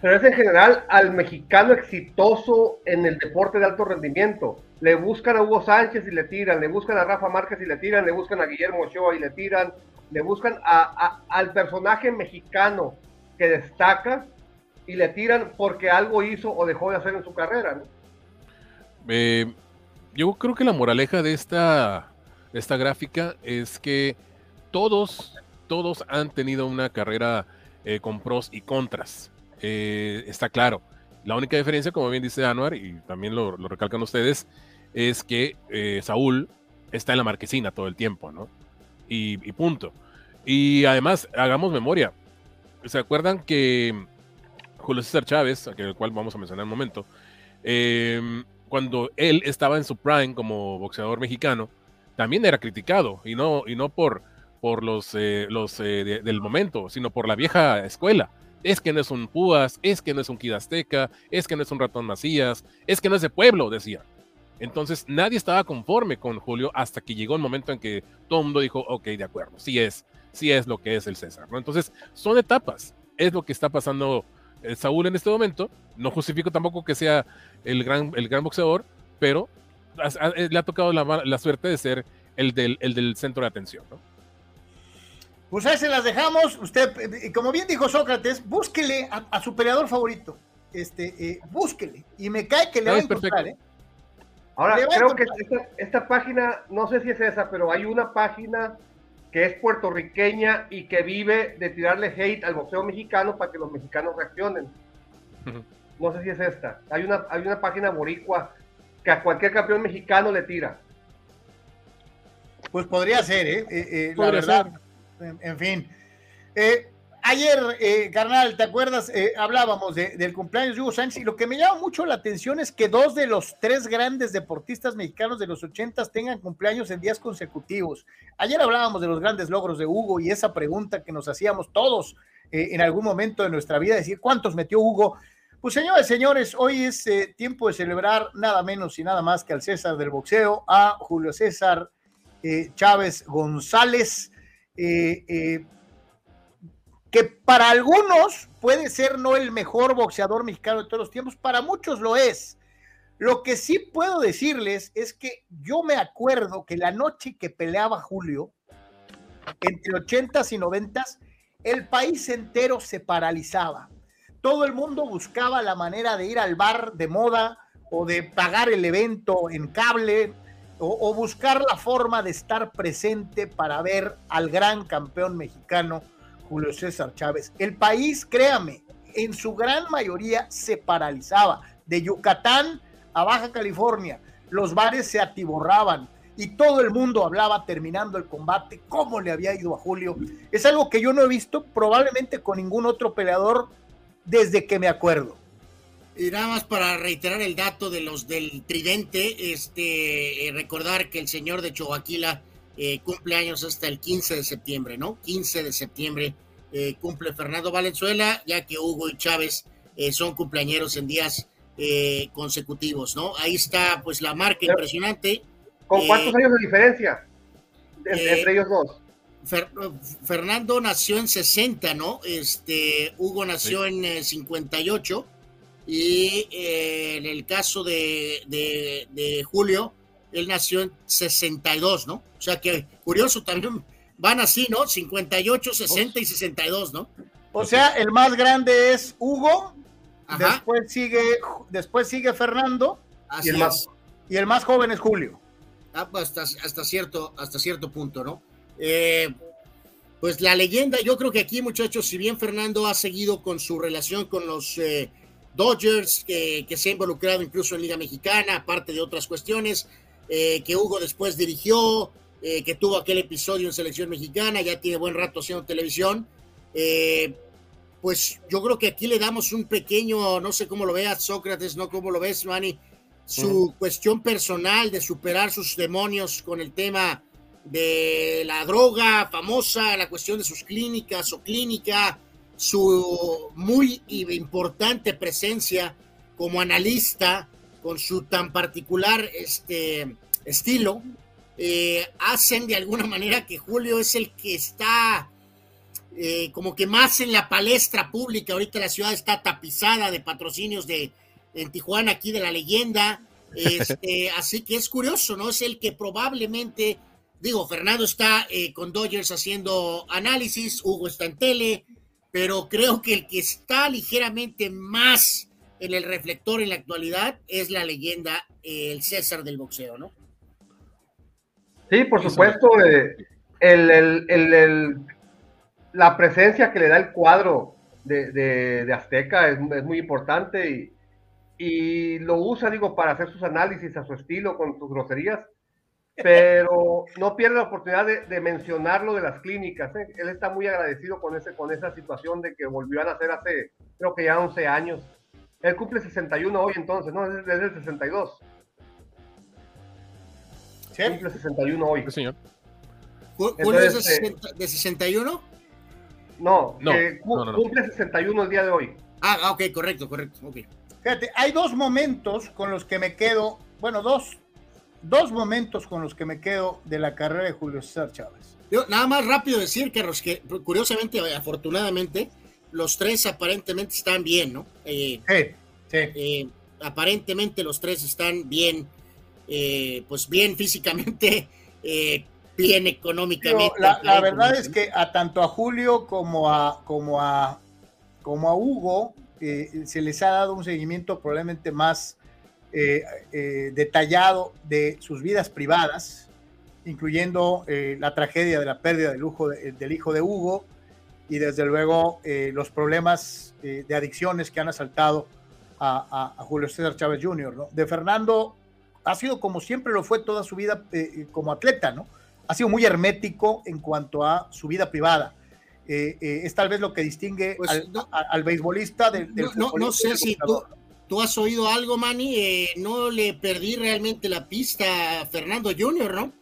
Pero es en general al mexicano exitoso en el deporte de alto rendimiento. Le buscan a Hugo Sánchez y le tiran, le buscan a Rafa Márquez y le tiran, le buscan a Guillermo Ochoa y le tiran, le buscan a, al personaje mexicano que destaca y le tiran porque algo hizo o dejó de hacer en su carrera. Eh, yo creo que la moraleja de esta, esta gráfica es que todos, todos han tenido una carrera eh, con pros y contras. Eh, está claro. La única diferencia, como bien dice Anuar, y también lo, recalcan ustedes, es que Saúl está en la marquesina todo el tiempo, ¿no? Y, punto. Y además, hagamos memoria. ¿Se acuerdan que Julio César Chávez, el cual vamos a mencionar en un momento, eh, cuando él estaba en su prime como boxeador mexicano, también era criticado, y no, y no por, por los, eh, los eh, del momento, sino por la vieja escuela. Es que no es un Púas, es que no es un Kid es que no es un Ratón Macías, es que no es de pueblo, decía. Entonces nadie estaba conforme con Julio hasta que llegó el momento en que todo el mundo dijo, ok, de acuerdo, sí es, sí es lo que es el César. Entonces son etapas, es lo que está pasando Saúl en este momento. No justifico tampoco que sea el gran, el gran boxeador, pero eh, le ha tocado la, suerte de ser el del, el del centro de atención. ¿no? Pues ahí se las dejamos. Usted, eh, como bien dijo Sócrates, búsquele a, su peleador favorito. Este, búsquele. Y me cae que le va a encontrar, ¿eh? Ahora, creo que esta, esta, página, no sé si es esa, pero hay una página que es puertorriqueña y que vive de tirarle hate al boxeo mexicano para que los mexicanos reaccionen. No sé si es esta. Hay una, hay una página boricua que a cualquier campeón mexicano le tira. Pues podría ser, ¿eh? eh, eh la verdad. En, fin. Eh, Ayer, eh, carnal, ¿te acuerdas? Eh, hablábamos del cumpleaños de Hugo Sánchez y lo que me llama mucho la atención es que dos de los tres grandes deportistas mexicanos de los ochentas tengan cumpleaños en días consecutivos. Ayer hablábamos de los grandes logros de Hugo y esa pregunta que nos hacíamos todos eh, en algún momento de nuestra vida, decir, ¿cuántos metió Hugo? Pues señores, señores, hoy es tiempo de celebrar nada menos y nada más que al César del boxeo, a Julio César Chávez González que para algunos puede ser no el mejor boxeador mexicano de todos los tiempos, para muchos lo es. Lo que sí puedo decirles es que yo me acuerdo que la noche que peleaba Julio, entre 80 y 90 el país entero se paralizaba. Todo el mundo buscaba la manera de ir al bar de moda o de pagar el evento en cable o buscar la forma de estar presente para ver al gran campeón mexicano Julio César Chávez. El país, créame, en su gran mayoría se paralizaba. De Yucatán a Baja California, los bares se atiborraban y todo el mundo hablaba terminando el combate, cómo le había ido a Julio. Es algo que yo no he visto probablemente con ningún otro peleador desde que me acuerdo. Y nada más para reiterar el dato de los del tridente, este, eh, recordar que el señor de Choaquila eh, cumpleaños hasta el 15 de septiembre, ¿no? 15 de septiembre eh, cumple Fernando Valenzuela, ya que Hugo y Chávez eh, son cumpleañeros en días eh, consecutivos, ¿no? Ahí está, pues, la marca impresionante. ¿Con cuántos años de diferencia entre, ellos dos? Fernando nació en 60, ¿no? Este, Hugo nació en 58 y en el caso de, de Julio, él nació en 62, ¿no? O sea que curioso también van así, ¿no? 58, 60 y 62, ¿no? O sea, el más grande es Hugo, después sigue después sigue Fernando y el, más, Y el más joven es Julio. Ah, hasta, hasta, cierto, hasta cierto punto, ¿no? Eh, pues la leyenda, yo creo que aquí, muchachos, si bien Fernando ha seguido con su relación con los eh, Dodgers, que, se ha involucrado incluso en Liga Mexicana, aparte de otras cuestiones, eh, que Hugo después dirigió, que tuvo aquel episodio en Selección Mexicana, ya tiene buen rato haciendo televisión. pues yo creo que aquí le damos un pequeño, no sé cómo lo veas, Sócrates, no cómo lo ves, Manny, su cuestión personal de superar sus demonios con el tema de la droga famosa, la cuestión de sus clínicas o clínica, su muy importante presencia como analista con su tan particular este, estilo, eh, hacen de alguna manera que Julio es el que está eh, como que más en la palestra pública. Ahorita la ciudad está tapizada de patrocinios de, en Tijuana, aquí de la leyenda. Este, <laughs> así que es curioso, ¿no? Es el que probablemente, digo, Fernando está eh, con Dodgers haciendo análisis, Hugo está en tele, pero creo que el que está ligeramente más en el reflector en la actualidad es la leyenda, eh, el César del boxeo, ¿no? Sí, por supuesto, eh, el, la presencia que le da el cuadro de, Azteca es, es, muy importante y, y lo usa, digo, para hacer sus análisis a su estilo, con sus groserías, pero <laughs> no pierde la oportunidad de, mencionar lo de las clínicas. ¿eh? Él está muy agradecido con, ese, con esa situación de que volvió a nacer hace, creo que ya 11 años. Él cumple 61 hoy entonces, ¿no? Es desde el 62. ¿Sí? Cumple 61 hoy. Sí, señor. es de, 61? No, no, cumple 61 el día de hoy. Ah, ok, correcto, correcto. Okay. Fíjate, hay dos momentos con los que me quedo, bueno, dos, dos momentos con los que me quedo de la carrera de Julio César Chávez. Yo, nada más rápido decir, Carlos, que curiosamente, afortunadamente, los tres aparentemente están bien, ¿no? Eh, sí, sí. Eh, aparentemente los tres están bien, eh, pues bien físicamente, <laughs> bien económicamente. la, verdad es que a tanto a Julio como a, como a, como a Hugo, se les ha dado un seguimiento probablemente más eh, eh, detallado de sus vidas privadas, incluyendo eh, la tragedia de la pérdida del, lujo del hijo de Hugo y desde luego los problemas de adicciones que han asaltado a, Julio César Chávez Jr. De Fernando ha sido como siempre lo fue toda su vida como atleta, ¿no? Ha sido muy hermético en cuanto a su vida privada eh, eh, es tal vez lo que distingue pues, al, al, beisbolista del, del no, no, sé si tú, has oído algo, Manny. Eh, no le perdí realmente la pista a Fernando Junior, ¿no?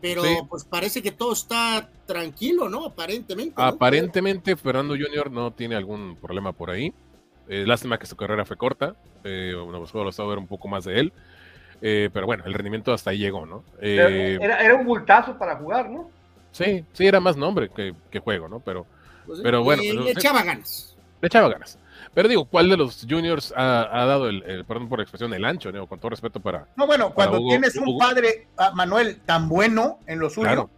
Pero pues parece que todo está tranquilo, ¿no? Aparentemente. Aparentemente Fernando Junior no tiene algún problema por ahí. lástima que su carrera fue corta. Eh, bueno, pues lo ver un poco más de él. pero bueno, el rendimiento hasta ahí llegó, ¿no? era, era un bultazo para jugar, ¿no? Sí, sí, era más nombre que, juego, ¿no? Pero, pues pero bueno. Le, pues, echaba ganas. Le echaba ganas. Pero digo, ¿cuál de los juniors ha, dado el, perdón por la expresión, el ancho, ¿no? con todo respeto para. No, bueno, cuando tienes un padre, ah, Manuel, tan bueno en lo suyo,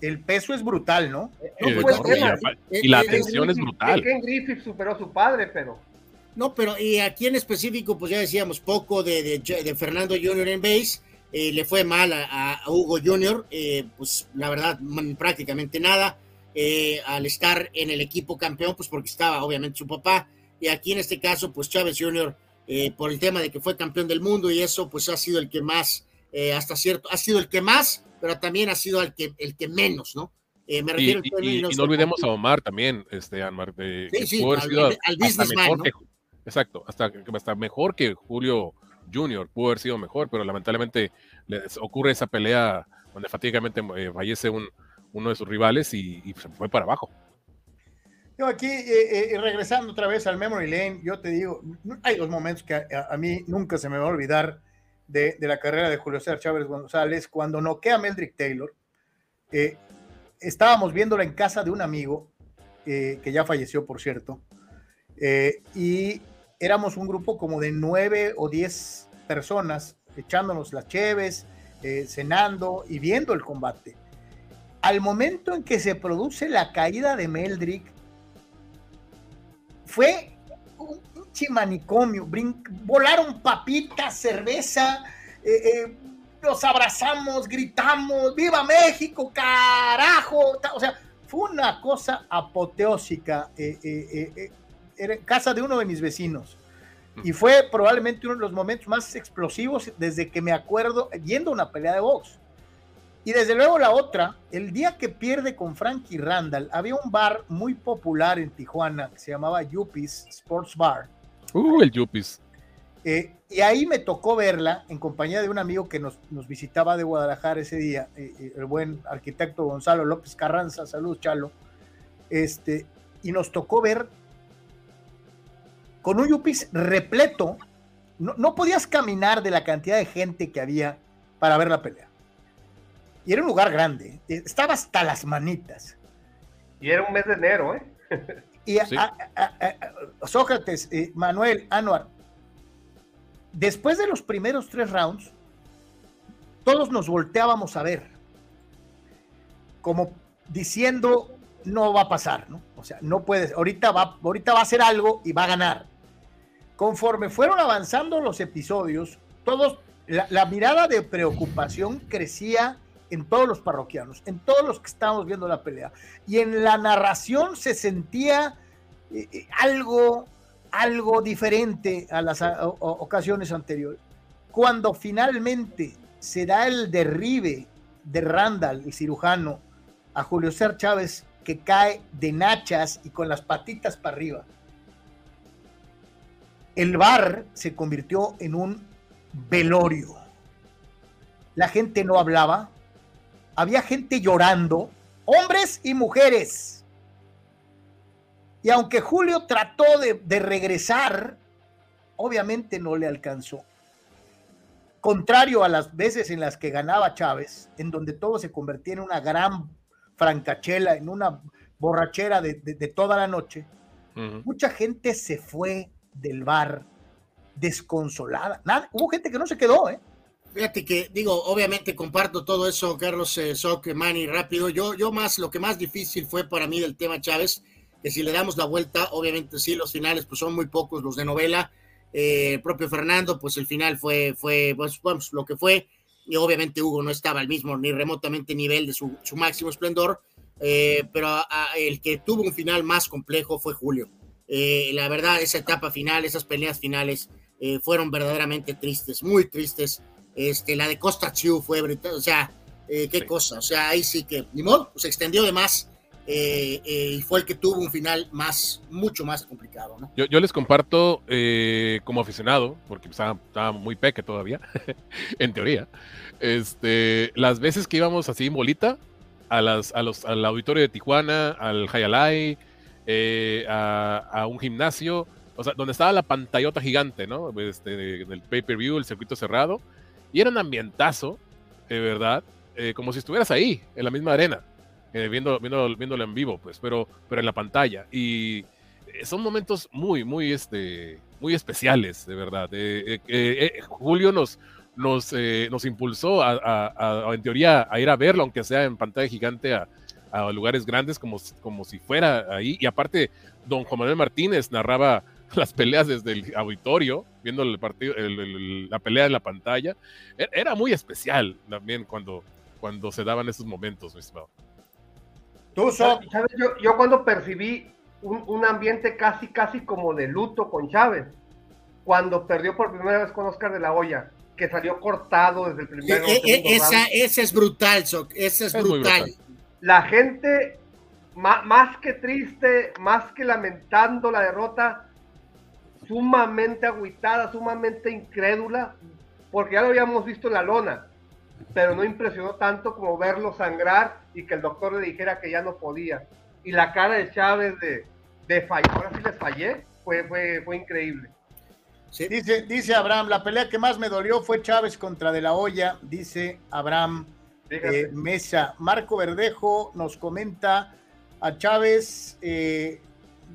el peso es brutal, ¿no? y, la atención es brutal. Ken Griffith superó a su padre, pero. No, pero y aquí en específico, pues ya decíamos poco de, de Fernando Junior en base eh, le fue mal a, Hugo Junior, eh, pues la verdad prácticamente nada, eh, al estar en el equipo campeón, pues porque estaba obviamente su papá, y aquí en este caso, pues Chávez Junior, por el tema de que fue campeón del mundo y eso, pues ha sido el que más, hasta cierto, ha sido el que más, pero también ha sido el que, el que menos, ¿no? me refiero y, no olvidemos a Omar también, este, Anmar, de, sí, sí, al, al, exacto, hasta, hasta mejor que Julio Junior pudo haber sido mejor, pero lamentablemente les ocurre esa pelea donde fatídicamente eh, fallece un, uno de sus rivales y, se fue para abajo. Yo aquí, eh, eh, regresando otra vez al Memory Lane, yo te digo, hay dos momentos que a, mí nunca se me va a olvidar de, la carrera de Julio César Chávez González, cuando noquea a Meldrick Taylor. estábamos viéndola en casa de un amigo, que ya falleció, por cierto, y éramos un grupo como de nueve o diez personas echándonos las cheves, eh, cenando y viendo el combate. Al momento en que se produce la caída de Meldrick, fue un chimanicomio, volaron papitas, cerveza, eh, nos abrazamos, gritamos, ¡Viva México, carajo! O sea, fue una cosa apoteósica. era en casa de uno de mis vecinos. Y fue probablemente uno de los momentos más explosivos desde que me acuerdo yendo a una pelea de box. Y desde luego la otra, el día que pierde con Frankie Randall, había un bar muy popular en Tijuana que se llamaba Yuppies Sports Bar. Uh, el Yuppies. Eh, y ahí me tocó verla en compañía de un amigo que nos, nos visitaba de Guadalajara ese día, eh, eh, el buen arquitecto Gonzalo López Carranza, salud Chalo, este, y nos tocó ver con un Yuppies repleto, no, no podías caminar de la cantidad de gente que había para ver la pelea. Y era un lugar grande. Eh, estaba hasta las manitas. Y era un mes de enero, ¿eh? Y Sócrates, eh, Manuel, Anuar, después de los primeros tres rounds, todos nos volteábamos a ver, como diciendo, no va a pasar, ¿no? O sea, no puedes, ahorita va, ahorita va a hacer algo y va a ganar. Conforme fueron avanzando los episodios, todos, la mirada de preocupación crecía en todos los parroquianos, en todos los que estábamos viendo la pelea. Y en la narración se sentía eh, eh, algo, algo diferente a las ocasiones anteriores. Cuando finalmente se da el derribe de Randall, el cirujano, a Julio César Chávez, que cae de nachas y con las patitas para arriba. El bar se convirtió en un velorio. La gente no hablaba, había gente llorando, hombres y mujeres. Y aunque Julio trató de, regresar, obviamente no le alcanzó. Contrario a las veces en las que ganaba Chávez, en donde todo se convertía en una gran francachela, en una borrachera de, toda la noche, mucha gente se fue del bar desconsolada. Nada, hubo gente que no se quedó, ¿eh? Fíjate que, digo, obviamente comparto todo eso, Carlos eh, Manny, rápido. Yo, yo más, lo que más difícil fue para mí del tema Chávez, que si le damos la vuelta, obviamente sí, los finales pues son muy pocos los de novela. Eh, el propio Fernando, pues el final fue, fue pues, lo que fue. Y obviamente Hugo no estaba al mismo ni remotamente nivel de su, su máximo esplendor, eh, pero el que tuvo un final más complejo fue Julio. Eh, la verdad, esa etapa final, esas peleas finales fueron verdaderamente tristes, muy tristes. Este, la de Costa Chiu fue brutal, o sea, eh, qué cosa, o sea, ahí sí que, ni modo, se extendió de más eh, eh, y fue el que tuvo un final más, mucho más complicado, ¿no? Yo, les comparto como aficionado, porque estaba, estaba muy peque todavía, <laughs> en teoría, este, las veces que íbamos así en bolita, a las, a los, al auditorio de Tijuana, al Hayalai, a, a un gimnasio, o sea, donde estaba la pantallota gigante, ¿no? Este, del pay-per-view, el circuito cerrado, y era un ambientazo, de verdad, eh, como si estuvieras ahí, en la misma arena, eh, viendo, viendo, viéndolo en vivo, pues, pero, pero en la pantalla. Y eh, son momentos muy, muy, este, muy especiales, de verdad. Julio nos, nos, nos impulsó, a, en teoría, a ir a verlo, aunque sea en pantalla gigante, a, a lugares grandes, como, como si fuera ahí. Y aparte, don Juan Manuel Martínez narraba <laughs> las peleas desde el auditorio, viendo el partido, la pelea en la pantalla. E-, era muy especial también cuando, cuando se daban esos momentos, mi estimado. Tú, ¿Sabes? Yo, yo, cuando percibí un, un, ambiente casi, casi como de luto con Chávez, cuando perdió por primera vez con Oscar de la Hoya, que salió cortado desde el primer e, e, esa, esa, es brutal, Soc, esa es, brutal. La gente, más, más que triste, más que lamentando la derrota, sumamente agüitada, sumamente incrédula, porque ya lo habíamos visto en la lona, pero no impresionó tanto como verlo sangrar y que el doctor le dijera que ya no podía. Y la cara de Chávez de, de fallar, ahora sí les fallé, fue, fue, fue increíble. Dice, dice Abraham, la pelea que más me dolió fue Chávez contra De La Hoya, dice Abraham eh, Mesa. Marco Verdejo nos comenta a Chávez, eh,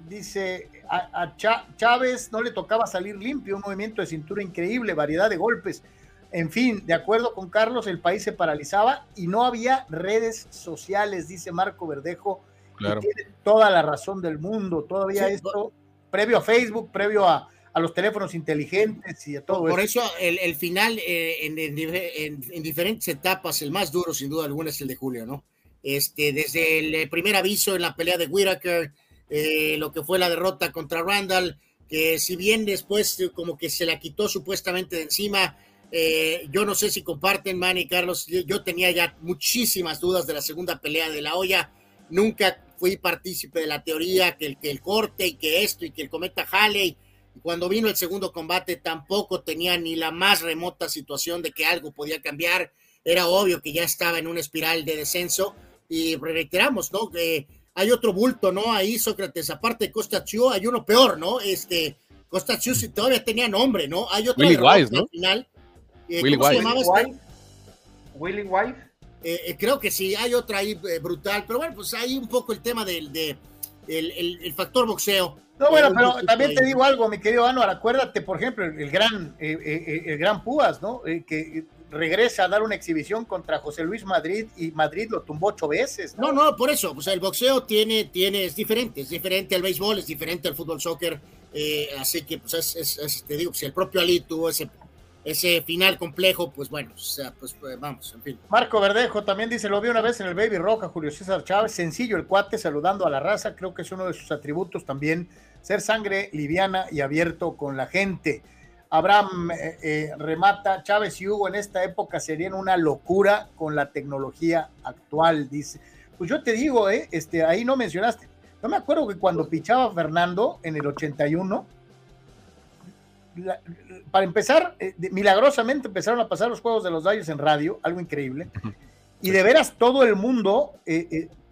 dice, a, Chávez no le tocaba salir limpio, un movimiento de cintura increíble, variedad de golpes. En fin, de acuerdo con Carlos, el país se paralizaba y no había redes sociales, dice Marco Verdejo. Claro. tiene toda la razón del mundo. Todavía esto, previo a Facebook, previo a, a los teléfonos inteligentes y a todo Por eso, el, final eh, en, diferentes etapas, el más duro sin duda alguna es el de Julio, ¿no? Este, desde el primer aviso en la pelea de Whitaker, eh, lo que fue la derrota contra Randall, que si bien después como que se la quitó supuestamente de encima, yo no sé si comparten, Manny Carlos, yo tenía ya muchísimas dudas de la segunda pelea de la olla, nunca fui partícipe de la teoría que el, que el corte y que esto y que el cometa Halley cuando vino el segundo combate tampoco tenía ni la más remota situación de que algo podía cambiar. Era obvio que ya estaba en una espiral de descenso y reiteramos, ¿no? Hay otro bulto, ¿no? Ahí Sócrates, aparte de Costa Chiu, hay uno peor, ¿no? Este, Costa Chiu todavía tenía nombre, ¿no? Hay otro Willy Wise, ¿no? final. Eh, Willy ¿Cómo Wise. se llamaba este? Willy Wise. Eh, eh, creo que sí, hay otra ahí brutal, pero bueno, pues hay un poco el tema del de, el, el factor boxeo no, bueno, pero también te digo algo, mi querido Anuar, acuérdate, por ejemplo, el, gran, eh, eh, eh, el gran Púas, ¿no? que regresa a dar una exhibición contra José Luis Madrid y Madrid lo tumbó ocho veces. No, no, por eso, o sea, el boxeo tiene, tiene, es diferente, es diferente al béisbol, es diferente al fútbol soccer, así que, pues, es, te digo, si el propio Ali tuvo ese ese final complejo, pues bueno, o sea, pues, pues, vamos, en fin. Marco Verdejo también dice, lo vi una vez en el Baby Roja, Julio César Chávez, sencillo el cuate, saludando a la raza, creo que es uno de sus atributos también, ser sangre liviana y abierto con la gente. Abraham eh, eh, remata, Chávez y Hugo en esta época serían una locura con la tecnología actual, dice. Pues yo te digo, eh, este, ahí no mencionaste, no me acuerdo que cuando pichaba Fernando en el 81, para empezar, eh, milagrosamente empezaron a pasar los juegos de los Dodgers en radio, algo increíble, y de veras todo el mundo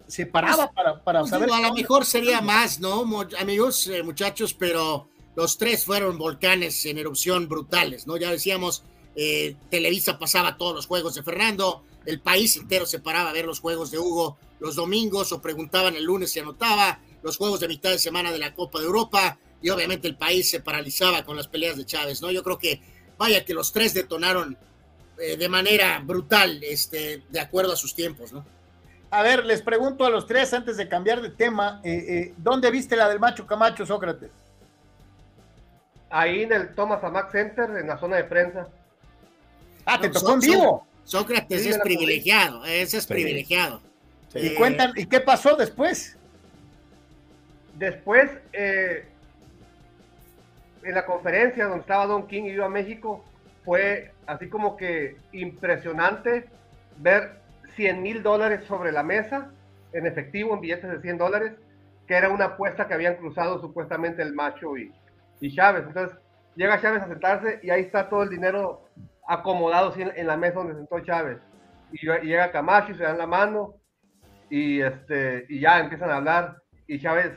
se paraba pues, para, para pues saber. a lo mejor sería más, ¿no, amigos, muchachos? Pero los tres fueron volcanes en erupción brutales, ¿no? Ya decíamos, Televisa pasaba todos los juegos de Fernando, el país entero se paraba a ver los juegos de Hugo los domingos o preguntaban el lunes si anotaba, los juegos de mitad de semana de la Copa de Europa y obviamente el país se paralizaba con las peleas de Chávez, ¿no? Yo creo que, vaya que los tres detonaron eh, de manera brutal, este, de acuerdo a sus tiempos, ¿no? A ver, les pregunto a los tres antes de cambiar de tema, eh, eh, ¿dónde viste la del macho Camacho, Sócrates? Ahí en el Thomas Amac Center, en la zona de prensa. Ah, te tocó en vivo. Sócrates es privilegiado, ese es privilegiado. Y cuentan, ¿y qué pasó después? Después, eh, en la conferencia donde estaba Don King y yo a México, fue así como que impresionante ver 100 mil dólares sobre la mesa, en efectivo, en billetes de 100 dólares, que era una apuesta que habían cruzado supuestamente el macho y, y Chávez. Entonces llega Chávez a sentarse y ahí está todo el dinero acomodado en, la mesa donde sentó Chávez. Y, llega Camacho y se dan la mano y, este, y ya empiezan a hablar y Chávez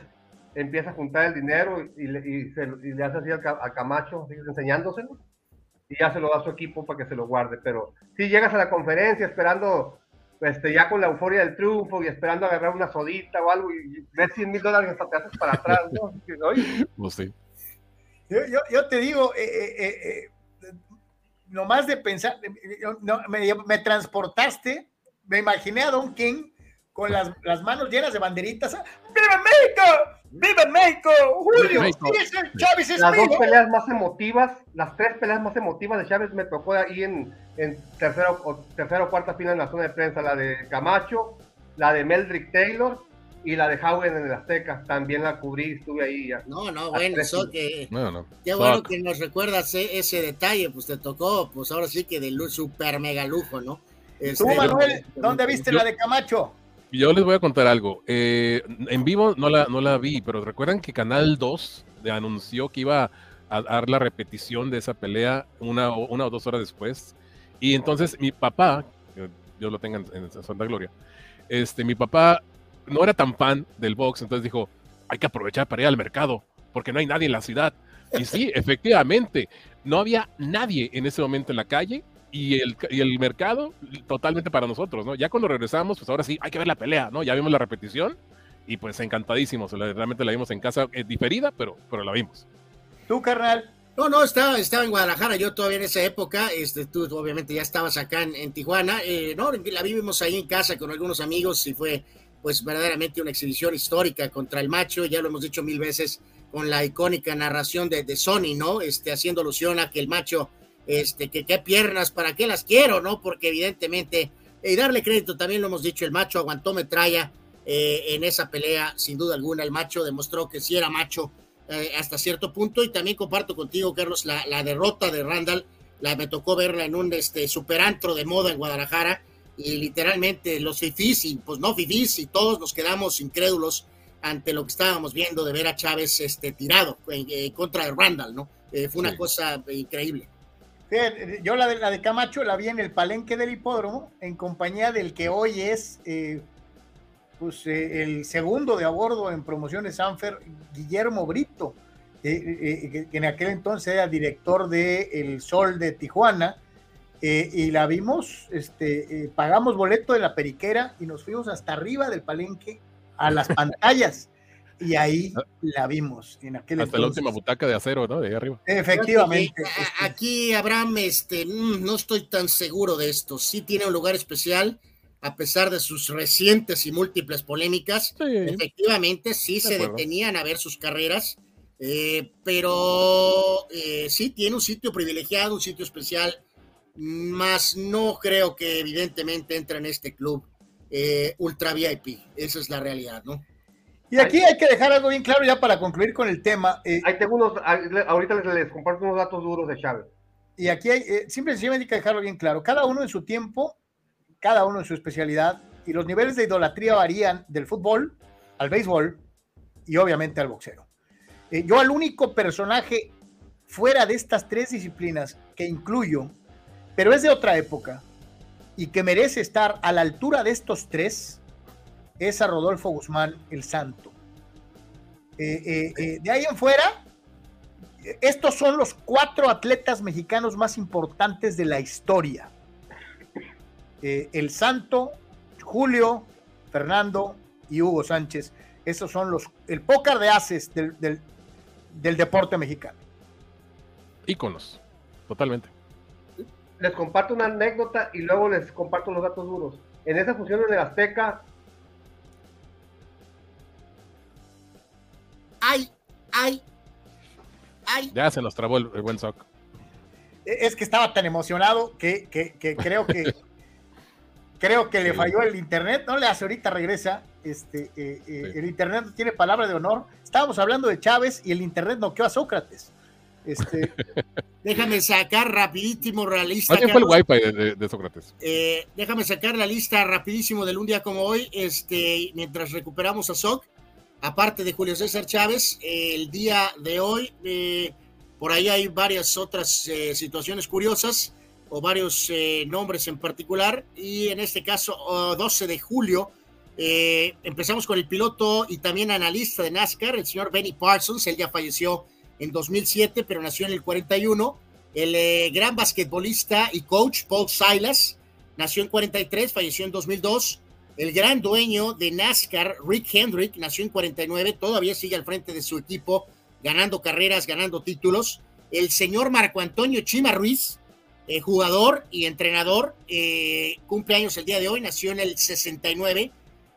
empieza a juntar el dinero y, le, y, se, le hace así a, Camacho, enseñándoselo, y ya se lo da a su equipo para que se lo guarde. Pero si llegas a la conferencia esperando, este, ya con la euforia del triunfo y esperando agarrar una sodita o algo y ver 100 mil dólares hasta te haces para atrás, ¿no? <laughs> Pues sí. Yo, yo, te digo, eh, eh, eh, nomás de pensar, me, me, transportaste, me imaginé a Don King con las, las manos llenas de banderitas. ¡Viva México! ¡Viva México! ¡Julio! Chávez es Las dos peleas más emotivas, las tres peleas más emotivas de Chávez me tocó ahí en, en tercera, o, tercera o cuarta fila en la zona de prensa, la de Camacho, la de Meldrick Taylor y la de Howard en el Azteca. También la cubrí, estuve ahí. Ya, no, no, bueno, eso que. Qué bueno que nos recuerdas e, ese detalle, pues te tocó, pues ahora sí que de super mega lujo, ¿no? Este, Tú, Manuel, ¿dónde viste la de Camacho? Yo les voy a contar algo. Eh, en vivo no la, no la vi, pero recuerdan que Canal 2 anunció que iba a dar la repetición de esa pelea una, una o dos horas después. Y entonces mi papá, yo lo tengo en, en, Santa Gloria, este, mi papá no era tan fan del box, entonces dijo, hay que aprovechar para ir al mercado, porque no hay nadie en la ciudad. Y sí, <laughs> efectivamente, no había nadie en ese momento en la calle y el, y el mercado totalmente para nosotros, ¿no? Ya cuando regresamos, pues ahora sí, hay que ver la pelea, ¿no? Ya vimos la repetición y pues encantadísimos, realmente la vimos en casa eh, diferida, pero, pero la vimos. ¿Tú, carnal? No, no, estaba, estaba en Guadalajara, yo todavía en esa época, este, tú obviamente ya estabas acá en, Tijuana, eh, no, la vivimos ahí en casa con algunos amigos y fue pues verdaderamente una exhibición histórica contra el macho, ya lo hemos dicho mil veces con la icónica narración de, de Sony, ¿no? Este, haciendo alusión a que el macho, este, que qué piernas, ¿para qué las quiero, no? Porque evidentemente, y darle crédito, también lo hemos dicho, el macho aguantó metralla eh, en esa pelea, sin duda alguna, el macho demostró que sí era macho eh, hasta cierto punto, y también comparto contigo, Carlos, la, la derrota de Randall, la me tocó verla en un este, superantro de moda en Guadalajara, y literalmente los fifís, y pues no fifís, y todos nos quedamos incrédulos ante lo que estábamos viendo de ver a Chávez este, tirado en, eh, contra de Randall, ¿no? Eh, fue una Sí. cosa increíble. Fíjate, Yo la de, la de Camacho la vi en el palenque del hipódromo en compañía del que hoy es eh, pues, eh, el segundo de a bordo en promociones Sanfer, Guillermo Brito, eh, eh, que- que en aquel entonces era director de El Sol de Tijuana. Eh, y la vimos, este, eh, pagamos boleto de la periquera y nos fuimos hasta arriba del palenque a las <laughs> pantallas. Y ahí la vimos en aquel Hasta la última butaca de acero, ¿no? De ahí arriba. Efectivamente. Aquí, Abraham, este, mm, no estoy tan seguro de esto. Sí tiene un lugar especial, a pesar de sus recientes y múltiples polémicas. Efectivamente, sí De se acuerdo. detenían a ver sus carreras, eh, pero eh, sí tiene un sitio privilegiado, un sitio especial, más no creo que evidentemente entra en este club eh, ultra VIP. Esa es la realidad, ¿no? Y aquí hay que dejar algo bien claro ya para concluir con el tema. eh, Ahí tengo unos, ahí le- ahorita les, les comparto unos datos duros de Chávez. y aquí hay, eh, simple y sencillamente hay que dejarlo bien claro. Cada uno en su tiempo, cada uno en su especialidad, y los niveles de idolatría varían del fútbol al béisbol y obviamente al boxeo. Eh, yo al único personaje fuera de estas tres disciplinas que incluyo, pero es de otra época y que merece estar a la altura de estos tres, es a Rodolfo Guzmán el Santo. Eh, eh, eh, de ahí en fuera, estos son los cuatro atletas mexicanos más importantes de la historia. El Santo, Julio, Fernando y Hugo Sánchez. Esos son los, el pócar de haces del, del- del deporte mexicano. Íconos, totalmente. Les comparto una anécdota y luego les comparto los datos duros. En esa función en el Azteca, ¡Ay! ¡Ay! ¡Ay! Ya se nos trabó el, el buen sock. E- Es que estaba tan emocionado que, que- que creo que <laughs> creo que le falló el internet. No le hace ahorita regresa. Este, eh, eh, El internet no tiene palabra de honor. Estábamos hablando de Chávez y el internet noqueó a Sócrates. Este, <laughs> Déjame sacar rapidísimo la lista. Más bien fue el wifi de, de- de Sócrates. Eh, déjame sacar la lista rapidísimo del un día como hoy, este, mientras recuperamos a Soc. Aparte de Julio César Chávez, eh, el día de hoy, eh, por ahí hay varias otras eh, situaciones curiosas o varios eh, nombres en particular. Y en este caso, oh, 12 de julio, empezamos con el piloto y también analista de NASCAR, el señor Benny Parsons. Él ya falleció en 2007, pero nació en el 41 el eh, gran basquetbolista y coach Paul Silas nació en 43, falleció en 2002. El gran dueño de NASCAR, Rick Hendrick, nació en 49, todavía sigue al frente de su equipo, ganando carreras, ganando títulos. El señor Marco Antonio Chima Ruiz, eh, jugador y entrenador, eh, cumple años el día de hoy, nació en el 69.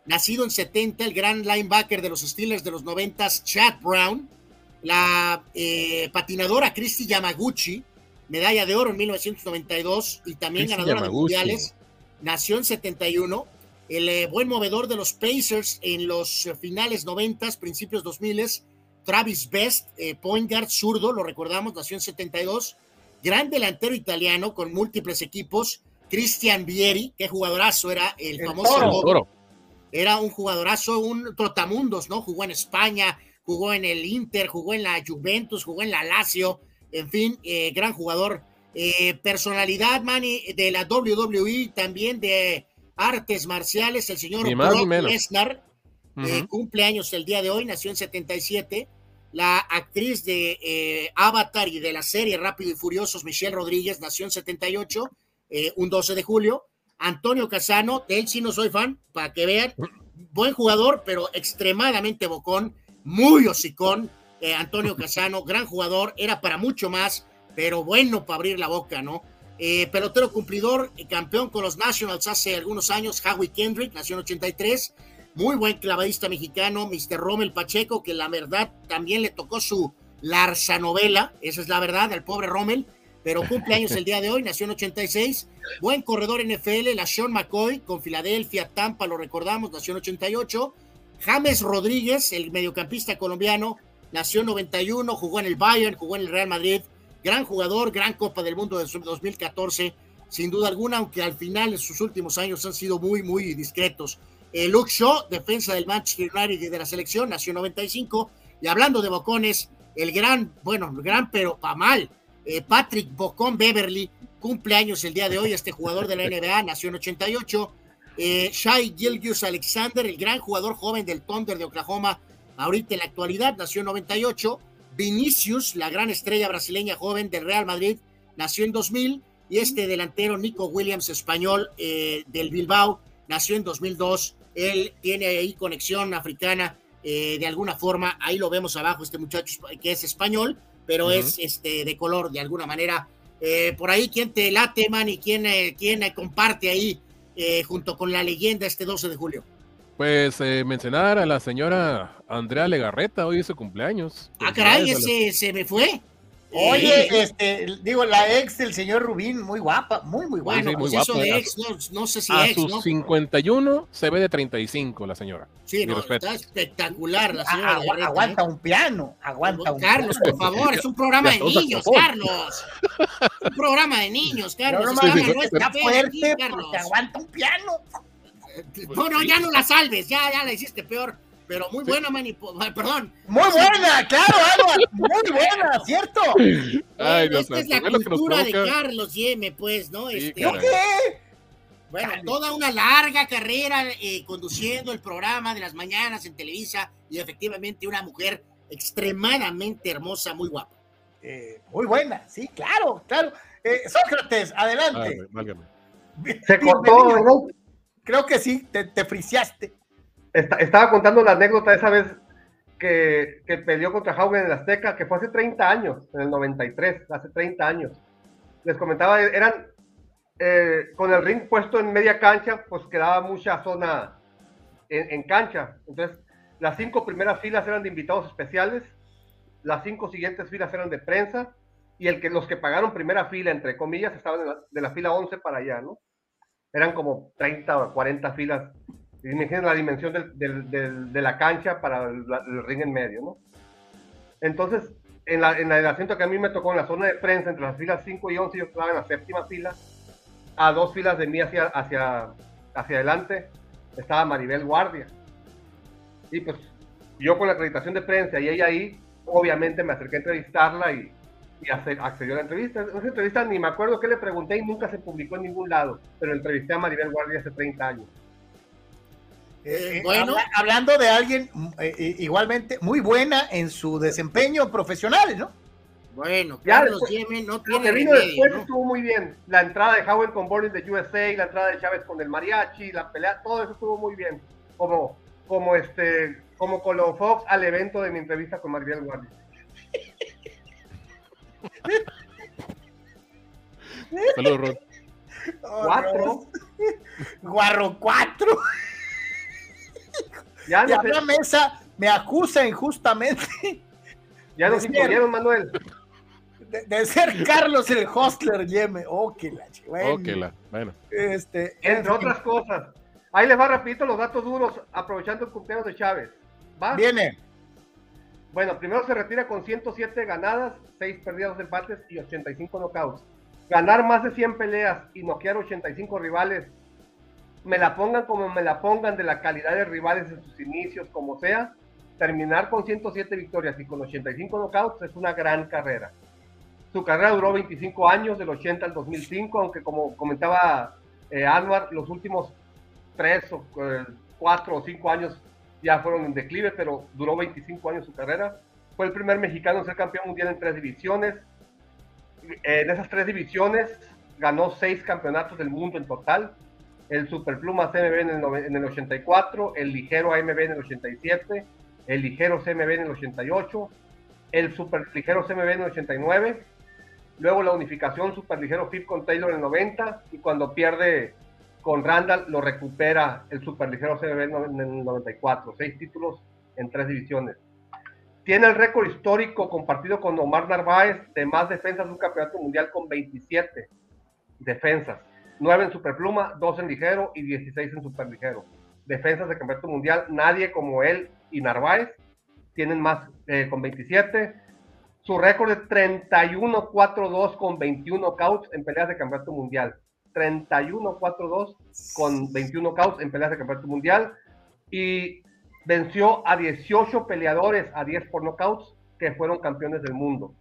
Nacido en 70, el gran linebacker de los Steelers de los 90, Chad Brown. La eh, patinadora Christy Yamaguchi, medalla de oro en 1992 y también Christy ganadora de mundiales, nació en 71. El eh, buen movedor de los Pacers en los eh, finales 90, principios 2000, Travis Best, eh, point guard zurdo, lo recordamos, nació en 72. Gran delantero italiano con múltiples equipos, Christian Vieri, qué jugadorazo era el, El famoso Toro. El toro. era un jugadorazo, un trotamundos, ¿no? Jugó en España, jugó en el Inter, jugó en la Juventus, jugó en la Lazio, en fin, eh, gran jugador. Eh, personalidad, Manny, de la WWE, también de artes marciales, el señor Ni más Brock. Lesnar, eh, cumple años el día de hoy, nació en 77. La actriz de eh, Avatar y de la serie Rápido y Furiosos, Michelle Rodríguez, nació en 78, eh, un 12 de julio. Antonio Casano, de él sí no soy fan, para que vean. Buen jugador, pero extremadamente bocón, muy hocicón. Eh, Antonio Casano, gran jugador, era para mucho más, pero bueno para abrir la boca, ¿no? Eh, pelotero cumplidor, eh, campeón con los Nationals hace algunos años, Howie Kendrick, nació en 83. muy buen clavadista mexicano, Mr. Rommel Pacheco, que la verdad también le tocó su Larsa novela, esa es la verdad, al pobre Rommel, pero cumple años el día de hoy, nació en 86, buen corredor NFL, la Sean McCoy, con Filadelfia, Tampa, lo recordamos, nació en 88, James Rodríguez, el mediocampista colombiano, nació en 91, jugó en el Bayern, jugó en el Real Madrid, gran jugador, gran Copa del Mundo de 2014, sin duda alguna, aunque al final en sus últimos años han sido muy, muy discretos. Eh, Luke Shaw, defensa del Manchester United de la selección, nació en 95. Y hablando de bocones, el gran, bueno, el gran pero pa' mal, eh, Patrick Bocón Beverly, cumple años el día de hoy, este jugador de la NBA, nació en 88. Eh, Shai Gilgius Alexander, el gran jugador joven del Thunder de Oklahoma, ahorita en la actualidad, nació en 98. Vinicius, la gran estrella brasileña joven del Real Madrid, nació en 2000 y este delantero Nico Williams, español eh, del Bilbao, nació en 2002. Él tiene ahí conexión africana eh, de alguna forma. Ahí lo vemos abajo, este muchacho que es español, pero es este, de color de alguna manera. Eh, por ahí, ¿quién te late, man? ¿Y quién, quién comparte ahí junto con la leyenda este 12 de julio? Pues mencionar a la señora Andrea Legarreta, hoy es su cumpleaños. Ah, caray, ese se me fue. Oye, este, digo, la ex del señor Rubín, muy guapa, muy, muy guapa. Bueno, pues eso de ex, no, no, sé si a ex, sus ¿no? 51 se ve de 35 la señora. Sí, no, está espectacular la señora. Agu Garreta, aguanta ¿eh? un piano, aguanta un Carlos, piano. por favor, es un programa de niños. Carlos. Un programa de niños, Carlos. No, no no está fuerte aquí, porque Carlos. aguanta un piano. No, no, ya no la salves, ya, ya la hiciste peor. Pero muy buena, manipo. Perdón. Muy buena, claro, Álvaro, muy buena, ¿cierto? <laughs> Ay, Bueno, Dios esta es santo, la cultura de. Carlos Yeme, pues, ¿no? Sí, Este. ¿Qué? Bueno, toda una larga carrera eh, conduciendo el programa de las mañanas en Televisa y efectivamente una mujer extremadamente hermosa, muy guapa. Eh, muy buena, sí, claro, claro. Eh, Sócrates, adelante. Ay, válgame. Se cortó. Creo que sí, te, te friseaste. Esta- estaba contando la anécdota esa vez que, que peleó contra Haugen en el Azteca, que fue hace 30 años, en el 93, hace 30 años. Les comentaba, eran eh, con el ring puesto en media cancha, pues quedaba mucha zona en, en cancha. Entonces, las cinco primeras filas eran de invitados especiales, las cinco siguientes filas eran de prensa, y el que, los que pagaron primera fila, entre comillas, estaban de la, de la fila 11 para allá, ¿no? Eran como 30 o 40 filas Imaginen la dimensión del- del- del- de la cancha para el, el ring en medio, ¿no? Entonces, en, la, en la- el asiento que a mí me tocó en la zona de prensa, entre las filas 5 y 11, yo estaba en la séptima fila, a dos filas de mí hacia, hacia, hacia adelante, estaba Maribel Guardia. Y pues yo con la acreditación de prensa y ella ahí, obviamente me acerqué a entrevistarla y, y ace- accedió a la entrevista. Esa entrevista ni me acuerdo qué le pregunté y nunca se publicó en ningún lado, pero entrevisté a Maribel Guardia hace 30 años. Eh, bueno. habla- hablando de alguien mm, eh, eh, igualmente muy buena en su desempeño profesional, ¿no? Bueno, Carlos Yeme no tiene que vino remedio, después ¿no? estuvo muy bien. La entrada de Howard con Boris de USA, la entrada de Chávez con el mariachi, la pelea, todo eso estuvo muy bien. Como, como este, como Colon Fox al evento de mi entrevista con Maribel Guardia. Saludos, Ron. Cuatro. Guarro 4. Ya Y nos, a la mesa me acusa injustamente <laughs> ya nos imponieron, Manuel. de, de ser Carlos el hostler Yeme. Oh, que la ch- bueno, la- bueno. Este, en Entre otras cosas. Ahí les va rapidito los datos duros, aprovechando el cumpleaños de Chávez. ¿Va? Viene. Bueno, primero se retira con 107 ganadas, 6 perdidas, 2 empates y 85 knockouts. Ganar más de 100 peleas y noquear 85 rivales, me la pongan como me la pongan de la calidad de rivales en sus inicios, como sea, terminar con 107 victorias y con 85 knockouts es una gran carrera. Su carrera duró 25 años, del 80 al 2005, aunque como comentaba eh, los últimos 3 o 4 o 5 años ya fueron en declive, pero duró 25 años su carrera. Fue el primer mexicano en ser campeón mundial en tres divisiones. En esas tres divisiones ganó seis campeonatos del mundo en total. El Superpluma CMB en el, en el 84, el Ligero AMB en el 87, el Ligero CMB en el 88, el Superligero CMB en el 89, luego la unificación Superligero FIP con Taylor en el 90 y cuando pierde con Randall lo recupera el superligero CBB en el 94, seis títulos en tres divisiones. Tiene el récord histórico compartido con Omar Narváez de más defensas de un campeonato mundial con 27 defensas. 9 en superpluma, 2 en ligero y 16 en superligero. Defensas de campeonato mundial, nadie como él y Narváez tienen más eh, con 27. Su récord es 31-4-2 con 21 cauts en peleas de campeonato mundial. 31-4-2 con 21 cauts en peleas de campeonato mundial. Y venció a 18 peleadores a 10 por knockouts que fueron campeones del mundo.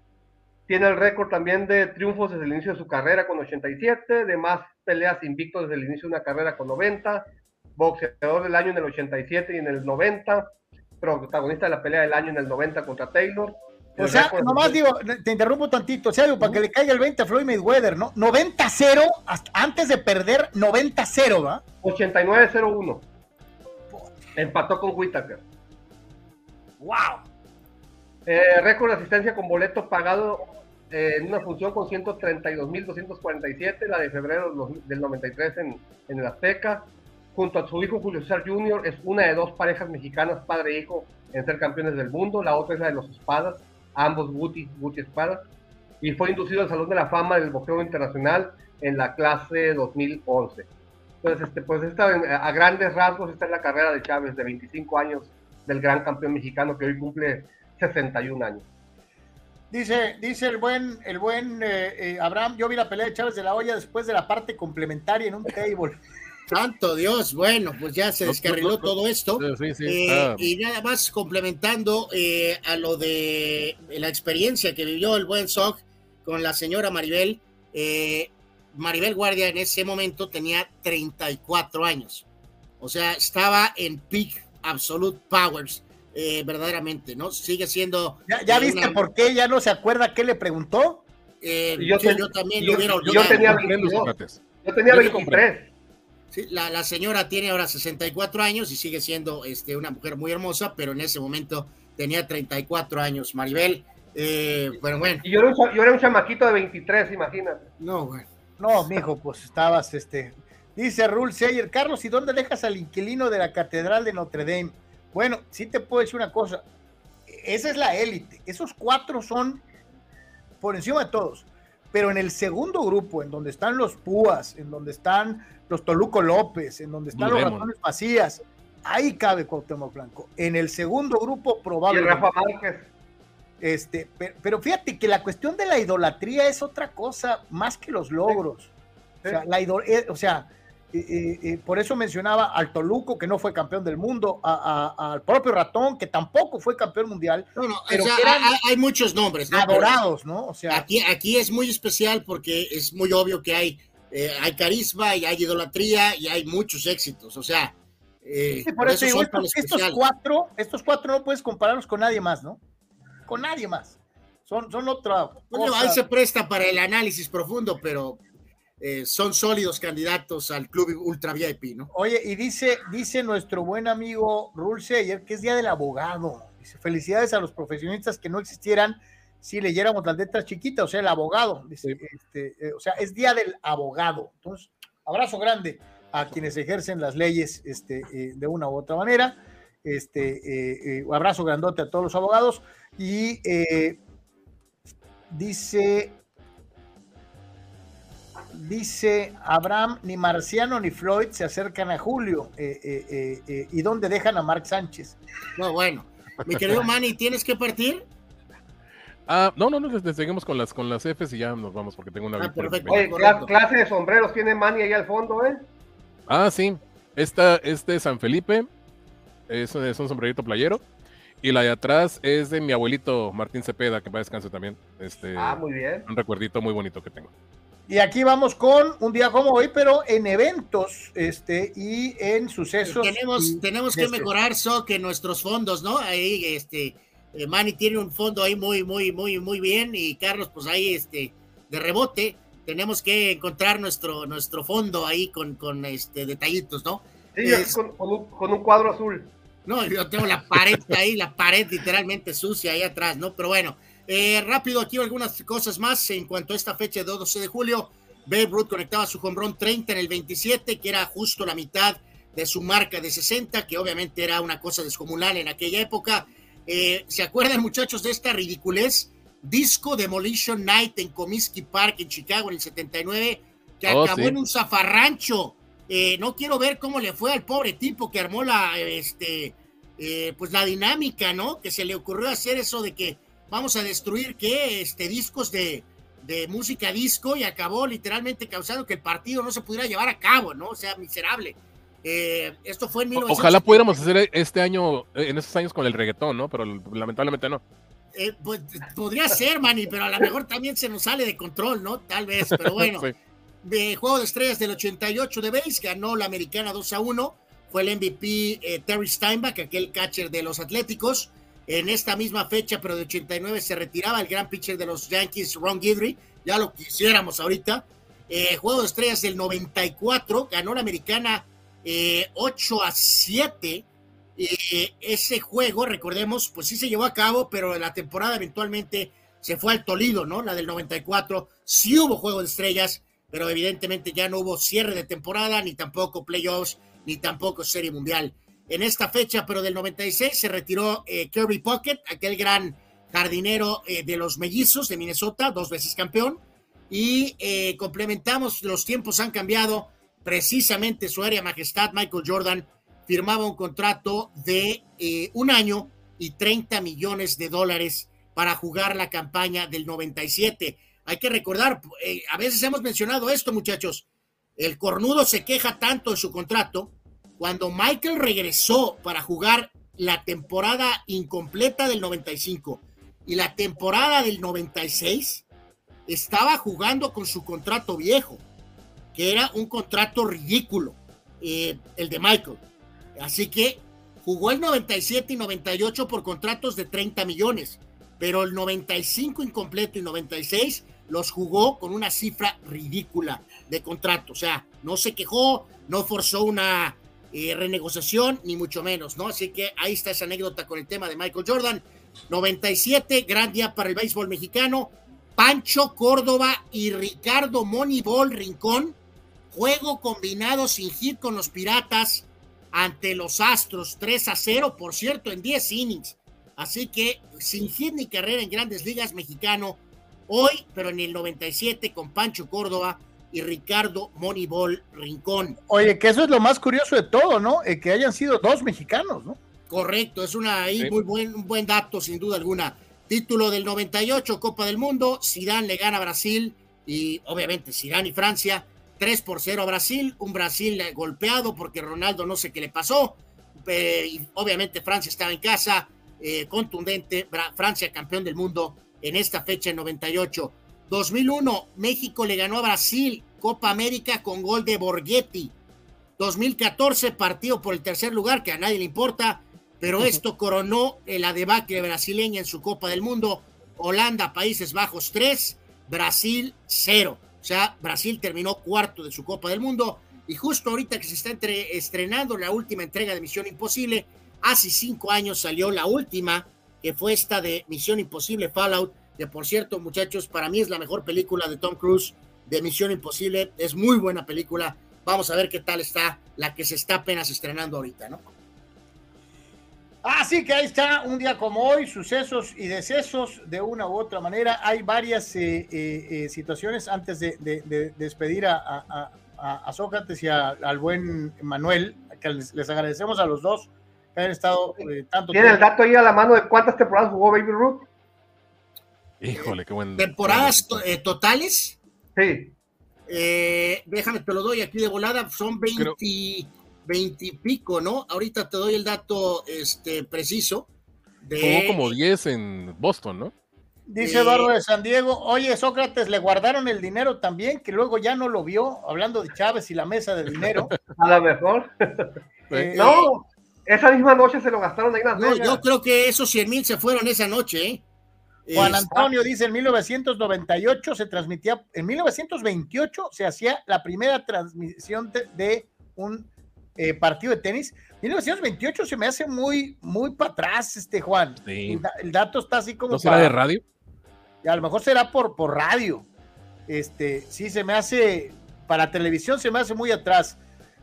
Tiene el récord también de triunfos desde el inicio de su carrera con 87, de más peleas invictos desde el inicio de una carrera con 90, boxeador del año en el 87 y en el 90, protagonista de la pelea del año en el 90 contra Taylor. O sea, nomás digo, te interrumpo tantito, o sea, digo, para que le caiga el 20 a Floyd Mayweather, ¿no? 90-0, antes de perder 90-0, ¿va? 89-0-1. Empató con Whitaker. ¡Wow! Eh, récord de asistencia con boleto pagado en una función con 132.247, la de febrero del 93 en, en el Azteca. Junto a su hijo Julio César Jr., es una de dos parejas mexicanas, padre e hijo, en ser campeones del mundo. La otra es la de los espadas, ambos Guti, Guti Espadas. Y fue inducido al Salón de la Fama del Boxeo Internacional en la clase 2011. Entonces, este, pues esta, a grandes rasgos, esta es la carrera de Chávez de 25 años del gran campeón mexicano que hoy cumple 61 años. Dice, dice el buen, el buen eh, eh, Abraham, yo vi la pelea de Chávez de la Hoya después de la parte complementaria en un table. Santo Dios, bueno, pues ya se descarriló todo esto. Eh, y nada más complementando a lo de la experiencia que vivió el buen Zog con la señora Maribel. Maribel Guardia en ese momento tenía 34 años. O sea, estaba en peak absolute powers eh, verdaderamente, ¿no? Sigue siendo. ¿Ya, viste por qué ya no se acuerda qué le preguntó? Eh, yo, también lo hubiera olvidado. Yo tenía, yo tenía 23. Sí, la, la, señora tiene ahora 64 años y sigue siendo este, una mujer muy hermosa, pero en ese momento tenía 34 años. Maribel, eh, bueno, bueno. Y yo era, un, yo era un chamaquito de 23, imagínate. No, bueno. No, mijo, pues estabas, este. Dice Rule Seyer, Carlos, ¿y dónde dejas al inquilino de la Catedral de Notre Dame? Bueno, sí te puedo decir una cosa, esa es la élite, esos cuatro son por encima de todos, pero en el segundo grupo, en donde están los Púas, en donde están los Toluco López, en donde están los ratones Macías, ahí cabe Cuauhtémoc Blanco. En el segundo grupo, probablemente. Rafa Márquez. Este, pero, fíjate que la cuestión de la idolatría es otra cosa más que los logros. O sea, la eh, o sea, por eso mencionaba al Toluco, que no fue campeón del mundo, al propio Ratón, que tampoco fue campeón mundial. pero hay, muchos nombres. ¿no? Adorados, ¿no? O sea, aquí, aquí es muy especial porque es muy obvio que hay, eh, hay carisma y hay idolatría y hay muchos éxitos. O sea, eh, por, eso, estos, cuatro, estos cuatro no puedes compararlos con nadie más, ¿no? Con nadie más. Son, son otra. Bueno, ahí se presta para el análisis profundo, pero eh, son sólidos candidatos al club ultra VIP, ¿no? Oye, y dice, dice nuestro buen amigo Rulce ayer que es día del abogado. Dice, felicidades a los profesionistas que no existieran si leyéramos las letras chiquitas, o sea, el abogado. Dice, este, eh, o sea, es día del abogado. Entonces, abrazo grande a quienes ejercen las leyes este, eh, de una u otra manera. Este, abrazo grandote a todos los abogados. Y dice dice Abraham, ni Marciano ni Floyd se acercan a Julio. Eh, eh, eh, ¿Y dónde dejan a Mark Sánchez? No, bueno. Mi querido <laughs> Manny, ¿tienes que partir? Ah, no, no, no, seguimos con las con las Fs y ya nos vamos porque tengo una ah, perfecto, clase de sombreros tiene Manny ahí al fondo, ¿eh? Ah, sí. Esta, este es San Felipe. Es, es, un sombrerito playero. Y la de atrás es de mi abuelito Martín Cepeda, que va a descanso también. Este, ah, muy bien. Un recuerdito muy bonito que tengo. Y aquí vamos con un día como hoy, pero en eventos este, y en sucesos. Tenemos, tenemos que mejorar, so que nuestros fondos, ¿no? Ahí, este, eh, Manny tiene un fondo ahí muy, muy, muy, muy bien y Carlos, pues ahí, este, de rebote, tenemos que encontrar nuestro, nuestro fondo ahí con, con este, detallitos, ¿no? Sí, con, un, con, un, cuadro azul. No, yo tengo la pared ahí, la pared literalmente sucia ahí atrás, ¿no? Pero bueno, eh, rápido, aquí algunas cosas más en cuanto a esta fecha de 12 de julio. Babe Ruth conectaba su home run 30 en el 27, que era justo la mitad de su marca de 60, que obviamente era una cosa descomunal en aquella época. Eh, ¿Se acuerdan, muchachos, de esta ridiculez? Disco Demolition Night en Comiskey Park en Chicago en el 79, que Oh, acabó sí. en un zafarrancho. Eh, no quiero ver cómo le fue al pobre tipo que armó la, este, eh, pues la dinámica, ¿no? Que se le ocurrió hacer eso de que vamos a destruir, ¿qué? Este, discos de, de música disco y acabó literalmente causando que el partido no se pudiera llevar a cabo, ¿no? O sea, miserable. Eh, esto fue en O- 1970. Ojalá pudiéramos hacer este año, eh, en estos años con el reggaetón, ¿no? Pero lamentablemente no. Eh, pues, podría ser, Manny, pero a lo mejor también se nos sale de control, ¿no? Tal vez, pero <laughs> bueno. Sí. De Juego de Estrellas del 88 de base, ganó la americana 2 a 1. Fue el MVP Terry Steinbach, aquel catcher de los Atléticos. En esta misma fecha, pero de 89, se retiraba el gran pitcher de los Yankees, Ron Guidry. Ya lo quisiéramos ahorita. Eh, Juego de Estrellas del 94, ganó la americana eh, 8 a 7. Eh, ese juego, recordemos, pues sí se llevó a cabo, pero la temporada eventualmente se fue al Tolido, ¿no? La del 94. Sí hubo Juego de Estrellas, pero evidentemente ya no hubo cierre de temporada, ni tampoco playoffs, ni tampoco Serie Mundial. En esta fecha, pero del 96, se retiró eh, Kirby Pocket, aquel gran jardinero eh, de los mellizos de Minnesota, dos veces campeón. Y eh, complementamos, los tiempos han cambiado. Precisamente su área majestad, Michael Jordan, firmaba un contrato de un año y 30 millones de dólares para jugar la campaña del 97. Hay que recordar, a veces hemos mencionado esto, muchachos. El cornudo se queja tanto de su contrato. Cuando Michael regresó para jugar la temporada incompleta del 95 y la temporada del 96, estaba jugando con su contrato viejo, que era un contrato ridículo, eh, el de Michael. Así que jugó el 97 y 98 por contratos de 30 millones, pero el 95 incompleto y 96 los jugó con una cifra ridícula de contrato. O sea, no se quejó, no forzó una eh, renegociación, ni mucho menos, ¿no? Así que ahí está esa anécdota con el tema de Michael Jordan. 97, gran día para el béisbol mexicano. Pancho Córdoba y Ricardo Moneyball Rincón. Juego combinado sin hit con los Piratas ante los Astros, 3 a 0, por cierto, en 10 innings. Así que sin hit ni carrera en grandes ligas mexicano, hoy, pero en el 97 con Pancho Córdoba y Ricardo Moneyball Rincón. Oye, que eso es lo más curioso de todo, ¿no? Eh, que hayan sido dos mexicanos, ¿no? Correcto, es una ahí Sí. muy buen, un buen dato, sin duda alguna. Título del 98, Copa del Mundo, Zidane le gana a Brasil y obviamente Zidane y Francia, 3 por 0 a Brasil, un Brasil golpeado porque Ronaldo no sé qué le pasó, eh, y obviamente Francia estaba en casa, eh, contundente, Francia campeón del mundo en esta fecha en 98. 2001, México le ganó a Brasil, Copa América con gol de Borghetti. 2014, partido por el tercer lugar, que a nadie le importa, pero esto coronó la debacle brasileña en su Copa del Mundo. Holanda, Países Bajos 3, Brasil 0. O sea, Brasil terminó cuarto de su Copa del Mundo. Y justo ahorita que se está entre- estrenando la última entrega de Misión Imposible, hace cinco años salió la última, que fue esta de Misión Imposible Fallout, que por cierto, muchachos, para mí es la mejor película de Tom Cruise de Misión Imposible. Es muy buena película. Vamos a ver qué tal está la que se está apenas estrenando ahorita, ¿no? Así que ahí está, un día como hoy, sucesos y decesos de una u otra manera. Hay varias eh, eh, eh, situaciones antes de, de- de despedir a, a- a- a Sócrates y a- al buen Manuel, que les, les agradecemos a los dos que han estado eh, tanto ¿Tiene el dato ahí a la mano de cuántas temporadas jugó Baby Ruth? Híjole, qué buen. Temporadas eh, totales, Sí. eh, déjame, te lo doy aquí de volada, son 20, 20 y pico, ¿no? Ahorita te doy el dato este, preciso. De, Jugó como 10 en Boston, ¿no? Dice Eh, Eduardo de San Diego, oye Sócrates, le guardaron el dinero también, que luego ya no lo vio, hablando de Chávez y la mesa de dinero. <laughs> A lo mejor. Eh, No, esa misma noche se lo gastaron ahí Las No, yo creo que esos 100 mil se fueron esa noche, ¿eh? Juan Antonio dice, en 1998 se transmitía, en 1928 se hacía la primera transmisión de, de un eh, partido de tenis. 1928 se me hace muy, muy para atrás, este Juan. Sí. El, da- el dato está así como ¿No será para- de radio? y a lo mejor será por, por radio. este, sí se me hace, para televisión se me hace muy atrás.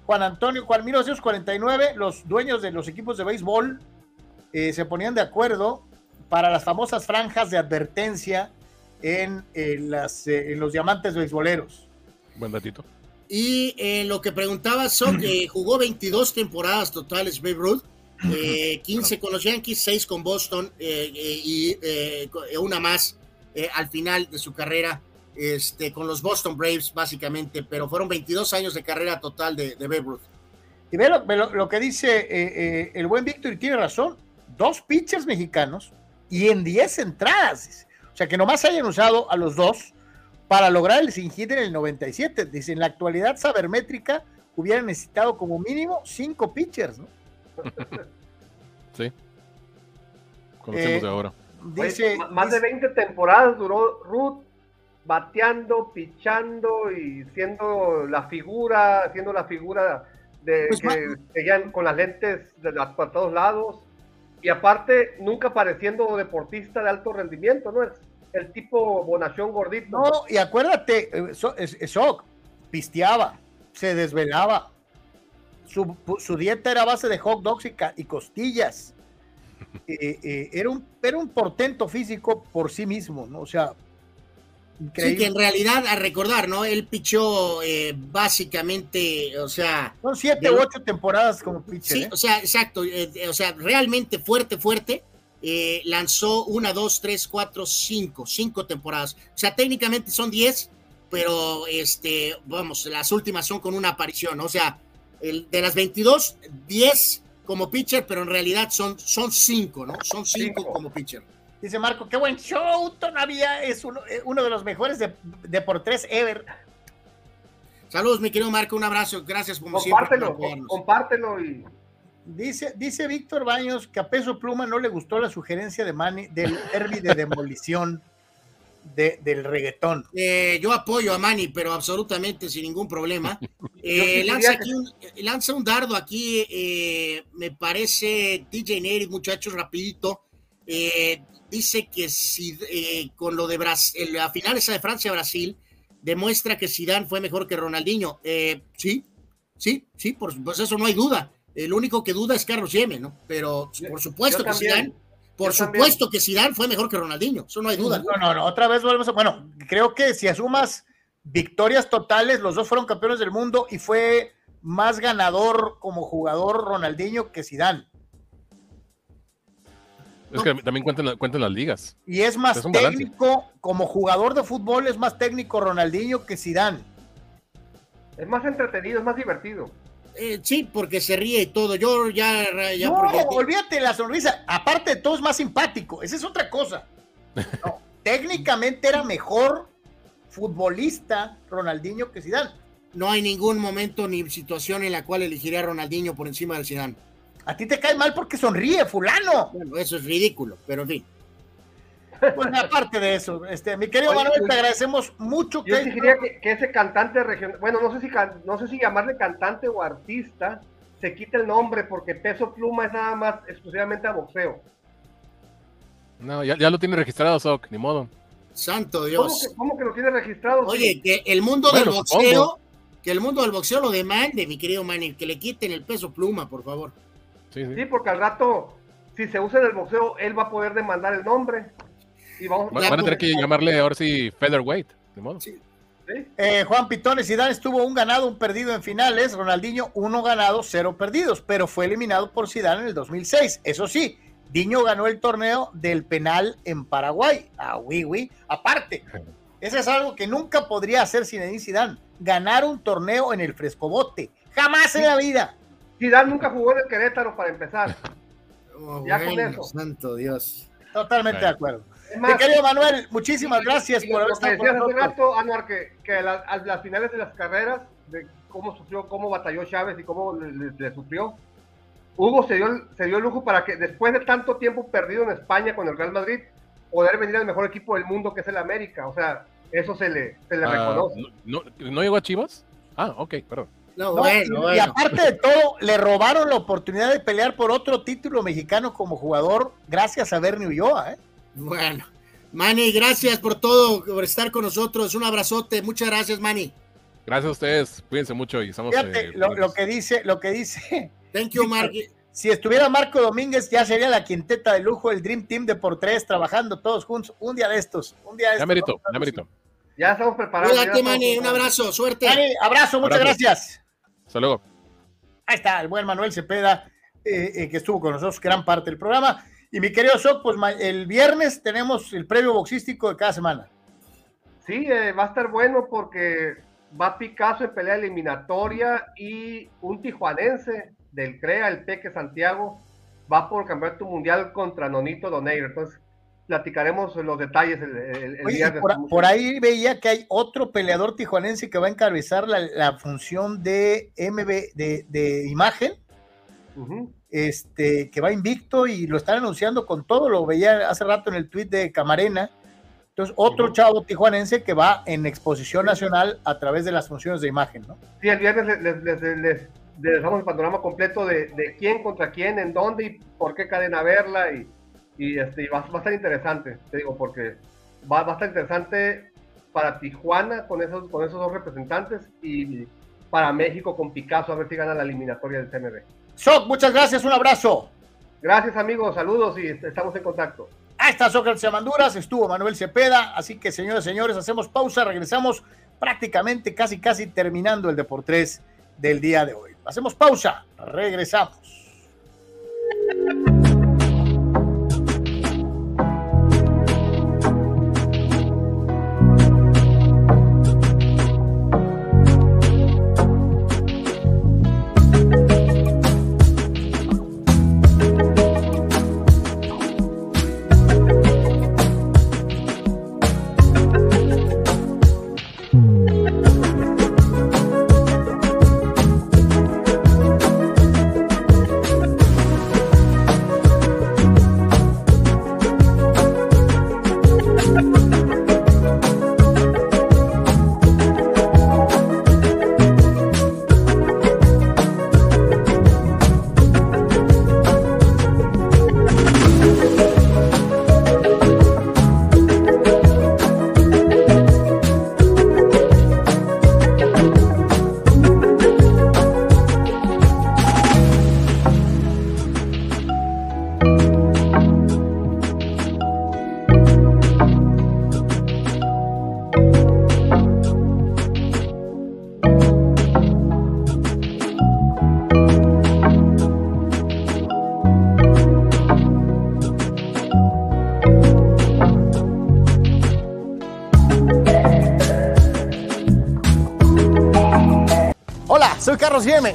Juan Antonio, Juan 1949, los dueños de los equipos de béisbol eh, se ponían de acuerdo para las famosas franjas de advertencia en, las, eh, en los diamantes beisboleros. Buen datito. Y eh, lo que preguntaba son que <clears throat> jugó 22 temporadas totales Babe Ruth, 15 con los Yankees, 6 con Boston y una más al final de su carrera este, con los Boston Braves, básicamente, pero fueron 22 años de carrera total de, de Babe Ruth. Y ve lo, que dice eh, eh, el buen Víctor, y tiene razón, dos pitchers mexicanos y en 10 entradas. O sea, que nomás hayan usado a los dos para lograr el sin hit en el 97. Dice, en la actualidad sabermétrica hubiera necesitado como mínimo cinco pitchers, ¿no? <laughs> sí. Conocemos eh, de ahora. Dice, más de 20 temporadas duró Ruth bateando, pichando y siendo la figura, siendo la figura de pues que seguían con las lentes de las, por todos lados. Y aparte, nunca pareciendo deportista de alto rendimiento, ¿no? Es el tipo bonachón gordito. No, y acuérdate, eso, eso pisteaba, se desvelaba. Su, su, dieta era a base de hot dogs y, costillas. <laughs> Eh, eh, era, un, era un portento físico por sí mismo, ¿no? O sea, Sí, que en realidad, a recordar, ¿no? Él pichó eh, básicamente, o sea... Son siete u ocho temporadas como pitcher. Sí, ¿eh? o sea, exacto, eh, o sea, realmente fuerte, fuerte. lanzó una, dos, tres, cuatro, cinco, cinco temporadas. O sea, técnicamente son diez, pero este, vamos, las últimas son con una aparición, ¿no? o sea, el, de las 22, 10 como pitcher, pero en realidad son, son cinco, ¿no? Son cinco. como pitcher. Dice Marco, qué buen show, todavía es uno, eh, de los mejores de, por tres ever. Saludos, mi querido Marco, un abrazo, gracias como compártelo, Compártelo y... Dice, dice Víctor Baños que a Peso Pluma no le gustó la sugerencia de Manny del derby de demolición del reggaetón. Eh, yo apoyo a Manny, pero absolutamente sin ningún problema. <laughs> Eh, lanza, aquí un, lanza, un, dardo aquí, me parece DJ Neri, muchachos, rapidito. Dice que si eh, con lo de Brasil, la final esa de Francia-Brasil, demuestra que Zidane fue mejor que Ronaldinho. Eh, sí, sí, sí, por pues eso no hay duda. El único que duda es Carlos Yeme, ¿no? Pero por supuesto que Zidane, por supuesto que Zidane fue mejor que Ronaldinho, eso no hay duda. No, no, no, otra vez volvemos a, bueno, creo que si asumas victorias totales, los dos fueron campeones del mundo y fue más ganador como jugador Ronaldinho que Zidane. Es que también cuentan, cuentan, las ligas. Y es más técnico, como jugador de fútbol, es más técnico Ronaldinho que Zidane. Es más entretenido, es más divertido. Eh, sí, porque se ríe y todo. Yo ya. no, olvídate la sonrisa. Aparte de todo, es más simpático. Esa es otra cosa. <laughs> técnicamente era mejor futbolista Ronaldinho que Zidane. No hay ningún momento ni situación en la cual elegiría a Ronaldinho por encima de Zidane. A ti te cae mal porque sonríe, fulano. Bueno, eso es ridículo, pero en fin. <laughs> Pues aparte de eso, este, mi querido Manuel, te agradecemos mucho. Yo que, que, que, ese cantante regional, bueno, no sé si no sé si llamarle cantante o artista, se quite el nombre porque Peso Pluma es nada más exclusivamente a boxeo. No, ya, ya lo tiene registrado, Soc, ni modo. Santo Dios. ¿Cómo que, lo tiene registrado? Oye, que el mundo del boxeo, que el mundo del boxeo lo demande, mi querido Manny, que le quiten el peso pluma, por favor. Sí, porque al rato, si se usa en el boxeo, él va a poder demandar el nombre. Y vamos, van, a tener que llamarle ahora sí featherweight, de modo. Sí. Eh, Juan Pitones, Zidane estuvo un ganado, un perdido en finales, Ronaldinho uno ganado, cero perdidos, pero fue eliminado por Zidane en el 2006. Eso sí, Diño ganó el torneo del penal en Paraguay. Ah, oui, oui. Aparte, eso es algo que nunca podría hacer Zinedine Zidane, ganar un torneo en el frescobote. Jamás en la vida. Zidane nunca jugó en el Querétaro para empezar. Oh, ya con eso. Santo Dios. Totalmente de acuerdo. Mi querido Manuel, muchísimas gracias por haber estado con nosotros. rato, Anuar, que, que las finales de las carreras, de cómo sufrió, cómo batalló Chávez y cómo le, sufrió, Hugo se dio, se dio el lujo para que después de tanto tiempo perdido en España con el Real Madrid, poder venir al mejor equipo del mundo que es el América. O sea, eso se le, se le ah, reconoce. ¿no, ¿No llegó a Chivas? Ah, ok, perdón y, aparte de todo, le robaron la oportunidad de pelear por otro título mexicano como jugador gracias a Bernie Ulloa. ¿eh? Bueno, Manny, gracias por todo, por estar con nosotros. Un abrazote. Muchas gracias, Manny. Gracias a ustedes. Cuídense mucho y estamos. Fíjate, eh, lo, lo, que dice, lo que dice. Thank you, Marky si estuviera Marco Domínguez, ya sería la quinteta de lujo, el Dream Team de por tres, trabajando todos juntos. Un día de estos, un día de estos. Ya merito, ya merito. Ya estamos preparados. Cuídate, Manny, un abrazo, suerte. Manny, abrazo, muchas gracias. Hasta luego. Ahí está, el buen Manuel Cepeda, eh, eh, que estuvo con nosotros gran parte del programa. Y mi querido Soc, pues el viernes tenemos el previo boxístico de cada semana. Sí, eh, va a estar bueno porque va Picasso en pelea eliminatoria y un tijuanense del CREA, el Peque Santiago, va por campeonato mundial contra Nonito Doneiro. Entonces, platicaremos los detalles el, día de por, por, ahí veía que hay otro peleador tijuanense que va a encabezar la, función de MB de, imagen. Este, que va invicto y lo están anunciando con todo, lo veía hace rato en el tweet de Camarena. Entonces, otro chavo tijuanense que va en exposición nacional a través de las funciones de imagen, ¿no? Sí, el viernes les, dejamos el panorama completo de, quién contra quién, en dónde y por qué cadena verla y, y, este, va, a estar interesante, te digo, porque va, a estar interesante para Tijuana con esos, con esos dos representantes y para México con Picasso a ver si gana la eliminatoria del TMB. Soc, muchas gracias, un abrazo. Gracias amigos, saludos y estamos en contacto. Ahí está Sócrates Amanduras, estuvo Manuel Cepeda, así que señores señores, hacemos pausa, regresamos prácticamente casi casi terminando el Deportes del día de hoy. Hacemos pausa, regresamos.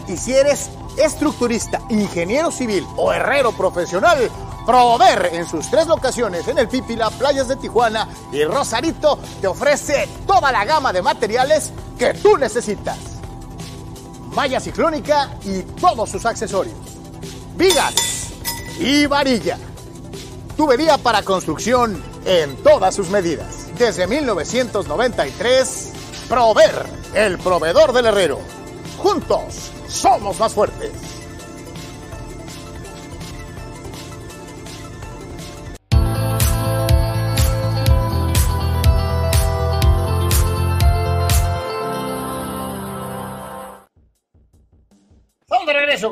Y si eres estructurista, ingeniero civil o herrero profesional, Prover en sus tres locaciones en el Pipila, Playas de Tijuana y Rosarito te ofrece toda la gama de materiales que tú necesitas. Malla ciclónica y todos sus accesorios. Vigas y varilla. Tubería para construcción en todas sus medidas. Desde 1993, Prover, el proveedor del herrero. Juntos somos más fuertes.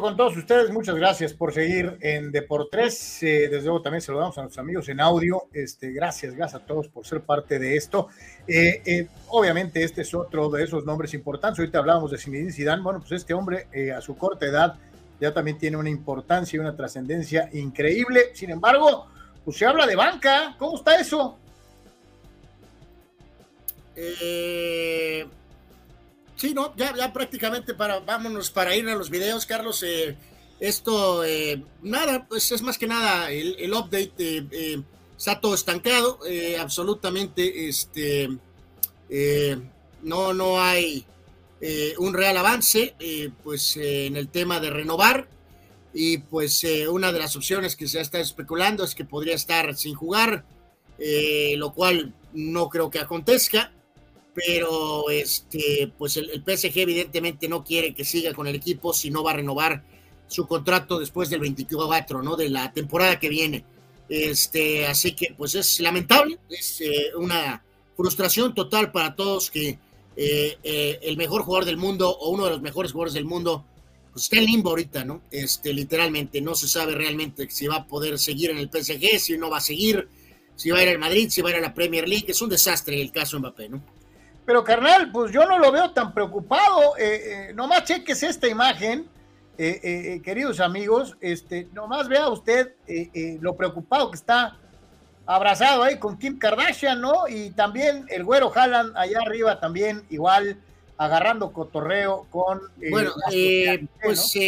Con todos ustedes. Muchas gracias por seguir en Deportes. Eh, desde luego también saludamos a nuestros amigos en audio. Este, gracias, gracias a todos por ser parte de esto. Eh, eh, obviamente este es otro de esos nombres importantes. Ahorita hablábamos de Zinedine Zidane. Bueno, pues este hombre eh, a su corta edad ya también tiene una importancia y una trascendencia increíble. Sin embargo, pues se habla de banca. ¿Cómo está eso? Sí, no, ya, prácticamente para, vámonos para ir a los videos, Carlos. esto, nada, pues es más que nada el, update está todo estancado, eh, absolutamente, este, eh, no, no hay eh, un real avance, pues en el tema de renovar, y pues una de las opciones que se está especulando es que podría estar sin jugar, lo cual no creo que acontezca, pero este, pues el, PSG evidentemente no quiere que siga con el equipo si no va a renovar su contrato después del 24, ¿no? De la temporada que viene. Este, así que pues es lamentable, es una frustración total para todos que el mejor jugador del mundo o uno de los mejores jugadores del mundo pues está en limbo ahorita, ¿no? Este, literalmente, no se sabe realmente si va a poder seguir en el PSG, si no va a seguir, si va a ir al Madrid, si va a ir a la Premier League. Es un desastre el caso Mbappé, ¿no? Pero carnal, pues yo no lo veo tan preocupado. Eh, eh, nomás cheques esta imagen, eh, queridos amigos. Este, nomás vea usted lo preocupado que está abrazado ahí con Kim Kardashian, ¿no? Y también el güero Haaland allá arriba también igual agarrando cotorreo con... bueno, pues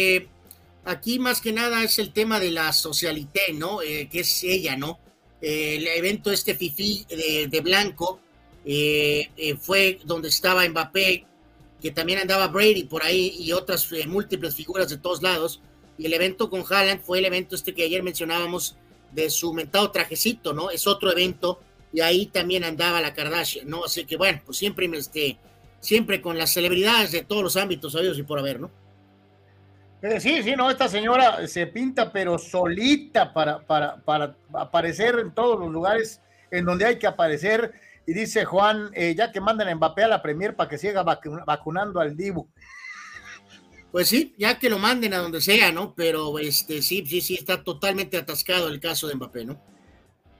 aquí más que nada es el tema de la socialité, ¿no? que es ella, ¿no? el evento este FIFI de blanco, eh, eh, fue donde estaba Mbappé, que también andaba Brady por ahí y otras eh, múltiples figuras de todos lados. Y el evento con Haaland fue el evento este que ayer mencionábamos de su mentado trajecito, ¿no? Es otro evento y ahí también andaba la Kardashian, ¿no? Así que bueno, pues siempre, este, siempre con las celebridades de todos los ámbitos sabidos y por haber, ¿no? Sí, sí, no, esta señora se pinta pero solita para, para, para aparecer en todos los lugares en donde hay que aparecer y dice Juan, eh, ya que mandan a Mbappé a la Premier para que siga vacunando al Dibu. Pues sí, ya que lo manden a donde sea, ¿no? Pero este sí, sí, sí, está totalmente atascado el caso de Mbappé, ¿no?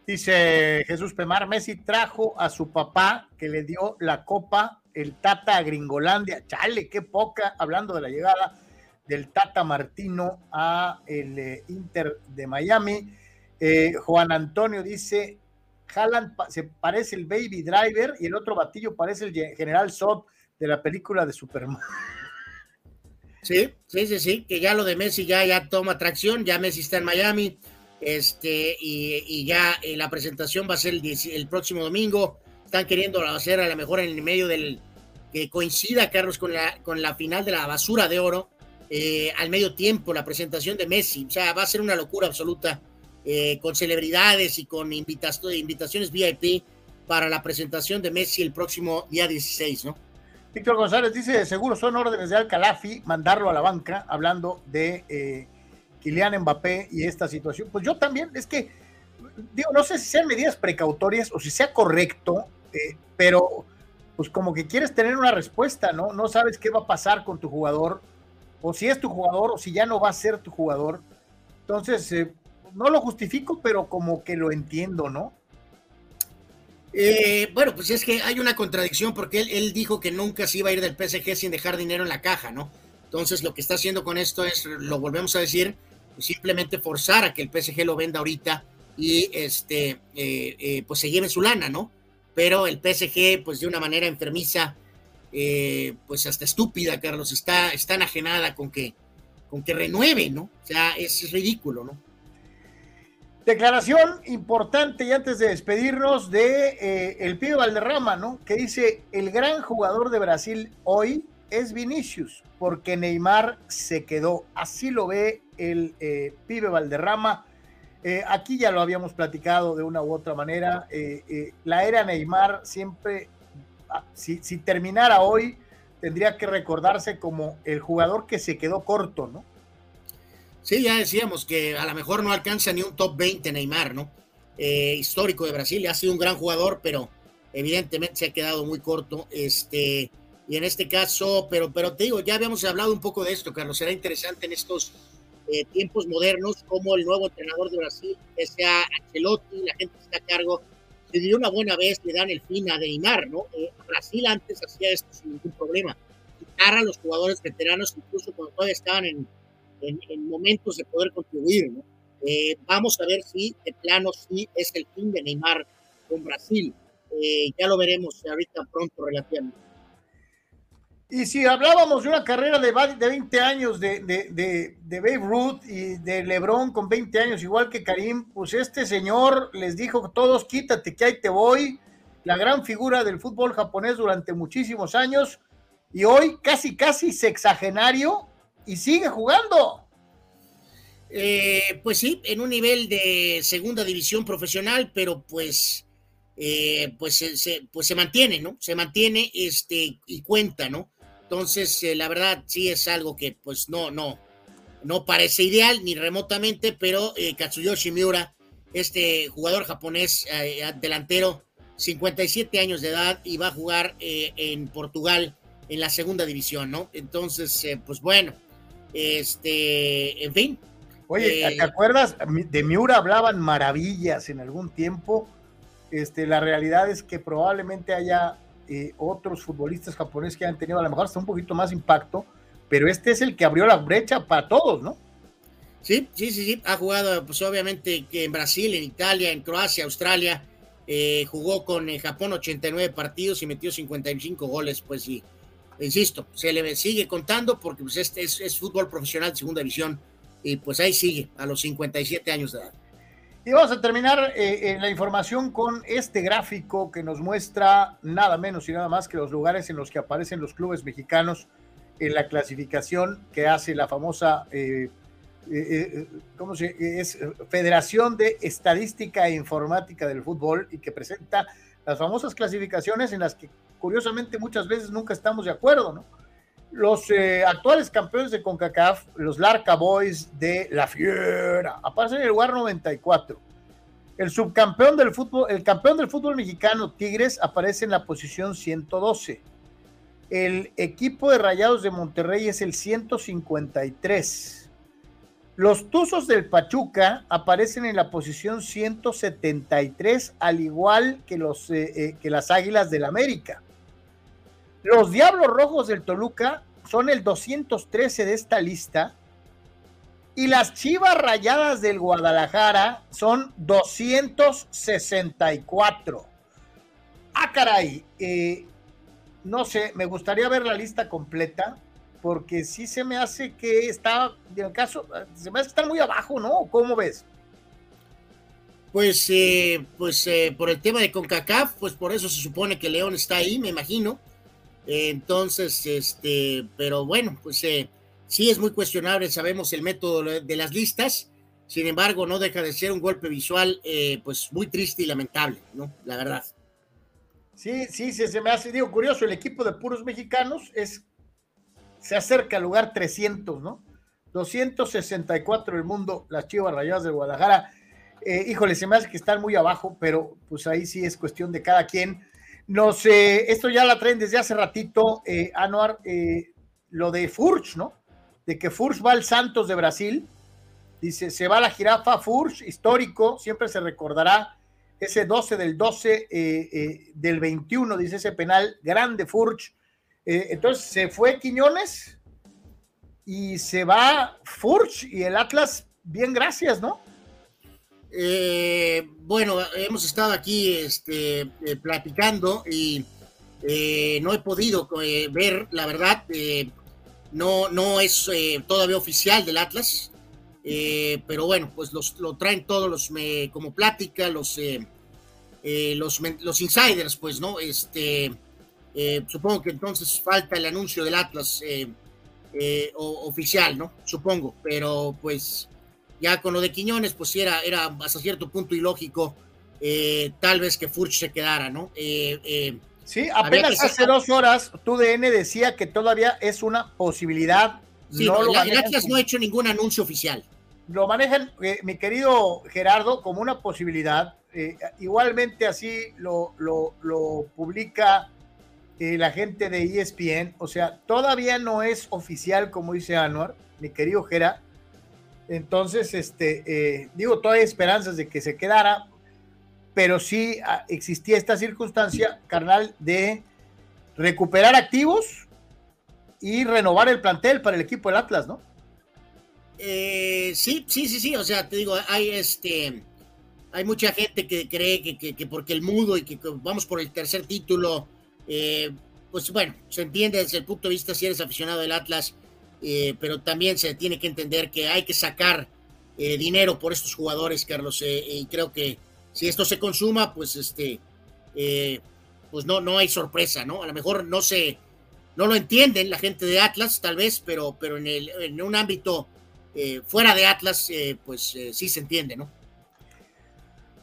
Dice Jesús Pemar, Messi trajo a su papá que le dio la copa, el Tata a Gringolandia. Chale, qué poca, hablando de la llegada del Tata Martino a el eh, Inter de Miami. Eh, Juan Antonio dice, Haaland se parece el Baby Driver y el otro batillo parece el General Zod de la película de Superman. Sí, sí, sí, sí, que ya lo de Messi ya, ya toma tracción, ya Messi está en Miami, este, y, ya eh, la presentación va a ser el, próximo domingo. Están queriendo hacer a lo mejor en el medio del que coincida, Carlos, con la, con la final de la basura de oro, eh, al medio tiempo, la presentación de Messi. O sea, va a ser una locura absoluta eh, con celebridades y con invitaciones VIP para la presentación de Messi el próximo día 16, ¿no? Víctor González dice, seguro son órdenes de Alcalafi mandarlo a la banca, hablando de eh, Kylian Mbappé y esta situación. Pues yo también, es que, digo, no sé si sean medidas precautorias o si sea correcto, eh, pero pues como que quieres tener una respuesta, ¿no? No sabes qué va a pasar con tu jugador, o si es tu jugador, o si ya no va a ser tu jugador. Entonces, eh, no lo justifico, pero como que lo entiendo, ¿no? Eh, bueno, pues es que hay una contradicción porque él, dijo que nunca se iba a ir del PSG sin dejar dinero en la caja, ¿no? Entonces lo que está haciendo con esto es, lo volvemos a decir, simplemente forzar a que el PSG lo venda ahorita y este, eh, eh, pues se lleve su lana, ¿no? Pero el PSG, pues de una manera enfermiza, pues hasta estúpida, Carlos, está, está enajenada con que, con que renueve, ¿no? O sea, es ridículo, ¿no? Declaración importante y antes de despedirnos de eh, el pibe Valderrama, ¿no? Que dice, el gran jugador de Brasil hoy es Vinicius, porque Neymar se quedó. Así lo ve el eh, pibe Valderrama. Eh, aquí ya lo habíamos platicado de una u otra manera. la era Neymar siempre, ah, si, si terminara hoy, tendría que recordarse como el jugador que se quedó corto, ¿no? Sí, ya decíamos que a lo mejor no alcanza ni un top 20 Neymar, ¿no? Eh, histórico de Brasil, ha sido un gran jugador, pero evidentemente se ha quedado muy corto. Este, y en este caso, pero, pero te digo, ya habíamos hablado un poco de esto, Carlos. Será interesante en estos eh, tiempos modernos como el nuevo entrenador de Brasil, que sea Ancelotti, la gente que está a cargo, se dio una buena vez le dan el fin a Neymar, ¿no? Eh, Brasil antes hacía esto sin ningún problema. Quitar a los jugadores veteranos, incluso cuando todavía estaban en en, momentos de poder contribuir. ¿no? Eh, vamos a ver si de plano sí es el fin de Neymar con Brasil. Eh, ya lo veremos ahorita pronto relativamente. Y si hablábamos de una carrera de, de 20 años de, de, de, Babe Ruth y de LeBron con 20 años, igual que Karim, pues este señor les dijo todos, quítate que ahí te voy, la gran figura del fútbol japonés durante muchísimos años, y hoy casi, casi sexagenario, y sigue jugando. Eh, pues sí, en un nivel de segunda división profesional, pero pues, eh, pues, se, pues se mantiene, ¿no? Se mantiene este, y cuenta, ¿no? Entonces, eh, la verdad, sí es algo que pues no, no, no parece ideal ni remotamente, pero Katsuyoshi Miura este jugador japonés eh, delantero, 57 años de edad y va a jugar eh, en Portugal en la segunda división, ¿no? Entonces, eh, pues bueno, este, en fin. Oye, ¿te acuerdas? De Miura hablaban maravillas en algún tiempo. Este, la realidad es que probablemente haya otros futbolistas japoneses que han tenido a lo mejor hasta un poquito más impacto, pero este es el que abrió la brecha para todos, ¿no? Sí, sí, sí, sí. Ha jugado, pues obviamente, en Brasil, en Italia, en Croacia, Australia. Eh, jugó con eh, Japón 89 partidos y metió 55 goles. Pues sí, insisto, se le sigue contando porque pues, este es, fútbol profesional de segunda división y pues ahí sigue a los 57 años de edad. Y vamos a terminar eh, en la información con este gráfico que nos muestra nada menos y nada más que los lugares en los que aparecen los clubes mexicanos en la clasificación que hace la famosa eh, eh, ¿cómo se es Federación de Estadística e Informática del Fútbol y que presenta las famosas clasificaciones en las que curiosamente muchas veces nunca estamos de acuerdo, ¿no? Los eh, actuales campeones de CONCACAF, los Larca Boys de La Fiera, aparecen en el lugar 94. El subcampeón del fútbol, el campeón del fútbol mexicano, Tigres, aparece en la posición 112. El equipo de Rayados de Monterrey es el 153. Los Tuzos del Pachuca aparecen en la posición 173, al igual que, los, eh, eh, que las Águilas del América. Los Diablos Rojos del Toluca son el 213 de esta lista. Y las Chivas Rayadas del Guadalajara son 264. Ah, caray. Eh, no sé, me gustaría ver la lista completa porque sí se me hace que está, en el caso, se me hace que está muy abajo, ¿no? ¿Cómo ves? Pues, eh, pues eh, por el tema de CONCACAF, pues por eso se supone que León está ahí, me imagino. Entonces, este, pero bueno, pues eh, sí es muy cuestionable, sabemos el método de las listas, sin embargo, no deja de ser un golpe visual, pues muy triste y lamentable, ¿no? La verdad. Sí, sí, se me hace, digo, curioso, el equipo de puros mexicanos es se acerca al lugar 300, ¿no? 264 del mundo, las Chivas Rayadas de Guadalajara. Eh, híjole, se me hace que están muy abajo, pero pues ahí sí es cuestión de cada quien. No sé, esto ya la traen desde hace ratito, eh, Anuar, eh, lo de Furch, ¿no? De que Furch va al Santos de Brasil. Dice, se va la jirafa Furch, histórico, siempre se recordará ese 12 del 12 eh, del 21, dice ese penal, grande Furch eh, entonces se fue Quiñones y se va Furch y el Atlas, bien gracias, ¿no? Eh, bueno, hemos estado aquí este, eh, platicando y no he podido ver, la verdad, no, no es todavía oficial del Atlas, pero bueno, pues los, lo traen todos los, como plática, los, los, los insiders, pues, ¿no? Este, eh, supongo que entonces falta el anuncio del Atlas eh, eh, oficial, ¿no? Supongo, pero pues ya con lo de Quiñones, pues sí era, era hasta cierto punto ilógico, tal vez que Furch se quedara, ¿no? sí, apenas hace dos horas tu DN decía que todavía es una posibilidad. Sí, no el Atlas no ha hecho ningún anuncio oficial. Lo manejan, mi querido Gerardo, como una posibilidad. igualmente así lo, lo, lo publica eh, la gente de ESPN, o sea, todavía no es oficial, como dice Anuar, mi querido Jera. Entonces, este, eh, digo, todavía hay esperanzas de que se quedara, pero sí ah, existía esta circunstancia, carnal, de recuperar activos y renovar el plantel para el equipo del Atlas, ¿no? Eh, sí, sí, sí, sí, o sea, te digo, hay este, hay mucha gente que cree que, que porque el mudo y que vamos por el tercer título, eh, pues bueno, se entiende desde el punto de vista si eres aficionado del Atlas, eh, pero también se tiene que entender que hay que sacar eh, dinero por estos jugadores, Carlos, y creo que si esto se consuma, pues este, pues no, no hay sorpresa, ¿no? A lo mejor no se, no lo entienden la gente de Atlas, tal vez, pero, pero en, el, en un ámbito fuera de Atlas, pues sí se entiende, ¿no?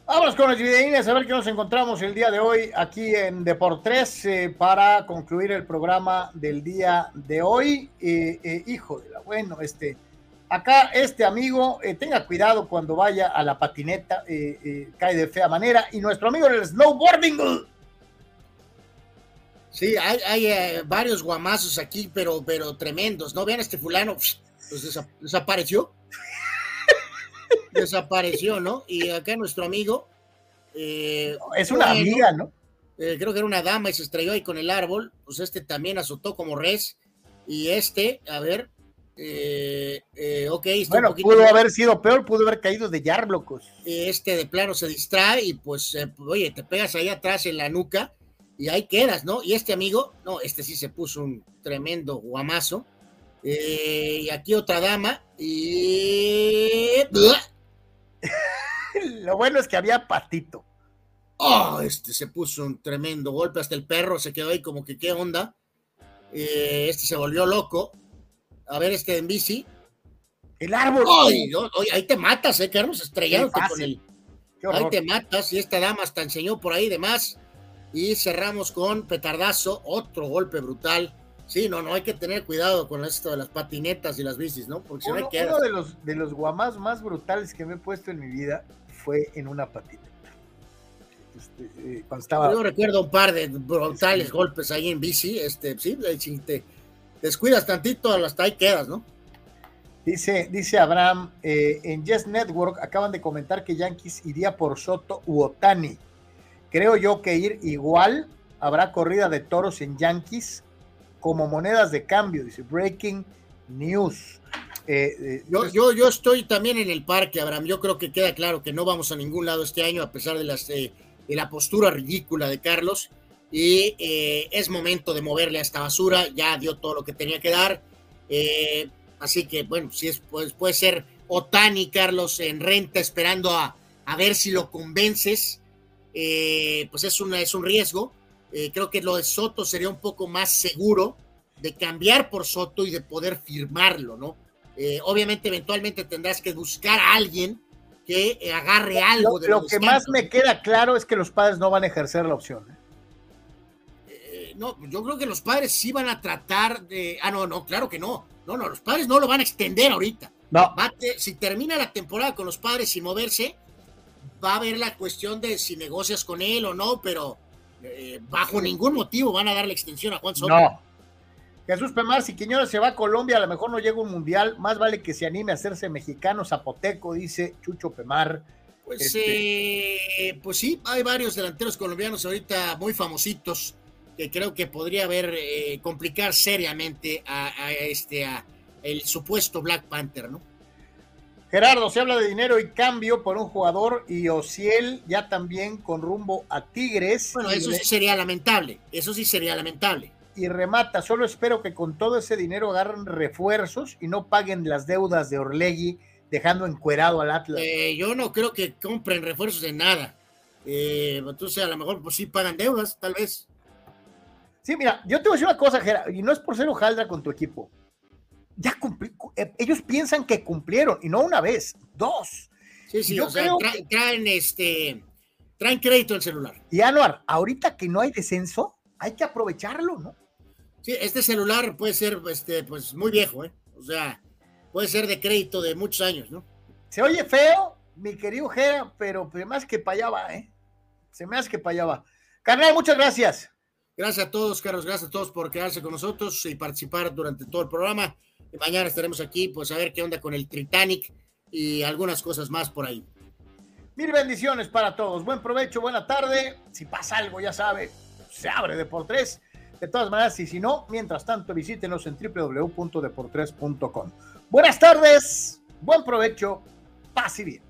Vamos con los videínes a ver qué nos encontramos el día de hoy aquí en Deportes eh, para concluir el programa del día de hoy. Eh, eh, hijo de la bueno, este Acá este amigo, eh, tenga cuidado cuando vaya a la patineta, eh, eh, cae de fea manera. Y nuestro amigo en el snowboarding. Sí, hay, hay varios guamazos aquí, pero, pero tremendos, ¿no? Vean este fulano, pues desapareció. Desapareció, ¿no? Y acá nuestro amigo. es una amiga, ¿no? creo que era una dama y se estrelló ahí con el árbol. Pues este también azotó como res. Y este, a ver, eh, eh, ok, bueno, pudo haber sido peor, pudo haber caído de yarblocos. Este de plano se distrae y pues, eh, oye, te pegas ahí atrás en la nuca y ahí quedas, ¿no? Y este amigo, no, este sí se puso un tremendo guamazo. Y aquí otra dama y... <laughs> Lo bueno es que había patito. Oh, este se puso un tremendo golpe, hasta el perro se quedó ahí como que, ¿qué onda? este se volvió loco a ver este en bici. El árbol. ahí te matas, eh, Carlos, estrellándote con el. Ahí te matas y esta dama hasta enseñó por ahí de más. Y cerramos con petardazo, otro golpe brutal. Sí, no, no hay que tener cuidado con esto de las patinetas y las bicis, ¿no? Porque uno, si no uno de los de los guamás más brutales que me he puesto en mi vida fue en una patineta. Este, eh, cuando estaba... Yo recuerdo un par de brutales golpes ahí en bici, este, sí, si te, descuidas tantito, hasta ahí quedas, ¿no? Dice, dice Abraham, eh, en Yes Network acaban de comentar que Yankees iría por Soto u Otani. Creo yo que ir igual, habrá corrida de toros en Yankees como monedas de cambio, dice Breaking News. Eh, eh, yo, yo, yo, estoy también en el parque, Abraham. Yo creo que queda claro que no vamos a ningún lado este año, a pesar de, las, de la postura ridícula de Carlos y eh, es momento de moverle a esta basura, ya dio todo lo que tenía que dar, eh, así que bueno, si es, pues, puede ser Otani, Carlos, en renta, esperando a, a ver si lo convences, eh, pues es, una, es un riesgo, creo que lo de Soto sería un poco más seguro de cambiar por Soto y de poder firmarlo, ¿no? obviamente eventualmente tendrás que buscar a alguien que agarre algo de lo, lo que más me queda claro es que los padres no van a ejercer la opción no, yo creo que los padres sí van a tratar de. Ah, no, no, claro que no. No, no, los padres no lo van a extender ahorita. No. si termina la temporada con los padres sin moverse, va a haber la cuestión de si negocias con él o no, pero eh, bajo ningún motivo van a darle extensión a Juan Soto. No. Jesús Pemar, si Quiñones se va a Colombia, a lo mejor no llega un mundial, más vale que se anime a hacerse mexicano zapoteco, dice Chucho Pemar. Pues, este... eh, pues sí, hay varios delanteros colombianos ahorita muy famositos que creo que podría haber eh, complicar seriamente a, este a el supuesto Black Panther, ¿no? Gerardo, se habla de dinero y cambio por un jugador y Ociel ya también con rumbo a Tigres. Bueno, eso sí sería lamentable, eso sí sería lamentable. Y remata, solo espero que con todo ese dinero agarren refuerzos y no paguen las deudas de Orlegui dejando encuerado al Atlas. Eh, yo no creo que compren refuerzos de nada. Eh, entonces a lo mejor pues sí pagan deudas, tal vez. Sí, mira, yo te voy a decir una cosa, Gerard, y no es por ser hojaldra con tu equipo. Ya eh, ellos piensan que cumplieron, y no una vez, dos. Sí, sí, o sea, traen, este, traen crédito el celular. Y Anuar, ahorita que no hay descenso, hay que aprovecharlo, ¿no? Sí, este celular puede ser, este, pues, muy viejo, ¿eh? O sea, puede ser de crédito de muchos años, ¿no? Se oye feo, mi querido Gera, pero hace que para allá va, ¿eh? Se me hace que para allá va. Carnal, muchas gracias. Gracias a todos, Carlos. Gracias a todos por quedarse con nosotros y participar durante todo el programa. Mañana estaremos aquí, pues a ver qué onda con el Titanic y algunas cosas más por ahí. Mil bendiciones para todos. Buen provecho, buena tarde. Si pasa algo, ya sabe, se abre de por tres. De todas maneras, y si no, mientras tanto, visítenos en www.deportres.com. Buenas tardes, buen provecho, paz y bien.